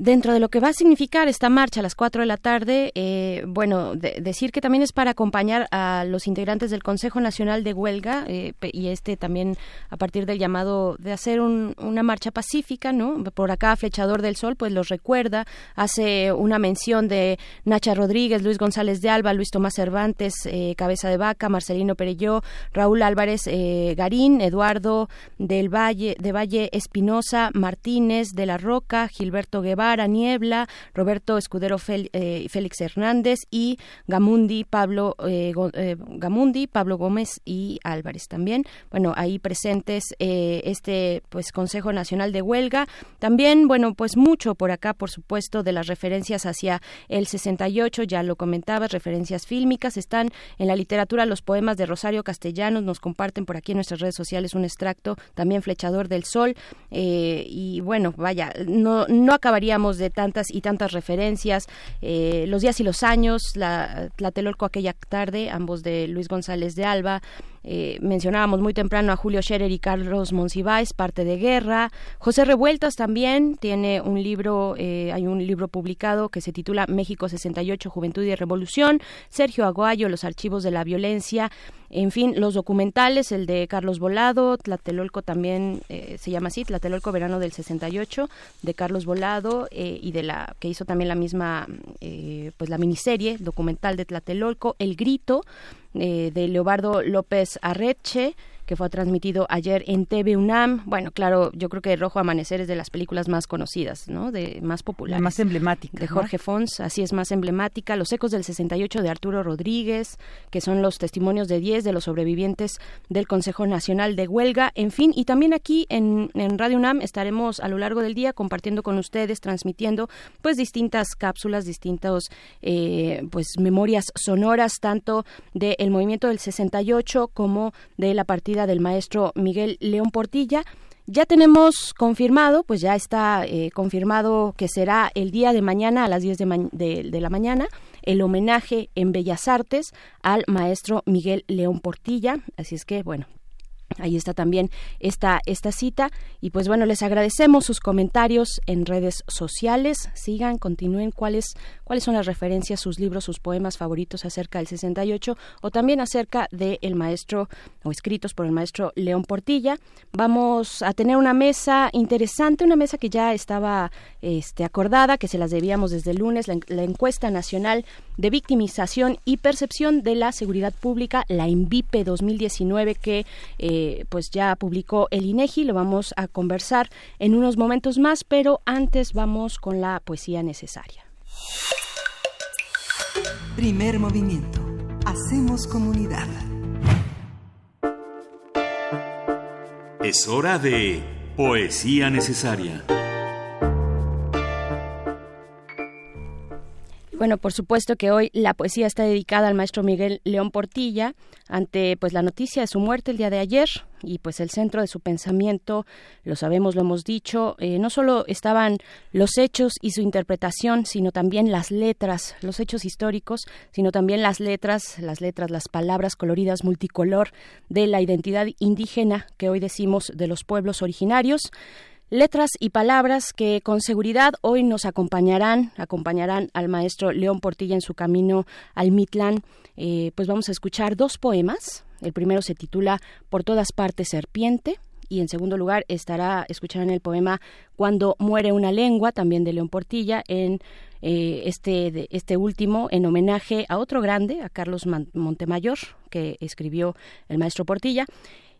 Dentro de lo que va a significar esta marcha a las 4 de la tarde, eh, bueno, de- decir que también es para acompañar a los integrantes del Consejo Nacional de Huelga eh, y este también a partir del llamado de hacer un- una marcha pacífica, ¿no? Por acá Flechador del Sol, pues los recuerda, hace una mención de Nacha Rodríguez, Luis González de Alba, Luis Tomás Cervantes, eh, Cabeza de Vaca, Marcelino Perelló, Raúl Álvarez eh, Garín, Eduardo del Valle, de Valle Espinosa, Martínez de la Roca, Gilberto Guevara, Niebla, Roberto Escudero Fel- eh, Félix Hernández y Gamundi, Pablo eh, eh, Gamundi, Pablo Gómez y Álvarez también. Bueno, ahí presentes este pues Consejo Nacional de Huelga. También, bueno, pues mucho por acá, por supuesto, de las referencias hacia el 68, ya lo comentabas, referencias fílmicas, están en la literatura los poemas de Rosario Castellanos, nos comparten por aquí en nuestras redes sociales un extracto, también Flechador del Sol, y bueno, vaya, no, no de tantas y tantas referencias, eh, Los días y los años, la Tlatelolco aquella tarde, ambos de Luis González de Alba, eh, mencionábamos muy temprano a Julio Scherer y Carlos Monsiváis, parte de guerra. José Revueltas también tiene un libro, eh, hay un libro publicado que se titula México 68, Juventud y Revolución. Sergio Aguayo, Los archivos de la violencia. En fin, los documentales, el de Carlos Volado, Tlatelolco también eh, se llama así, Tlatelolco Verano del 68, de Carlos Volado eh, y de la que hizo también la misma, eh, pues la miniserie documental de Tlatelolco, El Grito, eh, de Leobardo López Arreche, que fue transmitido ayer en TV UNAM. Bueno, claro, yo creo que Rojo Amanecer es de las películas más conocidas, ¿no? De más populares. La más emblemática. De ¿no? Jorge Fons, así es más emblemática. Los ecos del 68 de Arturo Rodríguez, que son los testimonios de 10 de los sobrevivientes del Consejo Nacional de Huelga. En fin, y también aquí en, en Radio UNAM estaremos a lo largo del día compartiendo con ustedes, transmitiendo pues distintas cápsulas, distintos eh, pues memorias sonoras, tanto del movimiento del 68 como de la partida del maestro Miguel León Portilla. Ya tenemos confirmado, pues ya está eh, confirmado que será el día de mañana a las 10 de, la mañana el homenaje en Bellas Artes al maestro Miguel León Portilla. Así es que, bueno, Ahí está también esta, esta cita. Y pues bueno, les agradecemos sus comentarios en redes sociales. Sigan, continúen cuáles, cuáles son las referencias, sus libros, sus poemas favoritos acerca del 68 o también acerca del maestro o escritos por el maestro León Portilla. Vamos a tener una mesa interesante, una mesa que ya estaba este, acordada, que se las debíamos desde el lunes, la, la encuesta nacional de victimización y percepción de la seguridad pública, la INVIPE 2019, que eh, pues ya publicó el INEGI. Lo vamos a conversar en unos momentos más, pero antes vamos con la poesía necesaria. Primer movimiento. Hacemos comunidad. Es hora de Poesía Necesaria. Bueno, por supuesto que hoy la poesía está dedicada al maestro Miguel León Portilla ante pues la noticia de su muerte el día de ayer y pues el centro de su pensamiento, lo sabemos, lo hemos dicho, eh, no solo estaban los hechos y su interpretación, sino también las letras, los hechos históricos, sino también las letras, las letras, las palabras coloridas multicolor de la identidad indígena que hoy decimos de los pueblos originarios. Letras y palabras que con seguridad hoy nos acompañarán, acompañarán al maestro León Portilla en su camino al Mitlán. Eh, pues vamos a escuchar dos poemas. El primero se titula Por todas partes serpiente y en segundo lugar estará escucharán el poema Cuando muere una lengua, también de León Portilla, en eh, este, este último en homenaje a otro grande, a Carlos Montemayor, que escribió el maestro Portilla.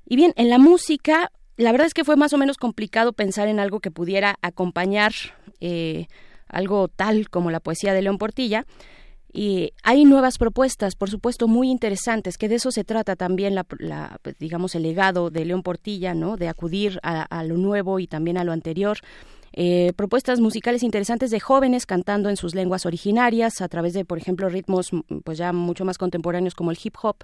Y bien, en la música, la verdad es que fue más o menos complicado pensar en algo que pudiera acompañar eh, algo tal como la poesía de León Portilla. Y hay nuevas propuestas, por supuesto, muy interesantes, que de eso se trata también, la, pues, digamos, el legado de León Portilla, ¿no? De acudir a, lo nuevo y también a lo anterior. Eh, propuestas musicales interesantes de jóvenes cantando en sus lenguas originarias a través de, por ejemplo, ritmos pues ya mucho más contemporáneos como el hip hop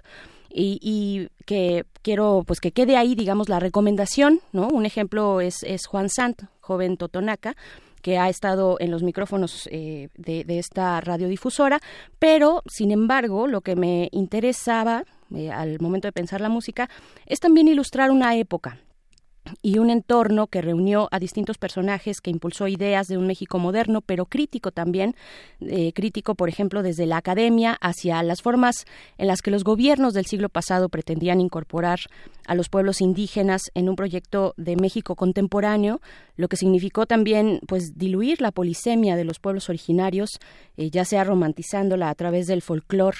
y, y, que quiero pues que quede ahí, digamos, la recomendación, ¿no? Un ejemplo es, es Juan Sant, joven totonaca, que ha estado en los micrófonos eh, de, esta radiodifusora, pero sin embargo lo que me interesaba eh, al momento de pensar la música es también ilustrar una época, y un entorno que reunió a distintos personajes, que impulsó ideas de un México moderno, pero crítico también, eh, crítico, por ejemplo, desde la academia hacia las formas en las que los gobiernos del siglo pasado pretendían incorporar a los pueblos indígenas en un proyecto de México contemporáneo, lo que significó también, pues, diluir la polisemia de los pueblos originarios, eh, ya sea romantizándola a través del folclore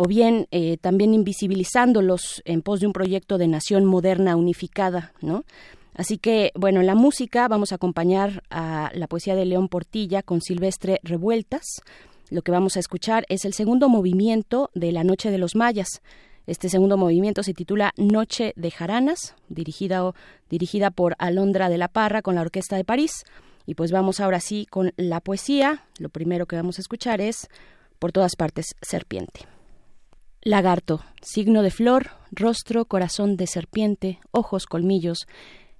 o bien eh, también invisibilizándolos en pos de un proyecto de nación moderna unificada, ¿no? Así que, bueno, en la música vamos a acompañar a la poesía de León Portilla con Silvestre Revueltas. Lo que vamos a escuchar es el segundo movimiento de La Noche de los Mayas. Este segundo movimiento se titula Noche de Jaranas, dirigida, dirigida por Alondra de la Parra con la Orquesta de París. Y pues vamos ahora sí con la poesía. Lo primero que vamos a escuchar es Por todas partes, Serpiente. Lagarto, signo de flor, rostro, corazón de serpiente, ojos, colmillos.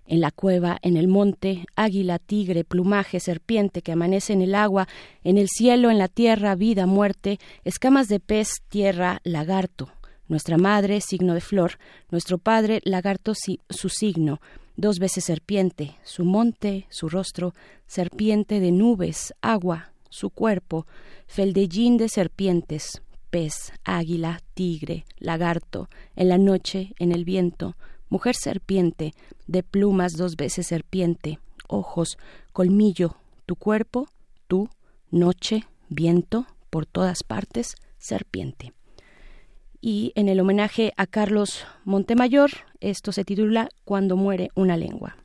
En la cueva, en el monte, águila, tigre, plumaje, serpiente que amanece en el agua, en el cielo, en la tierra, vida, muerte, escamas de pez, tierra, lagarto. Nuestra madre, signo de flor, nuestro padre, lagarto, su signo, dos veces serpiente, su monte, su rostro, serpiente de nubes, agua, su cuerpo, feldellín de serpientes, pez, águila, tigre, lagarto, en la noche, en el viento, mujer serpiente, de plumas dos veces serpiente, ojos, colmillo, tu cuerpo, tú, noche, viento, por todas partes, serpiente. Y en el homenaje a Carlos Montemayor, esto se titula Cuando muere una lengua.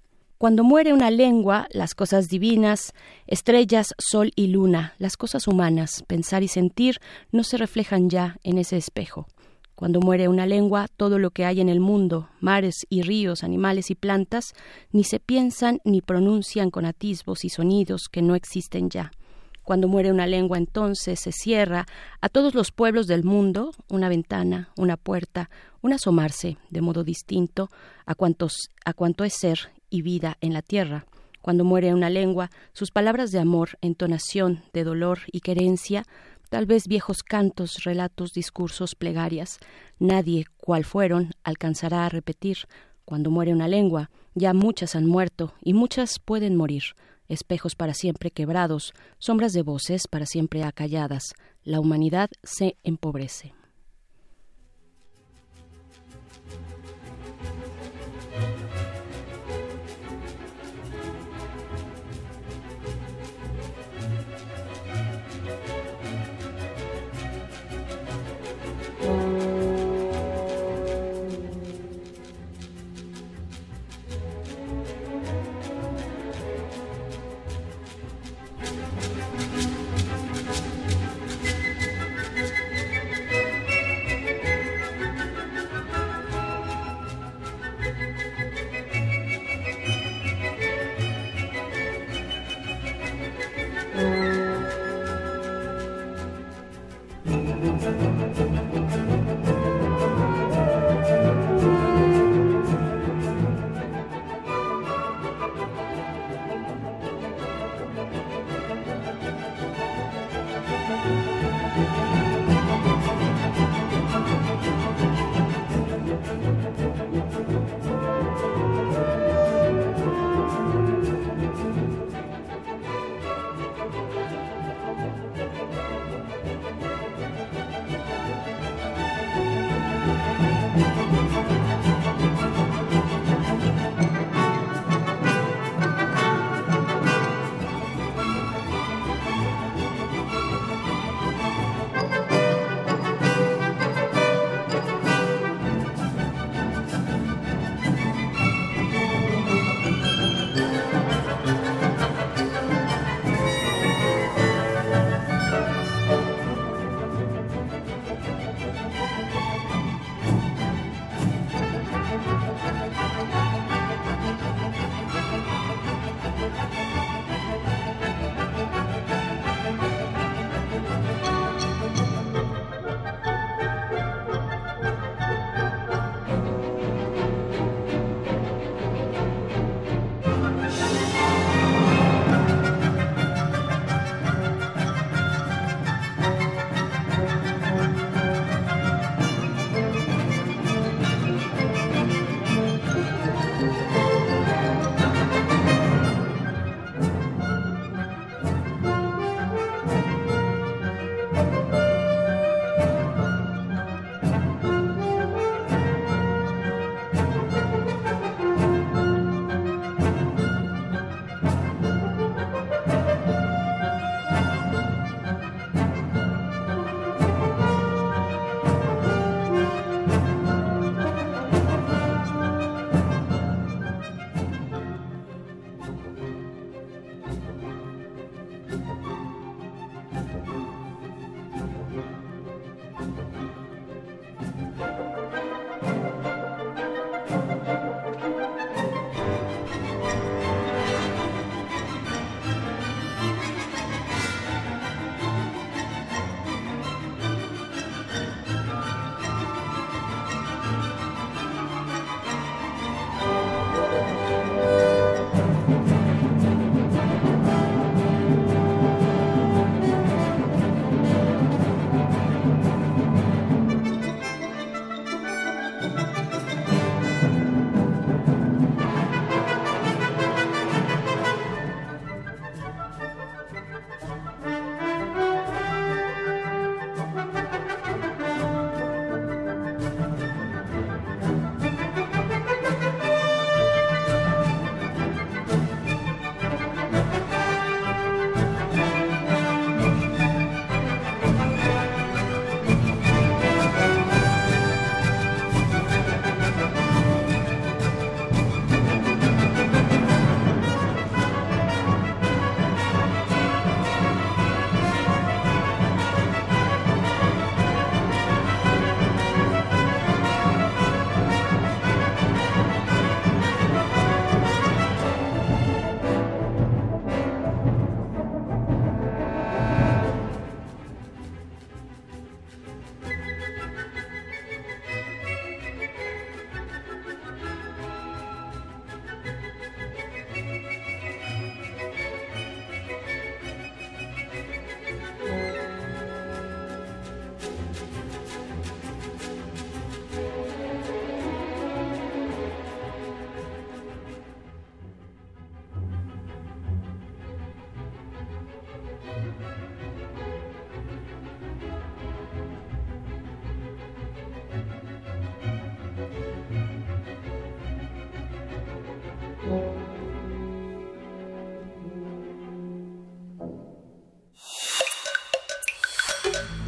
Cuando muere una lengua, las cosas divinas, estrellas, sol y luna, las cosas humanas, pensar y sentir, no se reflejan ya en ese espejo. Cuando muere una lengua, todo lo que hay en el mundo, mares y ríos, animales y plantas, ni se piensan ni pronuncian con atisbos y sonidos que no existen ya. Cuando muere una lengua, entonces se cierra a todos los pueblos del mundo una ventana, una puerta, un asomarse de modo distinto a, cuantos, a cuanto es ser y vida en la tierra. Cuando muere una lengua, sus palabras de amor, entonación, de dolor y querencia, tal vez viejos cantos, relatos, discursos, plegarias, nadie, cual fueron, alcanzará a repetir. Cuando muere una lengua, ya muchas han muerto y muchas pueden morir. Espejos para siempre quebrados, sombras de voces para siempre acalladas. La humanidad se empobrece.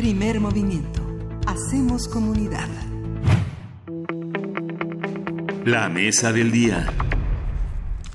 Primer movimiento. Hacemos comunidad. La mesa del día.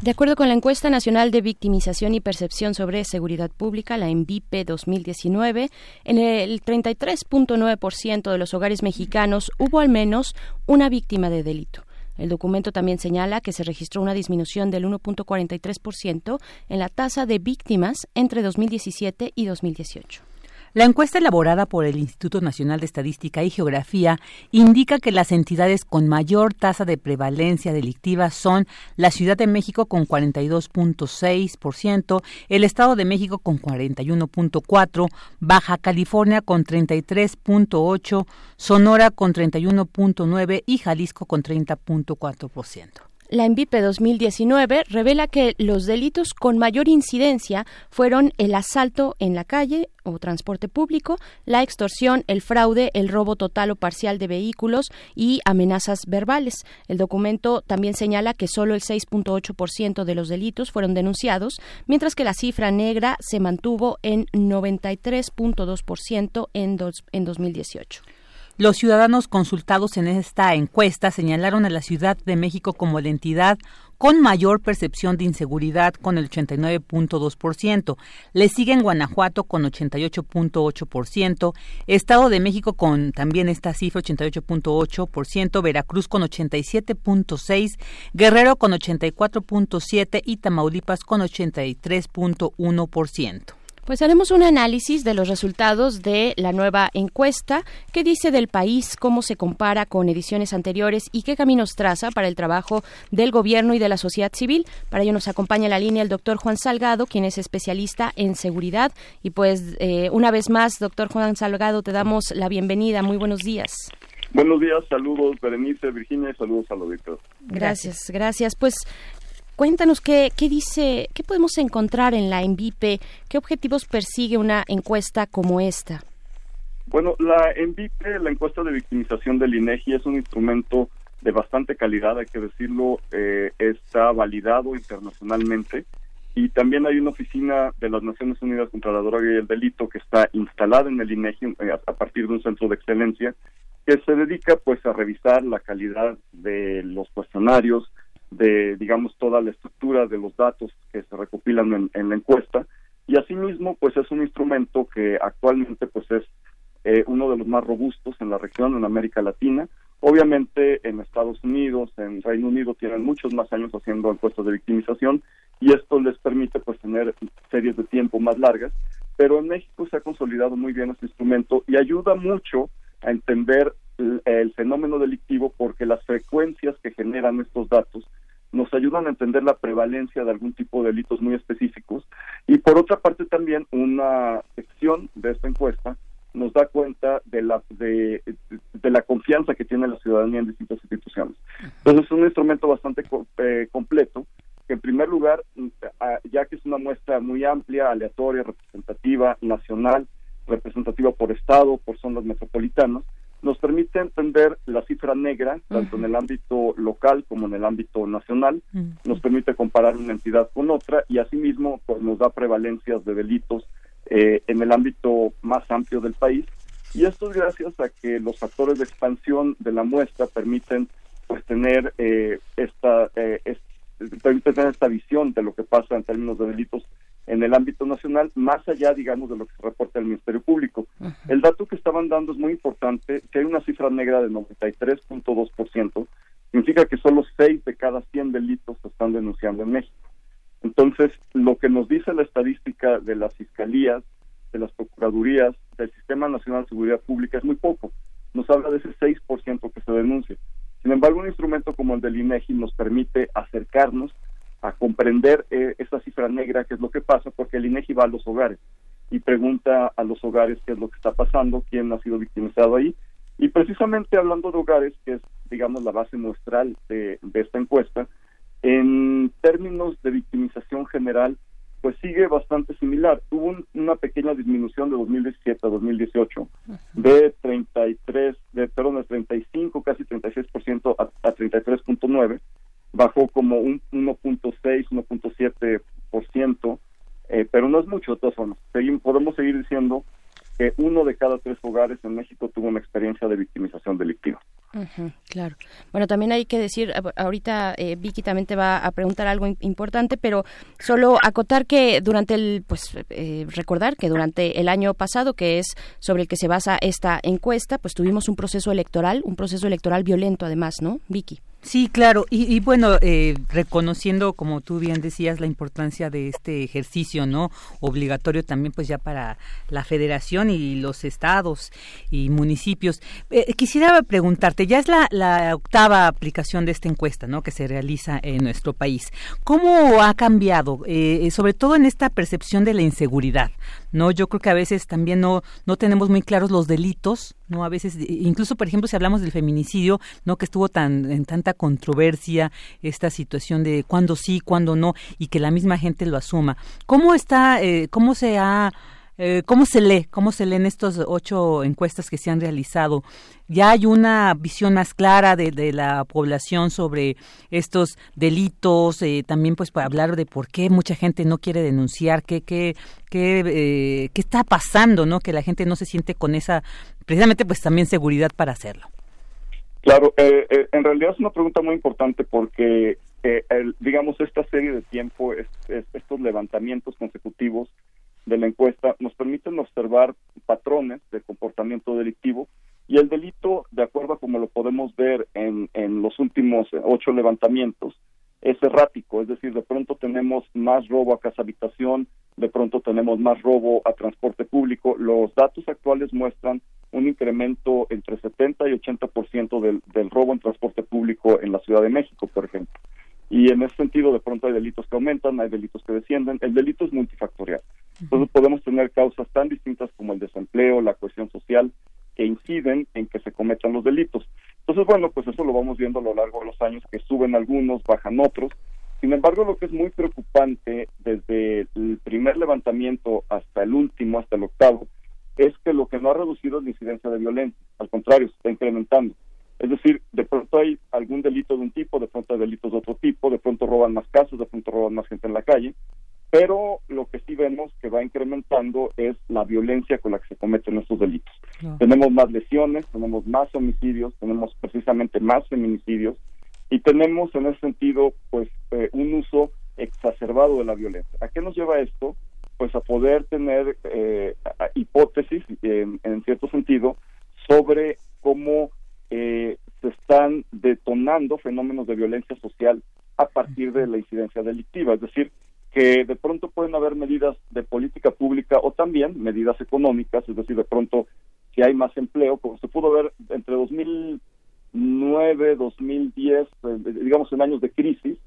De acuerdo con la encuesta nacional de victimización y percepción sobre seguridad pública, la ENVIPE 2019, en el 33.9% de los hogares mexicanos hubo al menos una víctima de delito. El documento también señala que se registró una disminución del 1.43% en la tasa de víctimas entre 2017 y 2018. La encuesta elaborada por el Instituto Nacional de Estadística y Geografía indica que las entidades con mayor tasa de prevalencia delictiva son la Ciudad de México con 42.6%, el Estado de México con 41.4%, Baja California con 33.8%, Sonora con 31.9% y Jalisco con 30.4%. La ENVIPE 2019 revela que los delitos con mayor incidencia fueron el asalto en la calle o transporte público, la extorsión, el fraude, el robo total o parcial de vehículos y amenazas verbales. El documento también señala que solo el 6.8% de los delitos fueron denunciados, mientras que la cifra negra se mantuvo en 93.2% en, en 2018. Los ciudadanos consultados en esta encuesta señalaron a la Ciudad de México como la entidad con mayor percepción de inseguridad con el 89.2%. Le siguen Guanajuato con 88.8%, Estado de México con también esta cifra 88.8%, Veracruz con 87.6%, Guerrero con 84.7% y Tamaulipas con 83.1%. Pues haremos un análisis de los resultados de la nueva encuesta, qué dice del país, cómo se compara con ediciones anteriores y qué caminos traza para el trabajo del gobierno y de la sociedad civil. Para ello nos acompaña en la línea el doctor Juan Salgado, quien es especialista en seguridad. Y pues eh, una vez más, doctor Juan Salgado, te damos la bienvenida. Muy buenos días. Buenos días, saludos Berenice, Virginia y saludos al auditor. Gracias, gracias. Pues Cuéntanos qué, qué dice, qué podemos encontrar en la ENVIPE, qué objetivos persigue una encuesta como esta. Bueno, la ENVIPE, la encuesta de victimización del INEGI, es un instrumento de bastante calidad, hay que decirlo, eh, está validado internacionalmente y también hay una oficina de las Naciones Unidas contra la Droga y el Delito que está instalada en el INEGI eh, a partir de un centro de excelencia que se dedica pues a revisar la calidad de los cuestionarios, de, digamos, toda la estructura de los datos que se recopilan en, la encuesta y asimismo, pues es un instrumento que actualmente, pues es eh, uno de los más robustos en la región, en América Latina. Obviamente, en Estados Unidos, en Reino Unido, tienen muchos más años haciendo encuestas de victimización y esto les permite, pues, tener series de tiempo más largas. Pero en México se ha consolidado muy bien este instrumento y ayuda mucho a entender el fenómeno delictivo porque las frecuencias que generan estos datos nos ayudan a entender la prevalencia de algún tipo de delitos muy específicos y por otra parte también una sección de esta encuesta nos da cuenta de la de, la confianza que tiene la ciudadanía en distintas instituciones. Entonces es un instrumento bastante eh, completo que en primer lugar, ya que es una muestra muy amplia, aleatoria, representativa, nacional, representativa por estado, por zonas metropolitanas, nos permite entender la cifra negra, tanto en el ámbito local como en el ámbito nacional, nos permite comparar una entidad con otra y asimismo pues, nos da prevalencias de delitos eh, en el ámbito más amplio del país. Y esto es gracias a que los factores de expansión de la muestra permiten pues tener eh, esta, eh, permiten tener esta visión de lo que pasa en términos de delitos en el ámbito nacional, más allá, digamos, de lo que se reporta el Ministerio Público. El dato que estaban dando es muy importante, que hay una cifra negra de 93.2%, significa que solo 6 de cada 100 delitos se están denunciando en México. Entonces, lo que nos dice la estadística de las fiscalías, de las procuradurías, del Sistema Nacional de Seguridad Pública es muy poco. Nos habla de ese 6% que se denuncia. Sin embargo, un instrumento como el del INEGI nos permite acercarnos a comprender eh, esa cifra negra, qué es lo que pasa, porque el INEGI va a los hogares y pregunta a los hogares qué es lo que está pasando, quién ha sido victimizado ahí. Y precisamente hablando de hogares, que es, digamos, la base muestral de, esta encuesta, en términos de victimización general, pues sigue bastante similar. Hubo una pequeña disminución de 2017 a 2018 de 33, de, perdón, de 35, casi 36% a, a 33.9 bajó como un 1.6, 1.7%, eh, pero no es mucho de todas formas. podemos seguir diciendo que uno de cada tres hogares en México tuvo una experiencia de victimización delictiva. claro. Bueno, también hay que decir, ahorita eh, Vicky también te va a preguntar algo importante, pero solo acotar que durante el, pues eh, recordar que durante el año pasado, que es sobre el que se basa esta encuesta, pues tuvimos un proceso electoral, un proceso electoral violento además, ¿no, Vicky? Sí, claro. Y, bueno, eh, reconociendo, como tú bien decías, la importancia de este ejercicio, ¿no? Obligatorio también, pues ya para la federación y los estados y municipios. Eh, quisiera preguntarte, ya es la, la, octava aplicación de esta encuesta, ¿no? Que se realiza en nuestro país. ¿Cómo ha cambiado, eh, sobre todo en esta percepción de la inseguridad? ¿No? Yo creo que a veces también no, no tenemos muy claros los delitos, ¿no? A veces, incluso, por ejemplo, si hablamos del feminicidio, ¿no? Que estuvo tan, en tanta controversia esta situación de cuándo sí, cuándo no, y que la misma gente lo asuma. ¿Cómo está, eh, cómo se ha eh, ¿Cómo se lee? ¿Cómo se leen estas ocho encuestas que se han realizado? ¿Ya hay una visión más clara de, la población sobre estos delitos? Eh, también pues para hablar de por qué mucha gente no quiere denunciar, qué, qué, qué, eh, qué está pasando, ¿no? Que la gente no se siente con esa, precisamente pues también seguridad para hacerlo. Claro, en realidad es una pregunta muy importante porque, digamos, esta serie de tiempo, estos levantamientos consecutivos, de la encuesta nos permiten observar patrones de comportamiento delictivo y el delito, de acuerdo a como lo podemos ver en, en los últimos ocho levantamientos, es errático, es decir, de pronto tenemos más robo a casa habitación, de pronto tenemos más robo a transporte público. Los datos actuales muestran un incremento entre 70 y 80% del, del robo en transporte público en la Ciudad de México, por ejemplo. Y en ese sentido, de pronto hay delitos que aumentan, hay delitos que descienden. El delito es multifactorial. Entonces podemos tener causas tan distintas como el desempleo, la cohesión social, que inciden en que se cometan los delitos. Entonces, bueno, pues eso lo vamos viendo a lo largo de los años, que suben algunos, bajan otros. Sin embargo, lo que es muy preocupante desde el primer levantamiento hasta el último, hasta el octavo, es que lo que no ha reducido es la incidencia de violencia. Al contrario, se está incrementando. Es decir, de pronto hay algún delito de un tipo, de pronto hay delitos de otro tipo, de pronto roban más casos, de pronto roban más gente en la calle, pero lo que sí vemos que va incrementando es la violencia con la que se cometen estos delitos. Tenemos más lesiones, tenemos más homicidios, tenemos precisamente más feminicidios y tenemos en ese sentido pues eh, un uso exacerbado de la violencia. ¿A qué nos lleva esto? Pues a poder tener eh, hipótesis en cierto sentido sobre cómo eh, se están detonando fenómenos de violencia social a partir de la incidencia delictiva, es decir, que de pronto pueden haber medidas de política pública o también medidas económicas, es decir, de pronto si hay más empleo, como se pudo ver entre 2009, 2010, eh, digamos en años de crisis,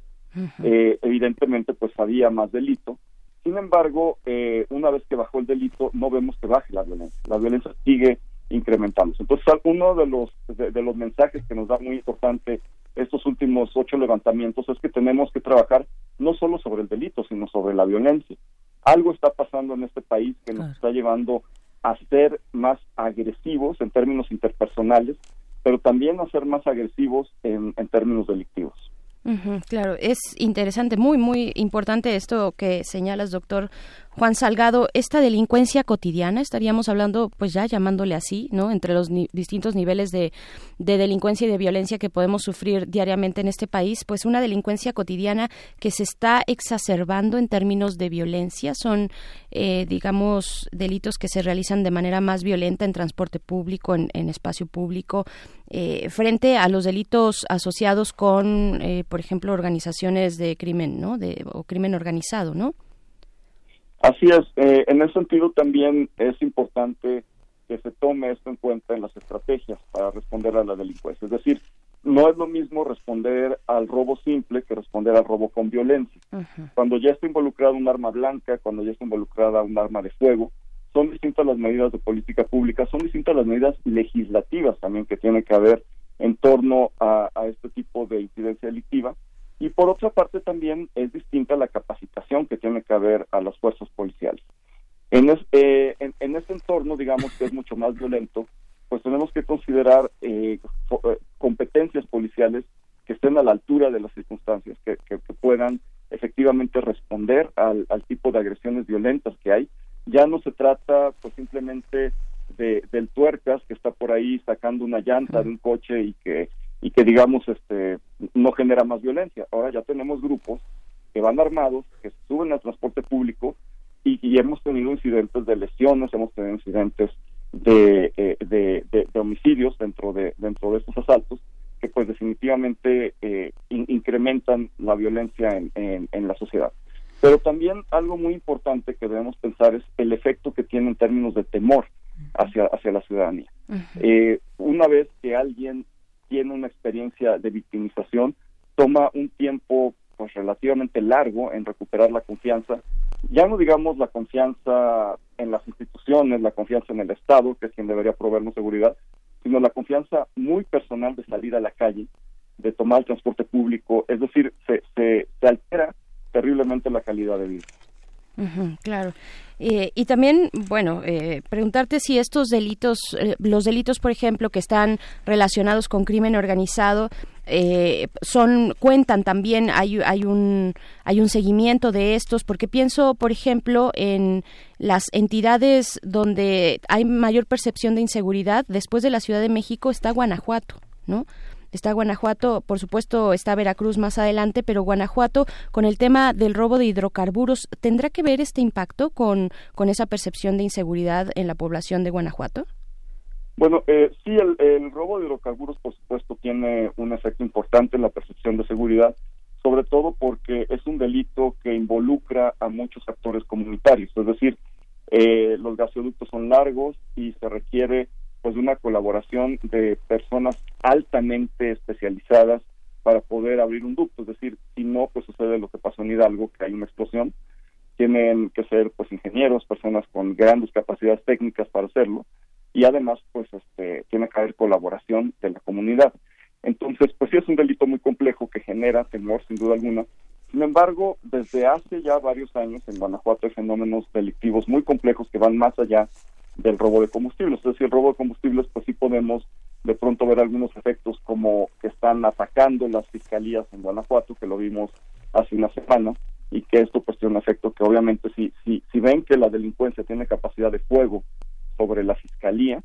eh, evidentemente pues había más delito. Sin embargo, eh, una vez que bajó el delito, no vemos que baje la violencia. La violencia sigue incrementamos. Entonces, uno de los, de, los mensajes que nos da muy importante estos últimos ocho levantamientos es que tenemos que trabajar no solo sobre el delito, sino sobre la violencia. Algo está pasando en este país que nos está llevando a ser más agresivos en términos interpersonales, pero también a ser más agresivos en términos delictivos claro, es interesante, muy, muy importante esto que señalas, doctor Juan Salgado. Esta delincuencia cotidiana, estaríamos hablando, pues ya llamándole así, ¿no? Entre los distintos niveles de, delincuencia y de violencia que podemos sufrir diariamente en este país, pues una delincuencia cotidiana que se está exacerbando en términos de violencia. Son, eh, digamos, delitos que se realizan de manera más violenta en transporte público, en, en espacio público, eh, frente a los delitos asociados con, eh, por ejemplo, organizaciones de crimen, ¿no? De, o crimen organizado, ¿no? Así es. Eh, en ese sentido también es importante que se tome esto en cuenta en las estrategias para responder a la delincuencia. Es decir, no es lo mismo responder al robo simple que responder al robo con violencia. Cuando ya está involucrado un arma blanca, cuando ya está involucrada un arma de fuego, son distintas las medidas de política pública, son distintas las medidas legislativas también que tiene que haber en torno a, este tipo de incidencia delictiva. Y por otra parte también es distinta la capacitación que tiene que haber a las fuerzas policiales. En, eh, en, este entorno, digamos que es mucho más violento, pues tenemos que considerar eh, eh, competencias policiales que estén a la altura de las circunstancias, que, puedan efectivamente responder al tipo de agresiones violentas que hay ya no se trata pues simplemente de, del tuercas que está por ahí sacando una llanta de un coche y que y que digamos este no genera más violencia. Ahora ya tenemos grupos que van armados, que suben al transporte público y, y hemos tenido incidentes de lesiones, hemos tenido incidentes de, eh, de, de, de homicidios dentro de dentro de estos asaltos que pues definitivamente eh, in- incrementan la violencia en, en, en la sociedad. Pero también algo muy importante que debemos pensar es el efecto que tiene en términos de temor hacia, hacia la ciudadanía. Eh, una vez que alguien tiene una experiencia de victimización, toma un tiempo pues relativamente largo en recuperar la confianza, ya no digamos la confianza en las instituciones, la confianza en el Estado, que es quien debería proveernos seguridad, sino la confianza muy personal de salir a la calle, de tomar transporte público, es decir, se, se, altera terriblemente la calidad de vida. Claro. Eh, y también, bueno, eh, preguntarte si estos delitos, eh, los delitos, por ejemplo, que están relacionados con crimen organizado, eh, son cuentan también hay hay un hay un seguimiento de estos porque pienso por ejemplo en las entidades donde hay mayor percepción de inseguridad después de la Ciudad de México está Guanajuato no Está Guanajuato, por supuesto está Veracruz más adelante, pero Guanajuato con el tema del robo de hidrocarburos, ¿tendrá que ver este impacto con, con esa percepción de inseguridad en la población de Guanajuato? Bueno, eh, sí, el, robo de hidrocarburos, por supuesto, tiene un efecto importante en la percepción de seguridad, sobre todo porque es un delito que involucra a muchos actores comunitarios, es decir, eh, los gasoductos son largos y se requiere pues una colaboración de personas altamente especializadas para poder abrir un ducto, es decir, si no, pues sucede lo que pasó en Hidalgo, que hay una explosión, tienen que ser pues ingenieros, personas con grandes capacidades técnicas para hacerlo, y además pues este tiene que haber colaboración de la comunidad. Entonces, pues sí es un delito muy complejo que genera temor sin duda alguna. Sin embargo, desde hace ya varios años en Guanajuato hay fenómenos delictivos muy complejos que van más allá del robo de combustibles. Es decir, el robo de combustibles, pues sí podemos de pronto ver algunos efectos como que están atacando las fiscalías en Guanajuato, que lo vimos hace una semana, y que esto pues tiene un efecto que obviamente si, si, si ven que la delincuencia tiene capacidad de fuego sobre la fiscalía,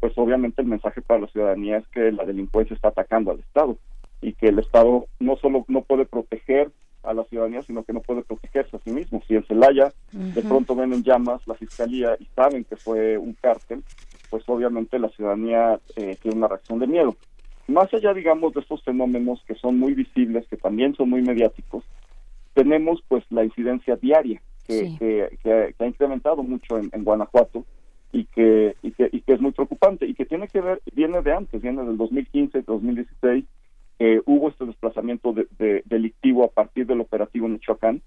pues obviamente el mensaje para la ciudadanía es que la delincuencia está atacando al Estado y que el Estado no solo no puede proteger a la ciudadanía, sino que no puede protegerse a sí mismo. Si en Celaya de pronto ven en llamas la fiscalía y saben que fue un cártel, pues obviamente la ciudadanía eh, tiene una reacción de miedo. Más allá, digamos, de estos fenómenos que son muy visibles, que también son muy mediáticos, tenemos pues la incidencia diaria que, Sí. que, que- que ha incrementado mucho en, en Guanajuato y que, y que y que es muy preocupante y que tiene que ver viene de antes viene del 2015 2016 eh, hubo este desplazamiento de- de- delictivo a partir del operativo Michoacán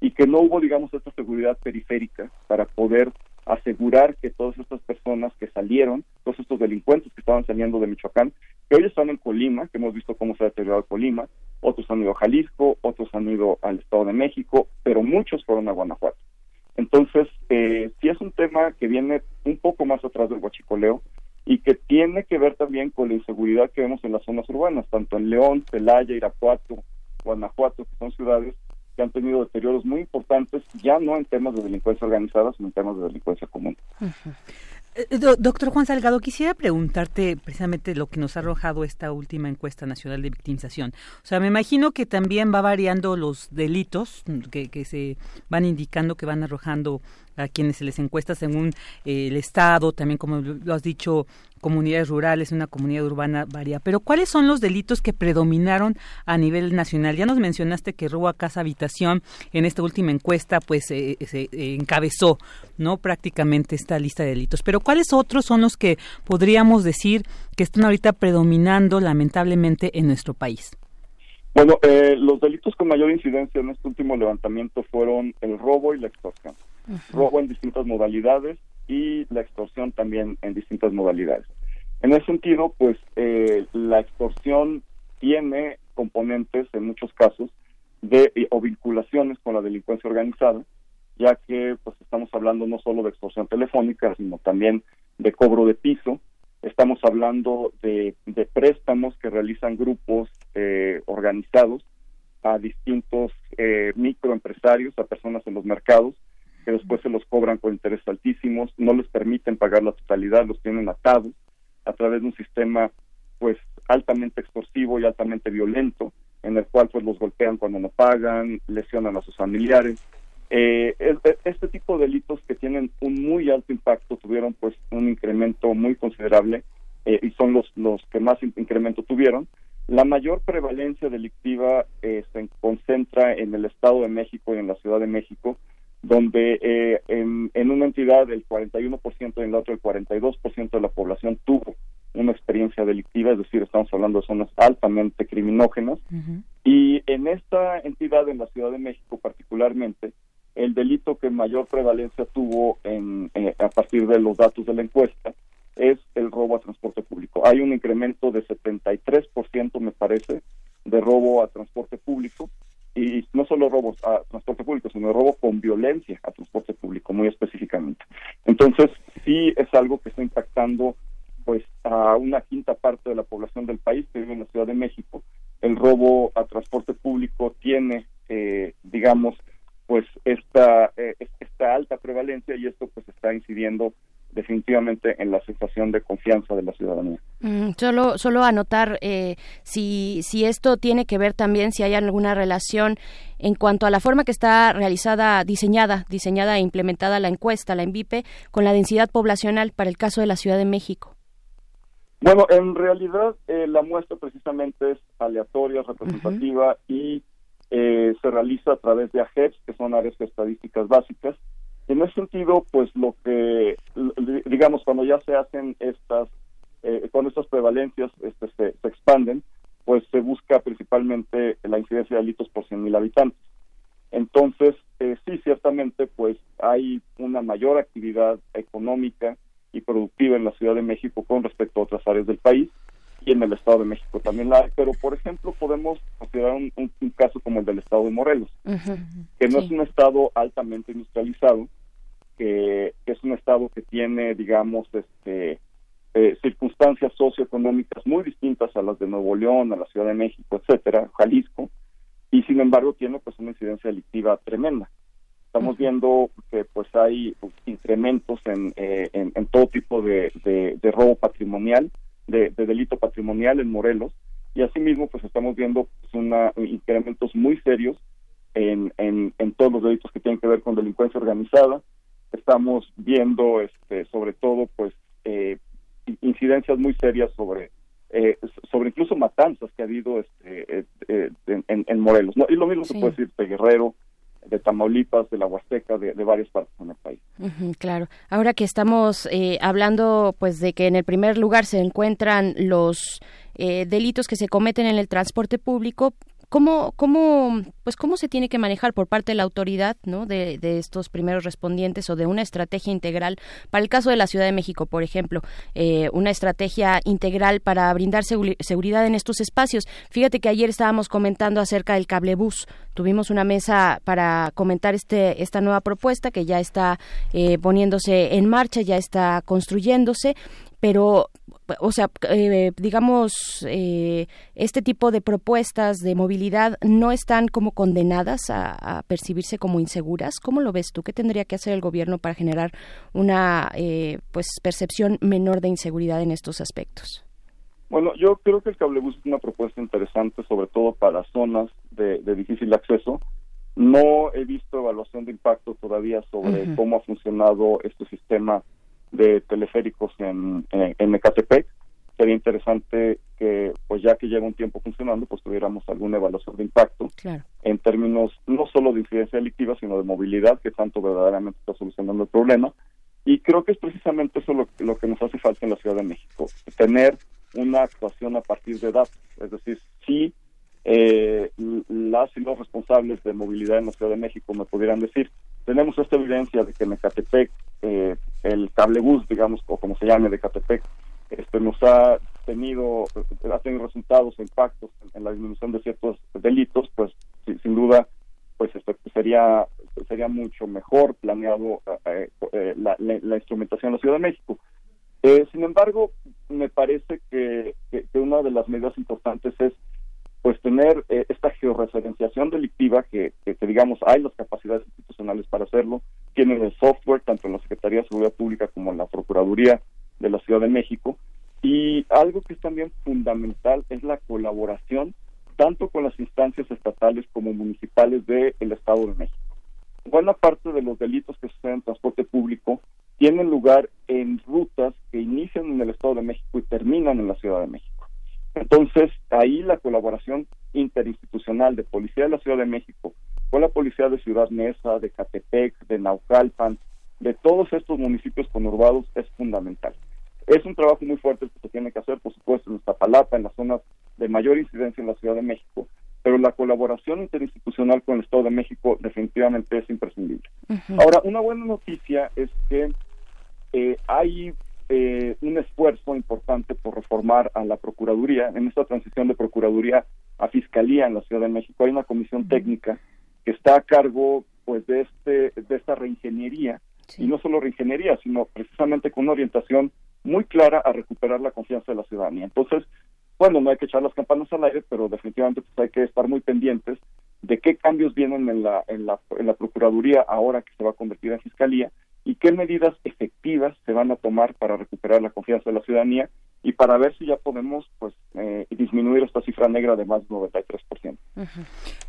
y que no hubo digamos esta seguridad periférica para poder asegurar que todas estas personas que salieron todos estos delincuentes que estaban saliendo de Michoacán que hoy están en Colima que hemos visto cómo se ha deteriorado Colima otros han ido a Jalisco otros han ido al Estado de México pero muchos fueron a Guanajuato. Entonces, eh, sí es un tema que viene un poco más atrás del huachicoleo y que tiene que ver también con la inseguridad que vemos en las zonas urbanas, tanto en León, Celaya, Irapuato, Guanajuato, que son ciudades que han tenido deterioros muy importantes, ya no en temas de delincuencia organizada, sino en temas de delincuencia común. Eh, do- doctor Juan Salgado, quisiera preguntarte precisamente lo que nos ha arrojado esta última encuesta nacional de victimización. O sea, me imagino que también va variando los delitos que, que se van indicando, que van arrojando a quienes se les encuesta según eh, el Estado, también como lo has dicho, comunidades rurales, una comunidad urbana varía. Pero ¿cuáles son los delitos que predominaron a nivel nacional? Ya nos mencionaste que robo a casa habitación en esta última encuesta pues eh, se eh, encabezó, ¿no? Prácticamente esta lista de delitos. Pero ¿cuáles otros son los que podríamos decir que están ahorita predominando lamentablemente en nuestro país? Bueno, eh, los delitos con mayor incidencia en este último levantamiento fueron el robo y la extorsión. Robo en distintas modalidades y la extorsión también en distintas modalidades. En ese sentido, pues eh, la extorsión tiene componentes en muchos casos de o vinculaciones con la delincuencia organizada, ya que pues estamos hablando no solo de extorsión telefónica, sino también de cobro de piso, estamos hablando de, de préstamos que realizan grupos eh, organizados a distintos eh, microempresarios, a personas en los mercados, que después se los cobran con intereses altísimos, no les permiten pagar la totalidad, los tienen atados a través de un sistema pues altamente extorsivo y altamente violento, en el cual pues los golpean cuando no pagan, lesionan a sus familiares. Eh, este tipo de delitos que tienen un muy alto impacto tuvieron pues un incremento muy considerable eh, y son los, los que más incremento tuvieron. La mayor prevalencia delictiva eh, se concentra en el Estado de México y en la Ciudad de México, donde eh, en, en, una entidad el 41% y en la otra el 42% de la población tuvo una experiencia delictiva, es decir, estamos hablando de zonas altamente criminógenas. Y en esta entidad, en la Ciudad de México particularmente, el delito que mayor prevalencia tuvo en, eh, a partir de los datos de la encuesta es el robo a transporte público. Hay un incremento de 73%, me parece, de robo a transporte público y no solo robos a transporte público, sino robo con violencia a transporte público, muy específicamente. Entonces, sí es algo que está impactando pues a una quinta parte de la población del país que vive en la Ciudad de México. El robo a transporte público tiene, eh, digamos, pues esta, eh, esta alta prevalencia y esto pues está incidiendo definitivamente en la sensación de confianza de la ciudadanía. Mm, solo, solo anotar eh, si, si esto tiene que ver también, si hay alguna relación en cuanto a la forma que está realizada, diseñada, diseñada e implementada la encuesta, la ENVIPE, con la densidad poblacional para el caso de la Ciudad de México. Bueno, en realidad eh, la muestra precisamente es aleatoria, representativa y eh, se realiza a través de AGEPS, que son áreas estadísticas básicas, en ese sentido, pues lo que, digamos, cuando ya se hacen estas, eh, cuando estas prevalencias este, se, expanden, pues se busca principalmente la incidencia de delitos por 100.000 habitantes. Entonces, eh, sí, ciertamente, pues hay una mayor actividad económica y productiva en la Ciudad de México con respecto a otras áreas del país y en el Estado de México también la hay, pero por ejemplo podemos considerar un, caso como el del Estado de Morelos, que no es un Estado altamente industrializado, que, es un Estado que tiene, digamos, este eh, circunstancias socioeconómicas muy distintas a las de Nuevo León, a la Ciudad de México, etcétera, Jalisco, y sin embargo tiene pues una incidencia delictiva tremenda. Estamos viendo que pues hay pues, incrementos en, eh, en, todo tipo de, de robo patrimonial, de, delito patrimonial en Morelos y asimismo pues estamos viendo pues, una, incrementos muy serios en, en, todos los delitos que tienen que ver con delincuencia organizada estamos viendo este sobre todo pues eh, incidencias muy serias sobre eh, sobre incluso matanzas que ha habido este, eh, en, en, Morelos y lo mismo se puede decir de Guerrero de Tamaulipas, de la Huasteca, de, varias partes en el país. claro. Ahora que estamos eh, hablando, pues, de que en el primer lugar se encuentran los eh, delitos que se cometen en el transporte público, ¿Cómo, cómo, pues cómo se tiene que manejar por parte de la autoridad ¿no? de, estos primeros respondientes o de una estrategia integral? Para el caso de la Ciudad de México, por ejemplo, eh, una estrategia integral para brindar seguridad en estos espacios. Fíjate que ayer estábamos comentando acerca del cablebús. Tuvimos una mesa para comentar este, esta nueva propuesta que ya está eh, poniéndose en marcha, ya está construyéndose pero o sea, eh, digamos, eh, este tipo de propuestas de movilidad no están como condenadas a, percibirse como inseguras. ¿Cómo lo ves tú? ¿Qué tendría que hacer el gobierno para generar una eh, pues percepción menor de inseguridad en estos aspectos? Bueno, yo creo que el cablebús es una propuesta interesante, sobre todo para zonas de, difícil acceso. No he visto evaluación de impacto todavía sobre cómo ha funcionado este sistema de teleféricos en, en, Ecatepec. Sería interesante que, pues ya que lleva un tiempo funcionando, pues tuviéramos alguna evaluación de impacto en términos no solo de incidencia delictiva, sino de movilidad, que tanto verdaderamente está solucionando el problema. Y creo que es precisamente eso lo, lo que nos hace falta en la Ciudad de México, tener una actuación a partir de datos. Es decir, si eh, las y los responsables de movilidad en la Ciudad de México me pudieran decir, tenemos esta evidencia de que en Ecatepec eh, el cablebús, digamos, o como se llame de Ecatepec, este, nos ha tenido, ha tenido resultados impactos en, la disminución de ciertos delitos, pues sin duda, pues este, sería sería mucho mejor planeado eh, eh, la, instrumentación en la Ciudad de México. sin embargo, me parece que, una de las medidas importantes es pues tener eh, esta georreferenciación delictiva que, que, digamos hay las capacidades institucionales para hacerlo, tienen el software tanto en la Secretaría de Seguridad Pública como en la Procuraduría de la Ciudad de México. Y algo que es también fundamental es la colaboración tanto con las instancias estatales como municipales del Estado de México. Buena parte de los delitos que suceden en transporte público tienen lugar en rutas que inician en el Estado de México y terminan en la Ciudad de México. Entonces, ahí la colaboración interinstitucional de Policía de la Ciudad de México con la Policía de Ciudad Mesa, de Catepec, de Naucalpan, de todos estos municipios conurbados es fundamental. Es un trabajo muy fuerte que se tiene que hacer, por supuesto, en Iztapalapa, en las zonas de mayor incidencia en la Ciudad de México, pero la colaboración interinstitucional con el Estado de México definitivamente es imprescindible. Ahora, una buena noticia es que eh, hay eh, un esfuerzo importante por reformar a la Procuraduría. En esta transición de Procuraduría a Fiscalía en la Ciudad de México hay una comisión técnica que está a cargo pues de este de esta reingeniería. Y no solo reingeniería sino precisamente con una orientación muy clara a recuperar la confianza de la ciudadanía. Entonces bueno no hay que echar las campanas al aire pero definitivamente pues hay que estar muy pendientes de qué cambios vienen en la en la en la procuraduría ahora que se va a convertir en fiscalía y qué medidas efectivas se van a tomar para recuperar la confianza de la ciudadanía y para ver si ya podemos pues eh, disminuir esta cifra negra de más del 93%.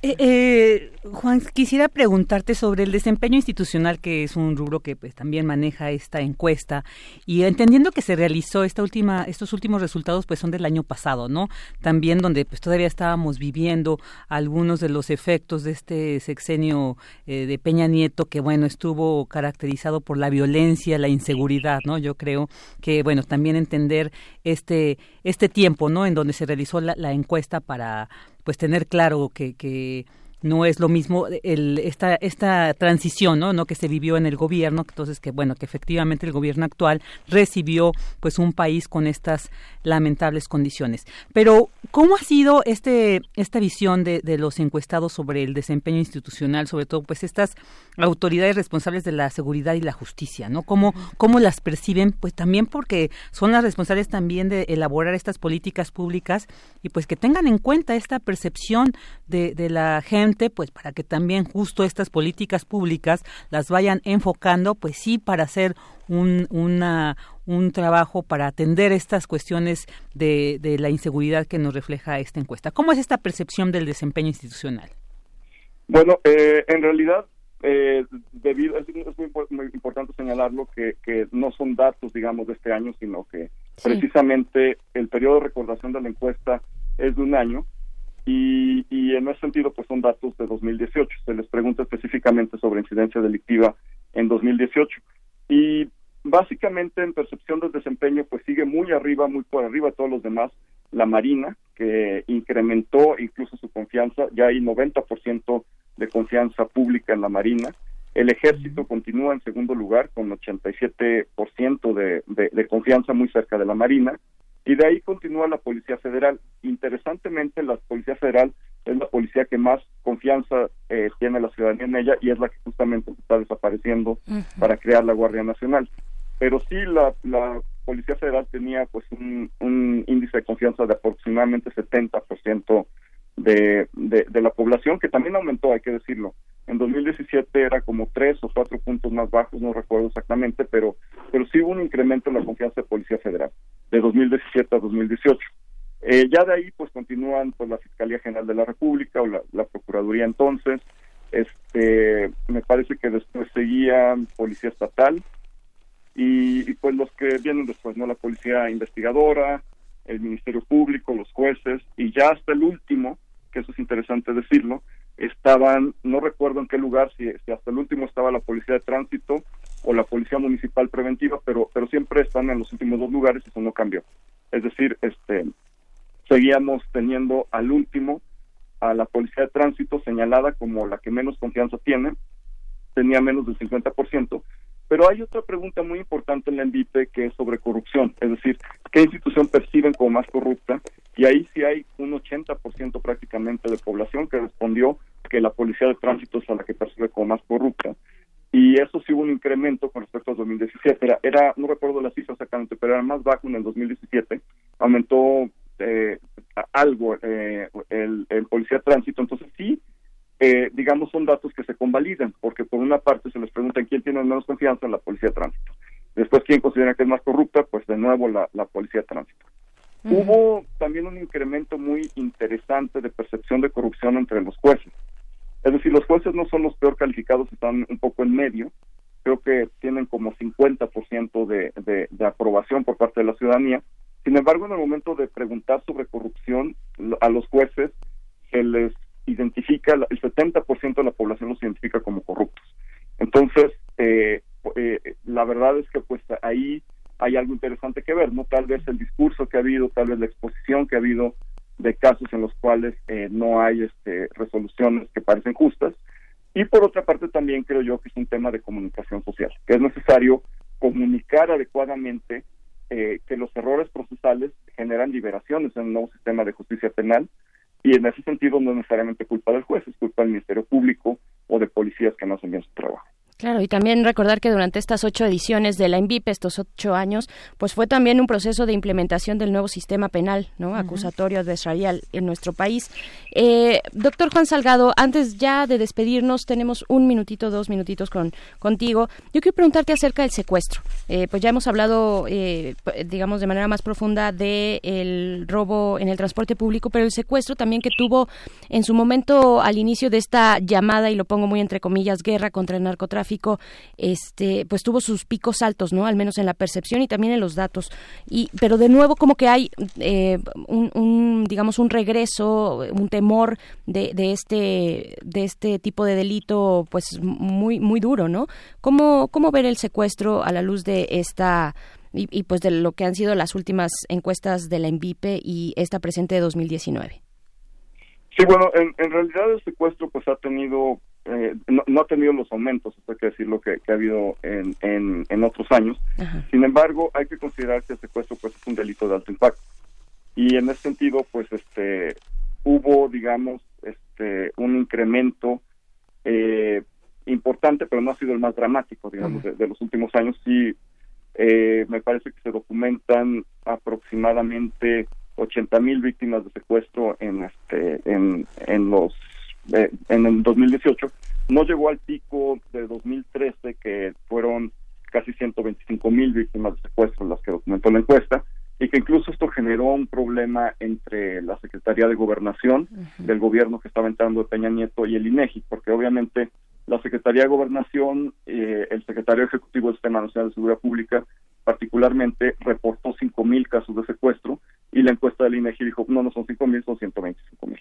eh, eh, Juan, quisiera preguntarte sobre el desempeño institucional, que es un rubro que pues también maneja esta encuesta, y entendiendo que se realizó esta última, estos últimos resultados pues son del año pasado, ¿no? También donde pues todavía estábamos viviendo algunos de los efectos de este sexenio eh, de Peña Nieto, que bueno, estuvo caracterizado por la violencia, la inseguridad, ¿no? Yo creo que bueno, también entender este, este tiempo, ¿no? En donde se realizó la, la encuesta para pues tener claro que, que no es lo mismo el, esta, esta transición ¿no? ¿no? que se vivió en el gobierno, entonces que bueno, que efectivamente el gobierno actual recibió pues un país con estas lamentables condiciones. Pero, ¿cómo ha sido este, esta visión de, de los encuestados sobre el desempeño institucional, sobre todo pues estas autoridades responsables de la seguridad y la justicia, ¿no? ¿Cómo, cómo las perciben? Pues también porque son las responsables también de elaborar estas políticas públicas y pues que tengan en cuenta esta percepción de, de la gente pues para que también justo estas políticas públicas las vayan enfocando, pues sí, para hacer un, una, un trabajo para atender estas cuestiones de, de la inseguridad que nos refleja esta encuesta. ¿Cómo es esta percepción del desempeño institucional? Bueno, eh, en realidad, eh, debido, es, es muy, muy, importante señalarlo que, que no son datos, digamos, de este año, sino que sí. precisamente el periodo de recordación de la encuesta es de un año y, y, en ese sentido pues son datos de 2018. Se les pregunta específicamente sobre incidencia delictiva en 2018 y básicamente en percepción del desempeño pues sigue muy arriba, muy por arriba de todos los demás la Marina que incrementó incluso su confianza, ya hay 90% de confianza pública en la Marina. El ejército continúa en segundo lugar con 87% de, de, de confianza muy cerca de la Marina y de ahí continúa la Policía Federal. Interesantemente, la Policía Federal es la policía que más confianza eh, tiene la ciudadanía en ella y es la que justamente está desapareciendo uh -huh. para crear la Guardia Nacional. Pero sí, la, la Policía Federal tenía pues un, un, índice de confianza de aproximadamente 70% de, de, de la población, que también aumentó, hay que decirlo. En 2017 era como tres o cuatro puntos más bajos, no recuerdo exactamente, pero, pero sí hubo un incremento en la confianza de Policía Federal de 2017 a 2018. Eh, ya de ahí pues continúan pues la Fiscalía General de la República o la, Procuraduría entonces, este me parece que después seguía Policía Estatal y, y pues los que vienen después, ¿no? La Policía Investigadora, el Ministerio Público, los jueces y ya hasta el último, que eso es interesante decirlo, estaban, no recuerdo en qué lugar, si, si, hasta el último estaba la Policía de Tránsito o la Policía Municipal Preventiva, pero, pero siempre están en los últimos dos lugares y eso no cambió. Es decir, este, seguíamos teniendo al último a la Policía de Tránsito señalada como la que menos confianza tiene, tenía menos del 50%, pero hay otra pregunta muy importante en la ENVIPE que es sobre corrupción, es decir, ¿qué institución perciben como más corrupta? Y ahí sí hay un 80% prácticamente de población que respondió que la policía de tránsito es a la que percibe como más corrupta. Y eso sí hubo un incremento con respecto al 2017. Era, era no recuerdo la cifra exactamente, pero era más bajo en el 2017. Aumentó eh, algo eh, el policía de tránsito. Entonces sí, eh, digamos, son datos que se convalidan, porque por una parte se les pregunta en quién tiene menos confianza en la policía de tránsito. Después, quién considera que es más corrupta, pues de nuevo la, la policía de tránsito. Hubo también un incremento muy interesante de percepción de corrupción entre los jueces. Es decir, los jueces no son los peor calificados, están un poco en medio. Creo que tienen como 50% de, de, de aprobación por parte de la ciudadanía. Sin embargo, en el momento de preguntar sobre corrupción, a los jueces se les identifica, el 70% de la población los identifica como corruptos. Entonces, eh, eh, la verdad es que pues ahí hay algo interesante que ver, ¿no? Tal vez el discurso que ha habido, tal vez la exposición que ha habido de casos en los cuales eh, no hay este, resoluciones que parecen justas. Y por otra parte también creo yo que es un tema de comunicación social, que es necesario comunicar adecuadamente eh, que los errores procesales generan liberaciones en el nuevo sistema de justicia penal y en ese sentido no es necesariamente culpa del juez, es culpa del Ministerio Público o de policías que no hacen su trabajo. Claro, y también recordar que durante estas ocho ediciones de la ENVIP, estos ocho años, pues fue también un proceso de implementación del nuevo sistema penal, ¿no? Acusatorio adversarial en nuestro país. Eh, doctor Juan Salgado, antes ya de despedirnos, tenemos un minutito, dos minutitos con contigo. Yo quiero preguntarte acerca del secuestro. Eh, pues ya hemos hablado, eh, digamos, de manera más profunda de el robo en el transporte público, pero el secuestro también que tuvo en su momento al inicio de esta llamada, y lo pongo muy entre comillas, guerra contra el narcotráfico, este, pues tuvo sus picos altos, ¿no? Al menos en la percepción y también en los datos. Y, pero de nuevo como que hay eh, un, digamos, un regreso, un temor de, de este, de este tipo de delito, pues muy, muy duro, ¿no? ¿Cómo, cómo ver el secuestro a la luz de esta y, y, pues de lo que han sido las últimas encuestas de la ENVIPE y esta presente de 2019? Sí, bueno, en, en realidad el secuestro pues ha tenido, eh, no, no ha tenido los aumentos, hay que decirlo, que, que ha habido en, en, en otros años. Sin embargo, hay que considerar que el secuestro pues es un delito de alto impacto. Y en ese sentido, pues este hubo, digamos, este un incremento eh, importante, pero no ha sido el más dramático, digamos, de, de los últimos años. Sí, eh, me parece que se documentan aproximadamente 80 mil víctimas de secuestro en este en, en los eh, en el 2018 no llegó al pico de 2013 que fueron casi 125 mil víctimas de secuestro las que documentó la encuesta y que incluso esto generó un problema entre la Secretaría de Gobernación del gobierno que estaba entrando de Peña Nieto y el INEGI porque obviamente la Secretaría de Gobernación, eh, el secretario ejecutivo del Sistema Nacional de Seguridad Pública, particularmente reportó 5.000 casos de secuestro y la encuesta del INEGI dijo, no, no son 5.000, son 125.000.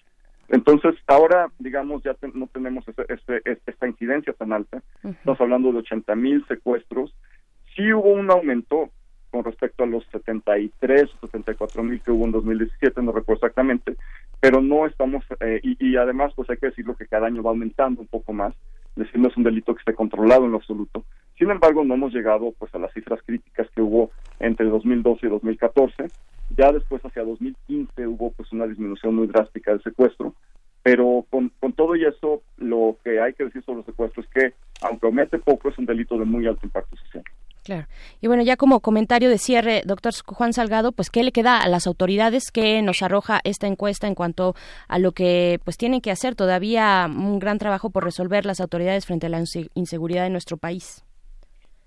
Entonces, ahora, digamos, ya te- no tenemos ese- ese- es- esta incidencia tan alta. Estamos hablando de 80.000 secuestros. Sí hubo un aumento con respecto a los 73 o 74 mil que hubo en 2017, no recuerdo exactamente, pero no estamos, eh, y, y además, pues hay que decirlo que cada año va aumentando un poco más, decir, no es un delito que esté controlado en lo absoluto. Sin embargo, no hemos llegado pues a las cifras críticas que hubo entre 2012 y 2014. Ya después, hacia 2015, hubo pues una disminución muy drástica del secuestro, pero con, con todo y eso, lo que hay que decir sobre los secuestros es que, aunque aumente poco, es un delito de muy alto impacto social. Claro. Y bueno, ya como comentario de cierre, doctor Juan Salgado, pues ¿qué le queda a las autoridades que nos arroja esta encuesta en cuanto a lo que pues tienen que hacer todavía un gran trabajo por resolver las autoridades frente a la inse- inseguridad de nuestro país?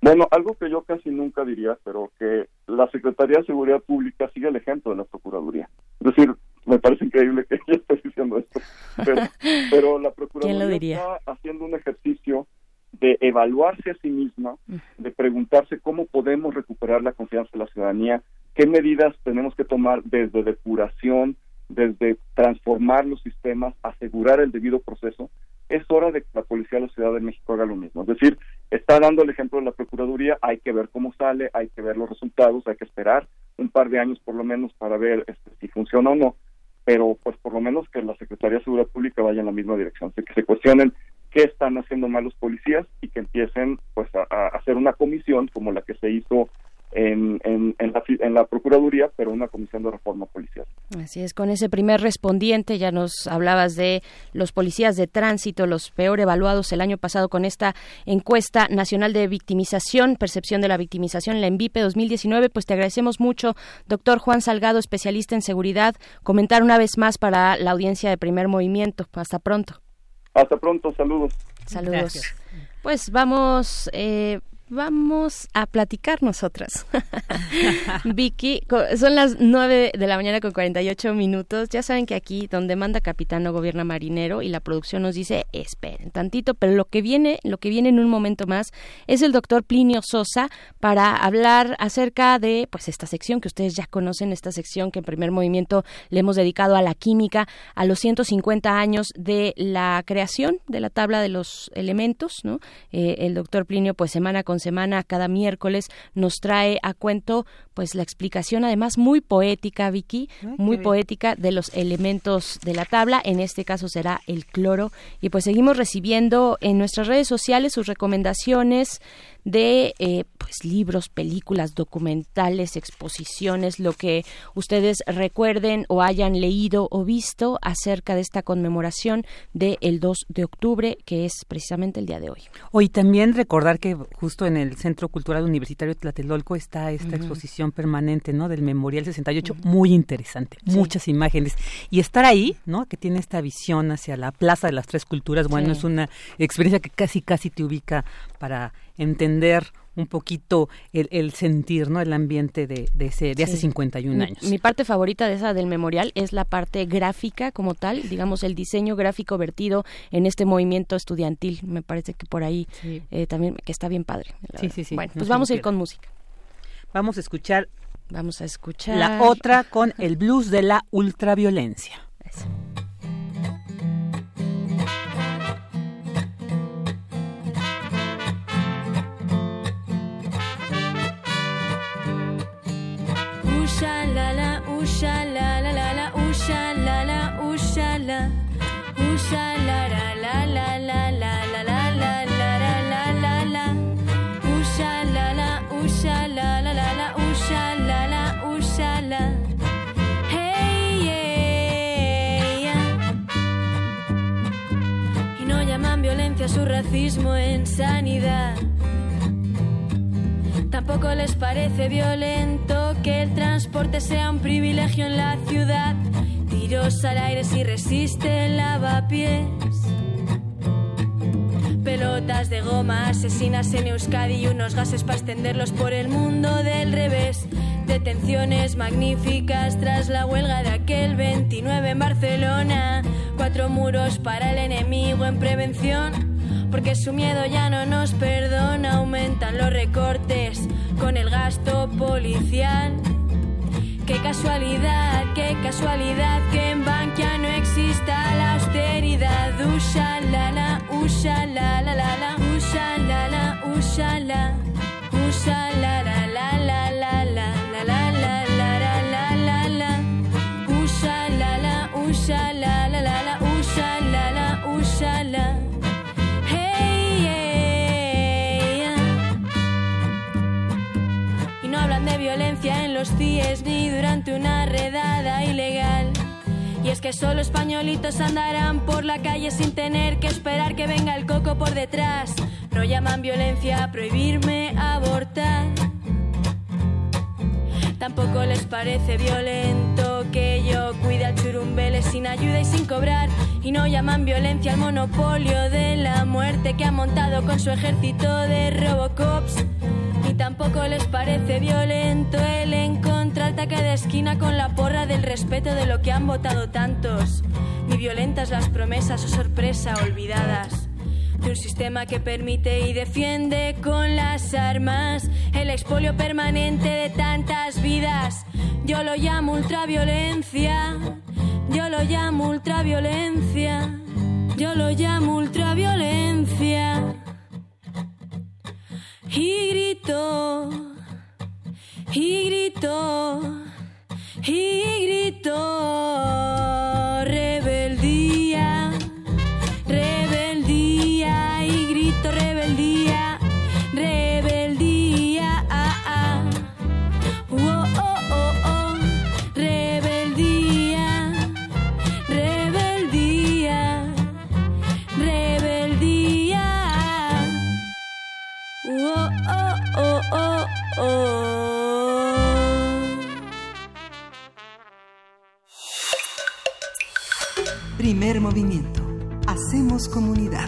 Bueno, algo que yo casi nunca diría, pero que la Secretaría de Seguridad Pública sigue el ejemplo de la Procuraduría. Es decir, me parece increíble que yo esté diciendo esto, pero, pero la ¿Quién Procuraduría está haciendo un ejercicio de evaluarse a sí misma, de preguntarse cómo podemos recuperar la confianza de la ciudadanía, qué medidas tenemos que tomar desde depuración, desde transformar los sistemas, asegurar el debido proceso. Es hora de que la Policía de la Ciudad de México haga lo mismo. Es decir, está dando el ejemplo de la Procuraduría, hay que ver cómo sale, hay que ver los resultados, hay que esperar un par de años por lo menos para ver este, si funciona o no, pero pues por lo menos que la Secretaría de Seguridad Pública vaya en la misma dirección, que se cuestionen qué están haciendo mal los policías y que empiecen pues a hacer una comisión como la que se hizo en, en, en la, en la Procuraduría, pero una comisión de reforma policial. Así es, con ese primer respondiente ya nos hablabas de los policías de tránsito, los peor evaluados el año pasado con esta encuesta nacional de victimización, percepción de la victimización, la ENVIPE 2019. Pues te agradecemos mucho, doctor Juan Salgado, especialista en seguridad, comentar una vez más para la audiencia de primer movimiento. Hasta pronto. Hasta pronto, saludos. Saludos. Pues vamos, eh, vamos a platicar nosotras. Vicky, son las 9 de la mañana con 48 minutos. Ya saben que aquí donde manda capitán no gobierna marinero y la producción nos dice, esperen tantito, pero lo que viene, lo que viene en un momento más es el doctor Plinio Sosa para hablar acerca de pues esta sección que ustedes ya conocen, esta sección que en primer movimiento le hemos dedicado a la química, a los 150 años de la creación de la tabla de los elementos, ¿no? Eh, el doctor Plinio pues semana con semana, cada miércoles, nos trae a cuento pues la explicación además muy poética, Vicky, muy poética de los elementos de la tabla. En este caso será el cloro. Y pues seguimos recibiendo en nuestras redes sociales sus recomendaciones de eh, pues libros, películas, documentales, exposiciones, lo que ustedes recuerden o hayan leído o visto acerca de esta conmemoración del 2 de octubre, que es precisamente el día de hoy. Hoy también recordar que justo en el Centro Cultural Universitario Tlatelolco está esta exposición permanente, ¿no? Del Memorial 68, muy interesante, muchas imágenes y estar ahí, ¿no? Que tiene esta visión hacia la Plaza de las Tres Culturas, bueno, es una experiencia que casi casi te ubica para entender un poquito el, sentir, ¿no? El ambiente de, ese, de hace 51 años. Mi, parte favorita de esa del memorial es la parte gráfica como tal, digamos, el diseño gráfico vertido en este movimiento estudiantil. Me parece que por ahí eh, también, que está bien padre. Sí, sí, sí. Bueno, pues vamos a ir con música. Vamos a escuchar. Vamos a escuchar. La otra con el blues de la ultraviolencia. Usha su racismo en sanidad. Tampoco les parece violento que el transporte sea un privilegio en la ciudad. Tiros al aire si resiste el lavapiés. Pelotas de goma asesinas en Euskadi y unos gases para extenderlos por el mundo del revés. Detenciones magníficas tras la huelga de aquel 29 en Barcelona. Cuatro muros para el enemigo en prevención porque su miedo ya no nos perdona, aumentan los recortes con el gasto policial. Qué casualidad, qué casualidad que en Bankia no exista la austeridad. Usha la la, usha la la la la, usha la la, usha la, usha la la los CIES ni durante una redada ilegal. Y es que solo españolitos andarán por la calle sin tener que esperar que venga el coco por detrás. No llaman violencia a prohibirme abortar. Tampoco les parece violento que yo cuide al churumbele sin ayuda y sin cobrar. Y no llaman violencia al monopolio de la muerte que ha montado con su ejército de Robocops. Tampoco les parece violento el encontrar taca de esquina con la porra del respeto de lo que han votado tantos. Ni violentas las promesas o sorpresa olvidadas de un sistema que permite y defiende con las armas el expolio permanente de tantas vidas. Yo lo llamo ultraviolencia, yo lo llamo ultraviolencia, yo lo llamo ultraviolencia y gritó, y gritó, y gritó, rebeldía. Movimiento. Hacemos comunidad.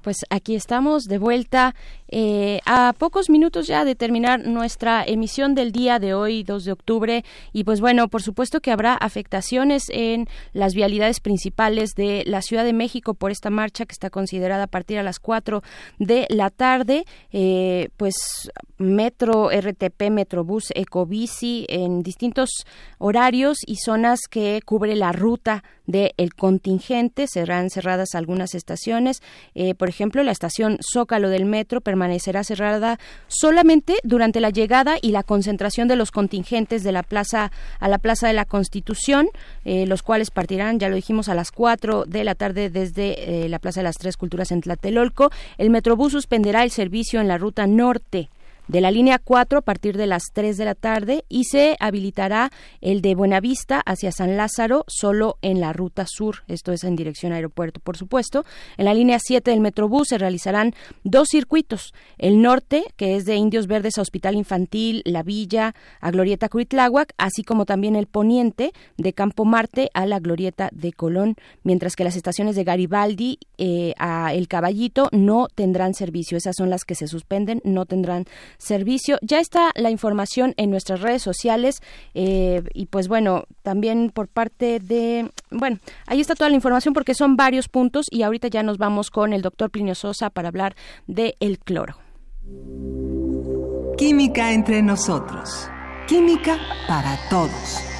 Pues aquí estamos de vuelta eh, a pocos minutos ya de terminar nuestra emisión del día de hoy, 2 de octubre. Y pues bueno, por supuesto que habrá afectaciones en las vialidades principales de la Ciudad de México por esta marcha que está considerada a partir a las 4 de la tarde. Eh, pues metro, RTP, Metrobús, Ecobici en distintos horarios y zonas que cubre la ruta del contingente. Serán cerradas algunas estaciones. Eh, por ejemplo, la estación Zócalo del metro permanecerá cerrada solamente durante la llegada y la concentración de los contingentes de la plaza a la Plaza de la Constitución, eh, los cuales partirán, ya lo dijimos, a las 4 de la tarde desde eh, la Plaza de las Tres Culturas en Tlatelolco. El Metrobús suspenderá el servicio en la ruta norte de la línea 4 a partir de las 3 de la tarde y se habilitará el de Buenavista hacia San Lázaro solo en la ruta sur, esto es en dirección aeropuerto, por supuesto. En la línea 7 del Metrobús se realizarán dos circuitos, el norte, que es de Indios Verdes a Hospital Infantil, La Villa, a Glorieta Cuitláhuac, así como también el poniente de Campo Marte a la Glorieta de Colón, mientras que las estaciones de Garibaldi eh, a El Caballito no tendrán servicio, esas son las que se suspenden, no tendrán servicio. Ya está la información en nuestras redes sociales eh, y pues bueno, también por parte de, bueno, ahí está toda la información porque son varios puntos y ahorita ya nos vamos con el doctor Plinio Sosa para hablar de el cloro. Química entre nosotros. Química para todos.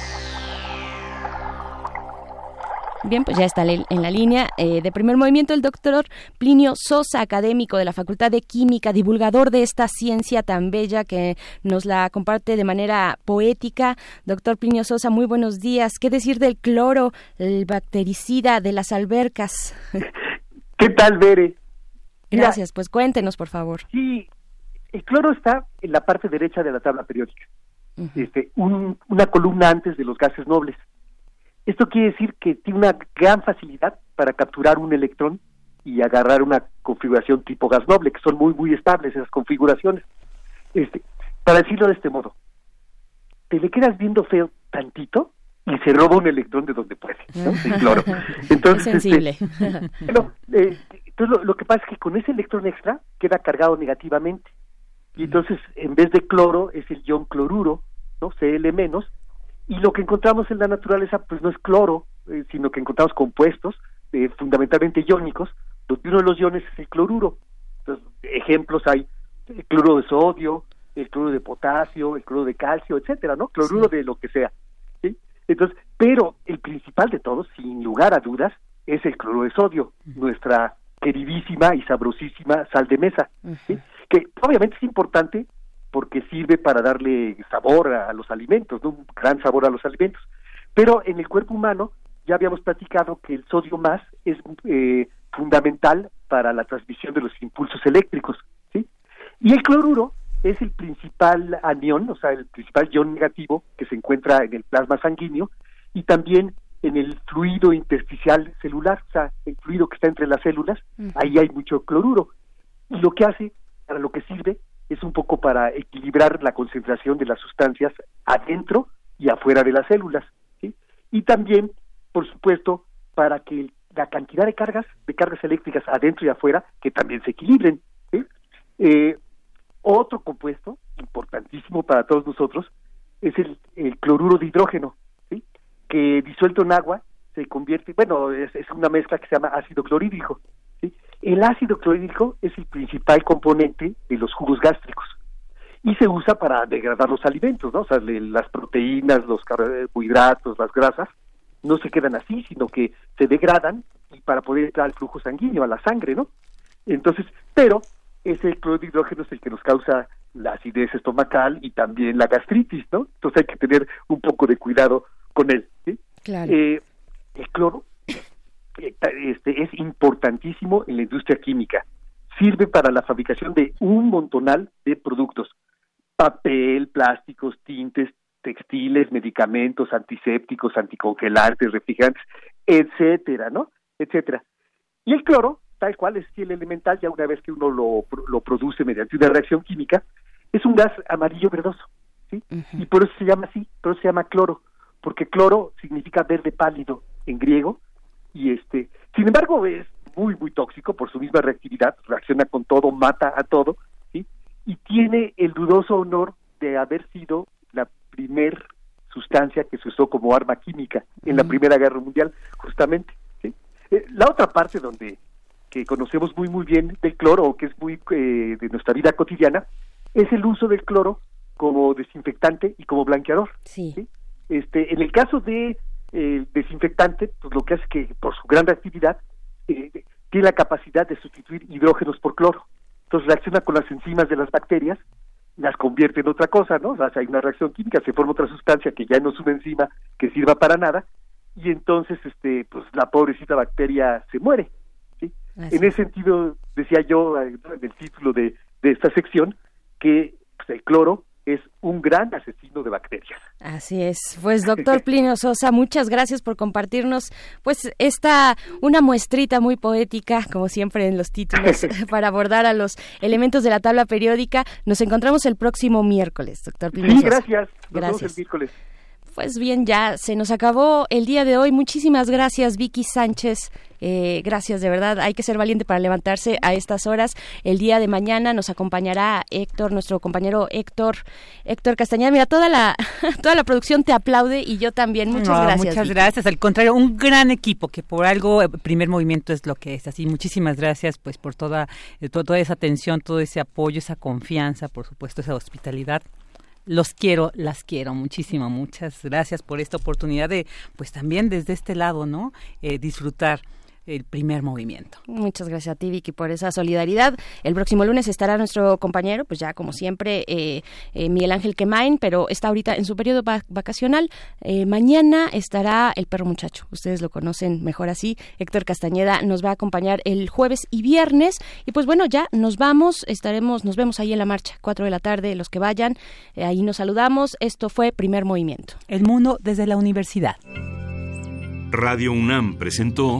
Bien, pues ya está en la línea eh, de primer movimiento el doctor Plinio Sosa, académico de la Facultad de Química, divulgador de esta ciencia tan bella que nos la comparte de manera poética. Doctor Plinio Sosa, muy buenos días. ¿Qué decir del cloro, el bactericida de las albercas? ¿Qué tal, Bere? Gracias, pues cuéntenos, por favor. Sí, el cloro está en la parte derecha de la tabla periódica, este, una columna antes de los gases nobles. Esto quiere decir que tiene una gran facilidad para capturar un electrón y agarrar una configuración tipo gas noble, que son muy, muy estables esas configuraciones. Este, para decirlo de este modo, te le quedas viendo feo tantito y se roba un electrón de donde puede, ¿no? cloro. Entonces, sensible. Eh, entonces lo, que pasa es que con ese electrón extra queda cargado negativamente. Y entonces, en vez de cloro, es el ion cloruro, ¿no? Cl menos, y lo que encontramos en la naturaleza pues no es cloro, eh, sino que encontramos compuestos eh, fundamentalmente iónicos, donde uno de los iones es el cloruro. Entonces, ejemplos hay el cloruro de sodio, el cloruro de potasio, el cloruro de calcio, etcétera, ¿no? Cloruro de lo que sea. ¿sí? Entonces, pero el principal de todos, sin lugar a dudas, es el cloruro de sodio, nuestra queridísima y sabrosísima sal de mesa, ¿sí? que obviamente es importante porque sirve para darle sabor a, los alimentos, un gran sabor a los alimentos. Pero en el cuerpo humano ya habíamos platicado que el sodio más es eh, fundamental para la transmisión de los impulsos eléctricos, ¿sí? Y el cloruro es el principal anión, o sea, el principal ion negativo que se encuentra en el plasma sanguíneo y también en el fluido intersticial celular, o sea, el fluido que está entre las células, ahí hay mucho cloruro. Y lo que hace, para lo que sirve, es un poco para equilibrar la concentración de las sustancias adentro y afuera de las células. Y también, por supuesto, para que la cantidad de cargas, de cargas eléctricas adentro y afuera, que también se equilibren. Eh, otro compuesto importantísimo para todos nosotros es el, cloruro de hidrógeno, que disuelto en agua se convierte, bueno, es, es una mezcla que se llama ácido clorhídrico. El ácido clorhídrico es el principal componente de los jugos gástricos y se usa para degradar los alimentos, ¿no? O sea, las proteínas, los carbohidratos, las grasas, no se quedan así, sino que se degradan y para poder entrar al flujo sanguíneo, a la sangre, ¿no? Entonces, pero ese cloruro de hidrógeno es el que nos causa la acidez estomacal y también la gastritis, ¿no? Entonces hay que tener un poco de cuidado con él. ¿sí? Claro. Eh, el cloro este, es importantísimo en la industria química. Sirve para la fabricación de un montonal de productos. Papel, plásticos, tintes, textiles, medicamentos, antisépticos, anticongelantes, refrigerantes, etcétera, ¿no? Etcétera. Y el cloro, tal cual es el elemental, ya una vez que uno lo, lo produce mediante una reacción química, es un gas amarillo verdoso, ¿sí? Y por eso se llama así, por eso se llama cloro, porque cloro significa verde pálido en griego, y este, sin embargo es muy muy tóxico por su misma reactividad, reacciona con todo, mata a todo, ¿sí? y tiene el dudoso honor de haber sido la primer sustancia que se usó como arma química en la Primera Guerra Mundial, justamente. ¿sí? Eh, la otra parte donde que conocemos muy muy bien del cloro que es muy eh, de nuestra vida cotidiana es el uso del cloro como desinfectante y como blanqueador. Sí. Este, en el caso de eh, desinfectante, pues lo que hace que por su gran reactividad eh, tiene la capacidad de sustituir hidrógenos por cloro. Entonces reacciona con las enzimas de las bacterias, las convierte en otra cosa, ¿no? O sea, hay una reacción química, se forma otra sustancia que ya no es una enzima que sirva para nada, y entonces, este, pues la pobrecita bacteria se muere. ¿sí? En ese sentido, decía yo eh, en el título de, de esta sección que pues, el cloro es un gran asesino de bacterias. Así es. Pues doctor Plinio Sosa, muchas gracias por compartirnos pues esta una muestrita muy poética, como siempre en los títulos, para abordar a los elementos de la tabla periódica. Nos encontramos el próximo miércoles, doctor Plinio Sí, Sosa. gracias. Nos vemos Gracias. el miércoles. Pues bien, ya se nos acabó el día de hoy. Muchísimas gracias, Vicky Sánchez. Eh, gracias, de verdad. Hay que ser valiente para levantarse a estas horas. El día de mañana nos acompañará Héctor, nuestro compañero Héctor, Héctor Castañeda. Mira, toda la, toda la producción te aplaude y yo también. Muchas No, gracias. Muchas Vicky. gracias. Al contrario, un gran equipo que por algo eh, primer movimiento es lo que es. Así, muchísimas gracias pues por toda, eh, to- toda esa atención, todo ese apoyo, esa confianza, por supuesto, esa hospitalidad. Los quiero, las quiero muchísimo. Muchas gracias por esta oportunidad de, pues también desde este lado, ¿no? Eh, disfrutar el primer movimiento. Muchas gracias a ti, Vicky, por esa solidaridad. El próximo lunes estará nuestro compañero, pues ya como siempre, eh, eh, Miguel Ángel Quemain, pero está ahorita en su periodo va- vacacional. Eh, mañana estará el perro muchacho. Ustedes lo conocen mejor así. Héctor Castañeda nos va a acompañar el jueves y viernes. Y pues bueno, ya nos vamos. Estaremos, nos vemos ahí en la marcha, cuatro de la tarde, los que vayan. Eh, ahí nos saludamos. Esto fue Primer Movimiento. El mundo desde la universidad. Radio UNAM presentó